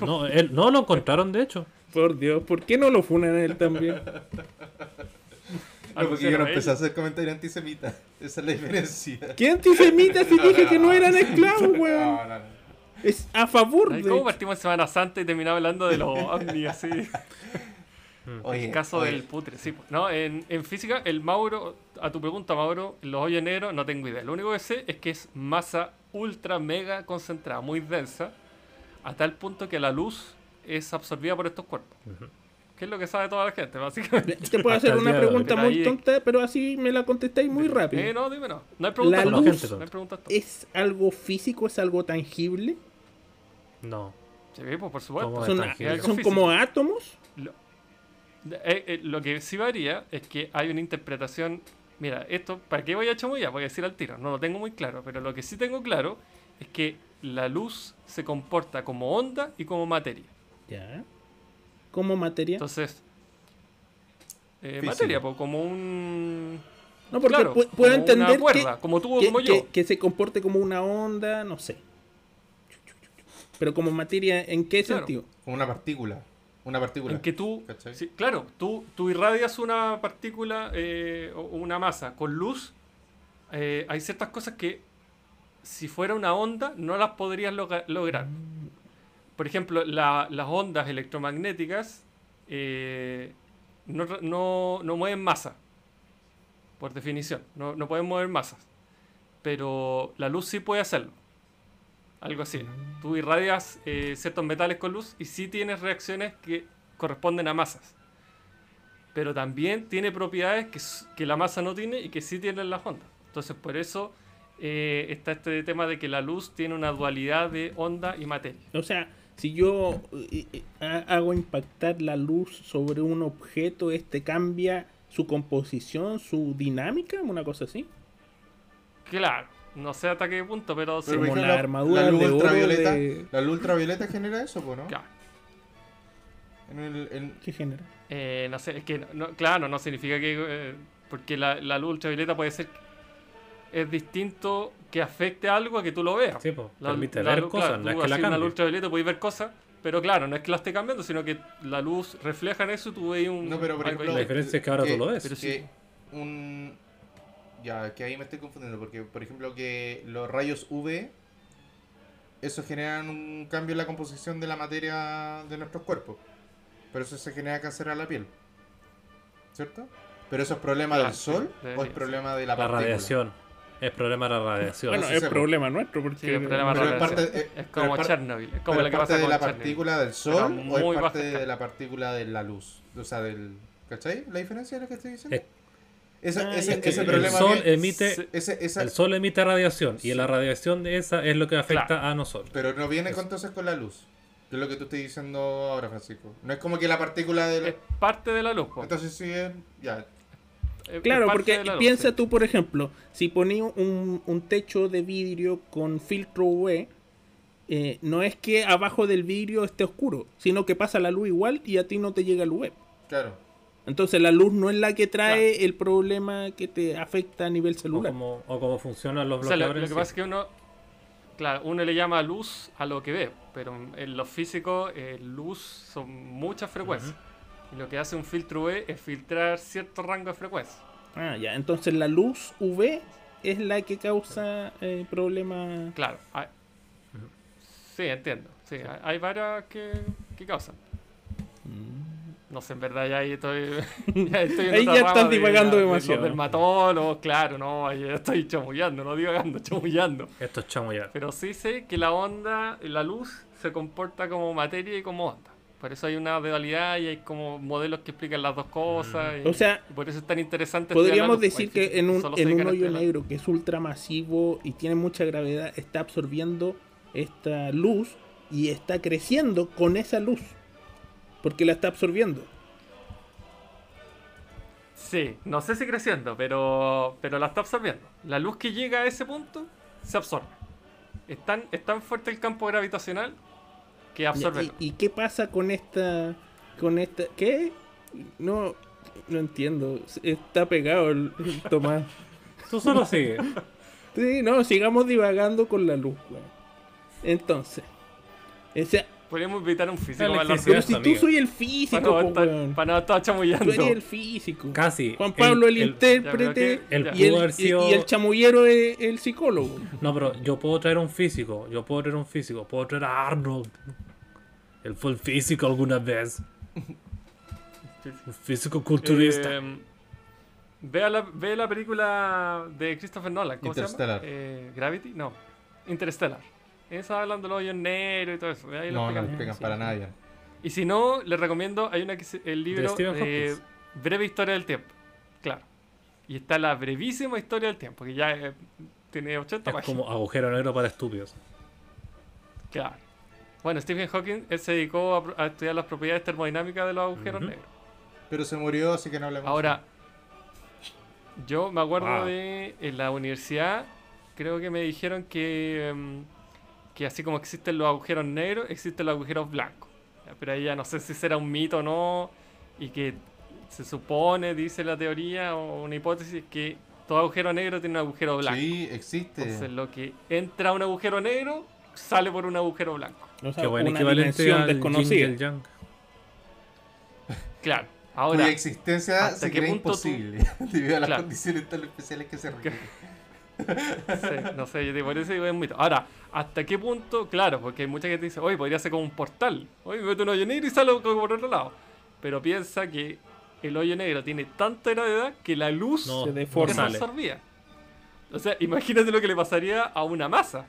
No, él, no lo encontraron, de hecho. Por Dios, ¿por qué no lo funan a él también? No, porque yo no empecé a hacer comentarios antisemitas. Esa es la diferencia. ¿Qué antisemita si dije que no eran esclavos, weón? No, no, no. Es a favor de. ¿Cómo partimos en Semana Santa y terminamos hablando de los ovnis así? Oye, El caso oye, del putre, sí. pues. No, en, en física, el Mauro, a tu pregunta, Mauro, los hoyos negros no tengo idea. Lo único que sé es que es masa ultra mega concentrada, muy densa, a tal punto que la luz es absorbida por estos cuerpos. Que es lo que sabe toda la gente, básicamente. Te puedo Hasta hacer el una pregunta Pero muy tonta, pero así me la contestáis muy rápido. Eh, no, dime no. No hay preguntas La luz- No hay preguntas tontas. ¿Es algo físico? ¿Es algo tangible? No. Sí, pues por supuesto. ¿Cómo ¿Son, como átomos? Lo, eh, eh, lo que sí varía es que hay una interpretación. Mira, esto, ¿para qué voy a chamulla? Voy a decir al tiro, no lo tengo muy claro, pero lo que sí tengo claro es que la luz se comporta como onda y como materia. Ya. ¿Como materia? Entonces, eh, materia, pues como un. No, porque claro, pu- puedo como entender una cuerda, que, como tú o que, como yo. que- que se comporte como una onda, no sé. Pero como materia, ¿en qué Claro. sentido? Como una partícula. Una partícula. En que tú, claro, tú, tú irradias una partícula eh, o una masa con luz. eh, hay ciertas cosas que, si fuera una onda, no las podrías lograr. Por ejemplo, la- las ondas electromagnéticas eh, no, re- no- no mueven masa, por definición. No, no pueden mover masas. Pero la luz sí puede hacerlo. Algo así. Tú irradias eh, ciertos metales con luz y sí tienes reacciones que corresponden a masas. Pero también tiene propiedades que, que la masa no tiene y que sí tienen las ondas. Entonces por eso eh, está este tema de que la luz tiene una dualidad de onda y materia. O sea, si yo eh, eh, ha- hago impactar la luz sobre un objeto, este cambia su composición, su dinámica, una cosa así. Claro, no sé hasta qué punto, pero sí. Pero, por Como la armadura la luz de ultravioleta, de- La luz ultravioleta genera eso, pues, ¿no? Claro. En el- en- ¿Qué genera? Eh, no sé, es que, no- no- claro, no significa que. eh, porque la, la luz ultravioleta puede ser. Es distinto que afecte algo a que tú lo veas. Sí, pues, La- permite la ver cosas, claro, no es que la así una luz cambie. ultravioleta podéis ver cosas, pero claro, no es que la esté cambiando, sino que la luz refleja en eso y tú veis un. No, pero por algo ejemplo. La diferencia es que ahora tú lo ves. Pero sí. un. Ya, que ahí me estoy confundiendo. Porque, por ejemplo, que los rayos UV. Eso generan un cambio en la composición de la materia de nuestros cuerpos. Pero eso se genera cáncer a la piel. ¿Cierto? Pero eso es problema Ah, del sí, sol o es problema de la, La partícula? radiación. Es problema de la radiación. Bueno, sí es problema nuestro, porque Sí, es problema Pero de es radiación. parte- eh, Es como es par- Chernobyl. Es como ¿Pero lo es que parte pasa de con la Chernobyl. partícula del sol o es baja parte de escala. la partícula de la luz? O sea, del. ¿Cachai? ¿La diferencia de lo que estoy diciendo? Es- Esa- Ah, ese, ya ese entendí. problema el sol viene- emite, Sí. ese- esa- el sol emite radiación y la radiación de esa es lo que afecta Claro. a nosotros. Pero no viene con, entonces con la luz. Que es lo que tú estás diciendo ahora, Francisco. No es como que la partícula de la... Es parte de la luz. po. Entonces sí es... Ya. Claro, porque piensa tú, por ejemplo, si ponías un, un techo de vidrio con filtro UV, eh, no es que abajo del vidrio esté oscuro, sino que pasa la luz igual y a ti no te llega luz web. Claro. Entonces la luz no es la que trae el problema que te afecta a nivel O celular. como, o como funcionan los O sea, lo, bloqueadores. lo que pasa es que uno, claro, uno le llama luz a lo que ve, pero en lo físico, eh, luz son muchas frecuencias. Y lo que hace un filtro UV es filtrar cierto rango de frecuencia. Ah, ya. Entonces la luz UV es la que causa eh, problemas. Claro. hay- Sí, entiendo. Sí, hay, hay varias que, que causan. No sé, en verdad ya ahí estoy. ya estoy en Mm. Ahí ya estás divagando de demasiado. Los dermatólogos, claro, no, ahí estoy chamullando, no divagando, chamullando. Esto es chamullado. Pero sí sé que la onda, la luz, se comporta como materia y como onda. Por eso hay una dualidad y hay como modelos que explican las dos cosas. y- O sea, y por eso es tan interesante. Podríamos decir que en un, en un hoyo negro que es ultramasivo y tiene mucha gravedad, está absorbiendo esta luz y está creciendo con esa luz. Porque la está absorbiendo. Sí, no sé si creciendo, pero, pero la está absorbiendo. La luz que llega a ese punto se absorbe. Es tan, es tan fuerte el campo gravitacional que. ¿Y, y qué pasa con esta. con esta. ¿Qué? No. No entiendo. Está pegado el, el Tomás. Tú solo sigue. Sí, no, sigamos divagando con la luz, weón. Entonces. O sea, Podríamos invitar a un físico La para hablar pero si amigo. tú soy el para físico, no po, estar, para no estar chamullando. Tú eres el físico. Casi. Juan Pablo el, el- intérprete El y, el, sido- y el chamullero es el psicólogo. No, pero yo puedo traer un físico. Yo puedo traer un físico. Puedo traer a Arnold. Él fue el físico alguna vez. Un físico culturista. Eh, vea, la, ve la película de Christopher Nolan. ¿Cómo se llama? Interstellar. Eh, Gravity, no. Interstellar. Esa hablando de los hoyos negros y todo eso. Ahí lo No, no le explican sí, para bien. Y si no, les recomiendo, hay una que se- el libro Stephen eh. Breve Historia del Tiempo. Claro. Y está la brevísima historia del tiempo, que ya eh, tiene 80 Es páginas. como agujero negro para estúpidos. Claro. Bueno, Stephen Hawking él se dedicó a, estudiar las propiedades termodinámicas de los agujeros negros. Pero se murió, así que no hablemos. Ahora, yo me acuerdo Wow. de en la universidad, creo que me dijeron que, em, que así como existen los agujeros negros, existen los agujeros blancos. Pero ahí ya no sé si será un mito o no, y que se supone, dice la teoría o una hipótesis, que todo agujero negro tiene un agujero blanco. Sí, existe. Entonces lo que entra a un agujero negro sale por un agujero blanco. O sea, Qué buen una equivalente dimensión desconocida. Claro. Cuya Ahora, existencia ¿hasta se qué cree punto tú- imposible debido a las Claro. condiciones tan especiales que se requieren. Sí, no sé, yo te- por eso digo es un mito. Ahora, ¿hasta qué punto? Claro, porque hay mucha gente que dice, oye, podría ser como un portal. Oye, mete un hoyo negro y sale como por otro lado. Pero piensa que el hoyo negro tiene tanta gravedad que la luz No, Se deforma. absorbida. O sea, imagínate lo que le pasaría a una masa.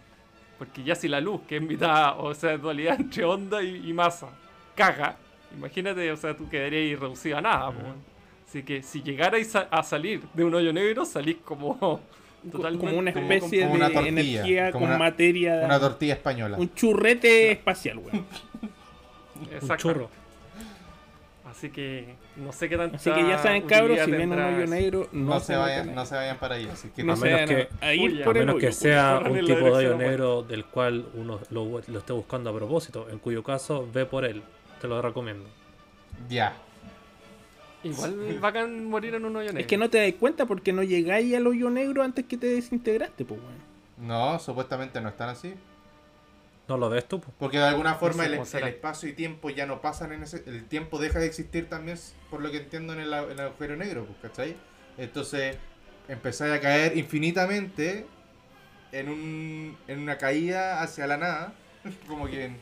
Porque ya si la luz, que es mitad, o sea, dualidad entre onda y, y masa, caga, imagínate, o sea, tú quedarías reducido a nada. po. Así que si llegarais a, a salir de un hoyo negro, salís como totalmente... Como una especie como una de tortilla, energía como con una- materia. Una tortilla española. un churrete espacial, weón. Un Exacto. churro. Así que no sé qué tanta Así que ya saben, cabros, si ven un hoyo negro, no, No, se, vayan, no se vayan para ahí. Así que No A menos que- a, a ir a A por el menos hoyo, que sea un tipo de hoyo negro del cual uno lo, lo esté buscando a propósito, en cuyo caso ve por él. Te lo recomiendo. ya. Igual bacán morir en un hoyo negro. Es que no te das cuenta porque no llegáis al hoyo negro antes que te desintegraste, pues, weón. No, supuestamente no están así. ¿No lo ves tú? po? Porque de alguna forma sé el, espacio y tiempo ya no pasan en ese. El tiempo deja de existir también, por lo que entiendo, en el, en el agujero negro, pues, ¿cachai? Entonces empezáis a caer infinitamente en, un, en una caída hacia la nada. Como que. en-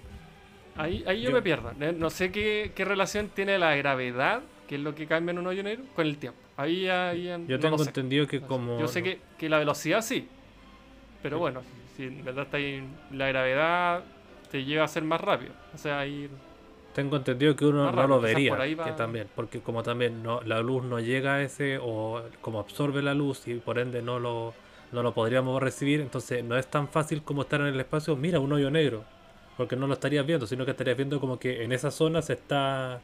Ahí, ahí yo, Yo- me pierdo. No- sé qué, qué relación tiene la gravedad, que es lo que cambia en un hoyo negro, con el tiempo. Ahí ya, ahí Yo no tengo sé. entendido que como... Yo sé que, que la velocidad sí. Pero bueno, si en verdad está ahí, la gravedad te lleva a ser más rápido. O sea, ahí Tengo entendido que uno no rápido, lo vería, por ahí va- que también, porque como también no, la luz no llega a ese, o como absorbe la luz y por ende no lo, no lo podríamos recibir, entonces no es tan fácil como estar en el espacio, mira un hoyo negro, porque no lo estarías viendo, sino que estarías viendo como que en esa zona se está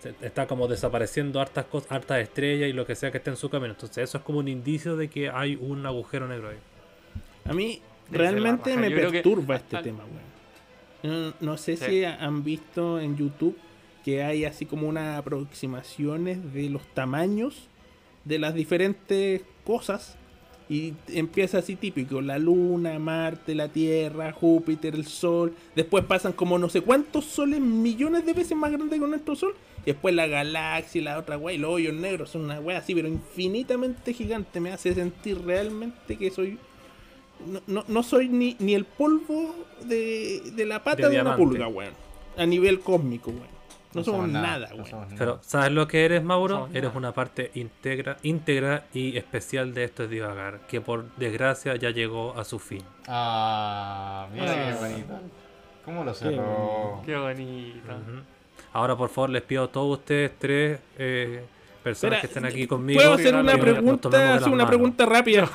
se- está como desapareciendo hartas cosas, hartas estrellas y lo que sea que esté en su camino, entonces eso es como un indicio de que hay un agujero negro ahí. A mí realmente me Yo creo que perturba este al- tema, weón. No, no sé Sí. si han visto en YouTube que hay así como unas aproximaciones de los tamaños de las diferentes cosas. Y empieza así típico, la luna, Marte, la Tierra, Júpiter, el Sol. Después pasan como no sé cuántos soles, millones de veces más grandes que nuestro Sol. Y después la galaxia y la otra wea, y los hoyos negros son una wea así, pero infinitamente gigante. Me hace sentir realmente que soy... No, no, no soy ni, ni el polvo de, de la pata De de, una pulga, weón. A nivel cósmico, weón. No, somos, nada, no weón. somos nada. Pero, ¿sabes lo que eres, Mauro? Eres nada. una parte íntegra, íntegra y especial de esto es divagar, que por desgracia ya llegó a su fin. Ah, mira Ah. qué bonito. ¿Cómo lo cerró? Qué bonita. Ujú. Ahora, por favor, les pido a todos ustedes tres eh, personas Espera, que estén aquí conmigo. ¿Puedo hacer una pregunta, hacer una pregunta rápida?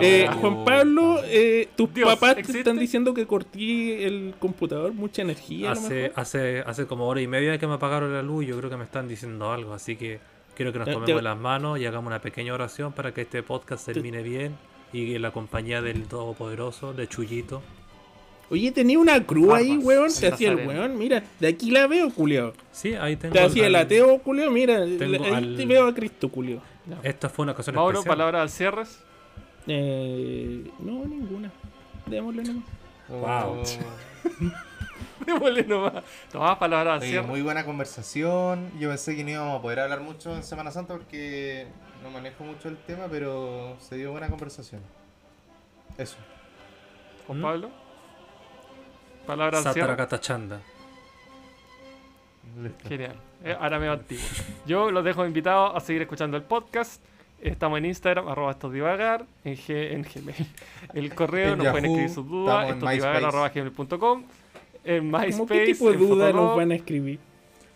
Eh. Juan Pablo, eh, tus Dios, papás te están diciendo que corté el computador, mucha energía. Hace, hace, hace como hora y media que me apagaron la luz, yo creo que me están diciendo algo, así que quiero que nos tomemos te- las manos y hagamos una pequeña oración para que este podcast termine bien y en la compañía del Todopoderoso, de Chuyito. Oye, tenía una cruz ahí, weón. Te hacía el weón. Mira, de aquí la veo, culio. Sí, ahí tengo. Te hacía el ateo, culio. Mira, Tengo ahí al- te veo a Cristo, culio. Esta fue una ocasión Mauro, especial. palabras al cierre. Eh, no, ninguna. Démosle nomás. Wow. Démosle nomás. Tomás palabras al Oye, cierre. muy buena conversación. Yo pensé que no íbamos a poder hablar mucho en Semana Santa porque no manejo mucho el tema, pero se dio buena conversación. Eso. Juan ¿Mm? Pablo. Palabras al cierre. Sataracatachanda. Listo. Genial. Eh, ahora me antiguo. Yo los dejo invitados a seguir escuchando el podcast. Estamos en Instagram, arroba estos divagar, en, G- en Gmail. El correo En nos pueden Yahoo, escribir sus dudas, estos divagar, arroba gmail.com. En ¿Cómo MySpace, qué tipo de en duda nos van a escribir?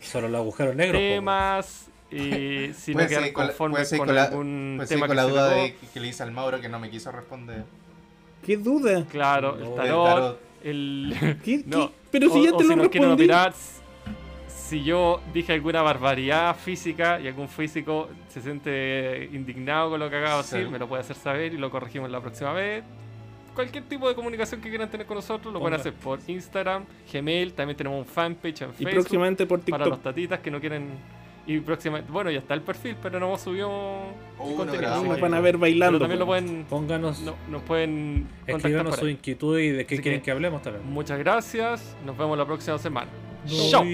Solo los agujeros negros. temas. Y si no quedan conformes con, con la- algún tema con que la duda de que, le hice al Mauro que no me quiso responder. ¿Qué duda? Claro, No, el el tarot, tarot. el... ¿Qué, No. qué? Pero si o, ya o te si lo nos quieren respondí. Si yo dije alguna barbaridad física y algún físico se siente indignado con lo que acabo de Sí. decir, me lo puede hacer saber y lo corregimos la próxima vez. Cualquier tipo de comunicación que quieran tener con nosotros lo pueden hacer por Instagram, Gmail, también tenemos un fanpage en Y Facebook próximamente por para los TikTok. tatitas que no quieren... Y próximamente, bueno, ya está el perfil, pero no hemos subido uno contenido. así Nos van a ver pero bailando. también lo pues. pueden, Pónganos, no, nos pueden por su inquietud y de qué Así quieren que- que hablemos también. Muchas gracias, nos vemos la próxima semana. Chao.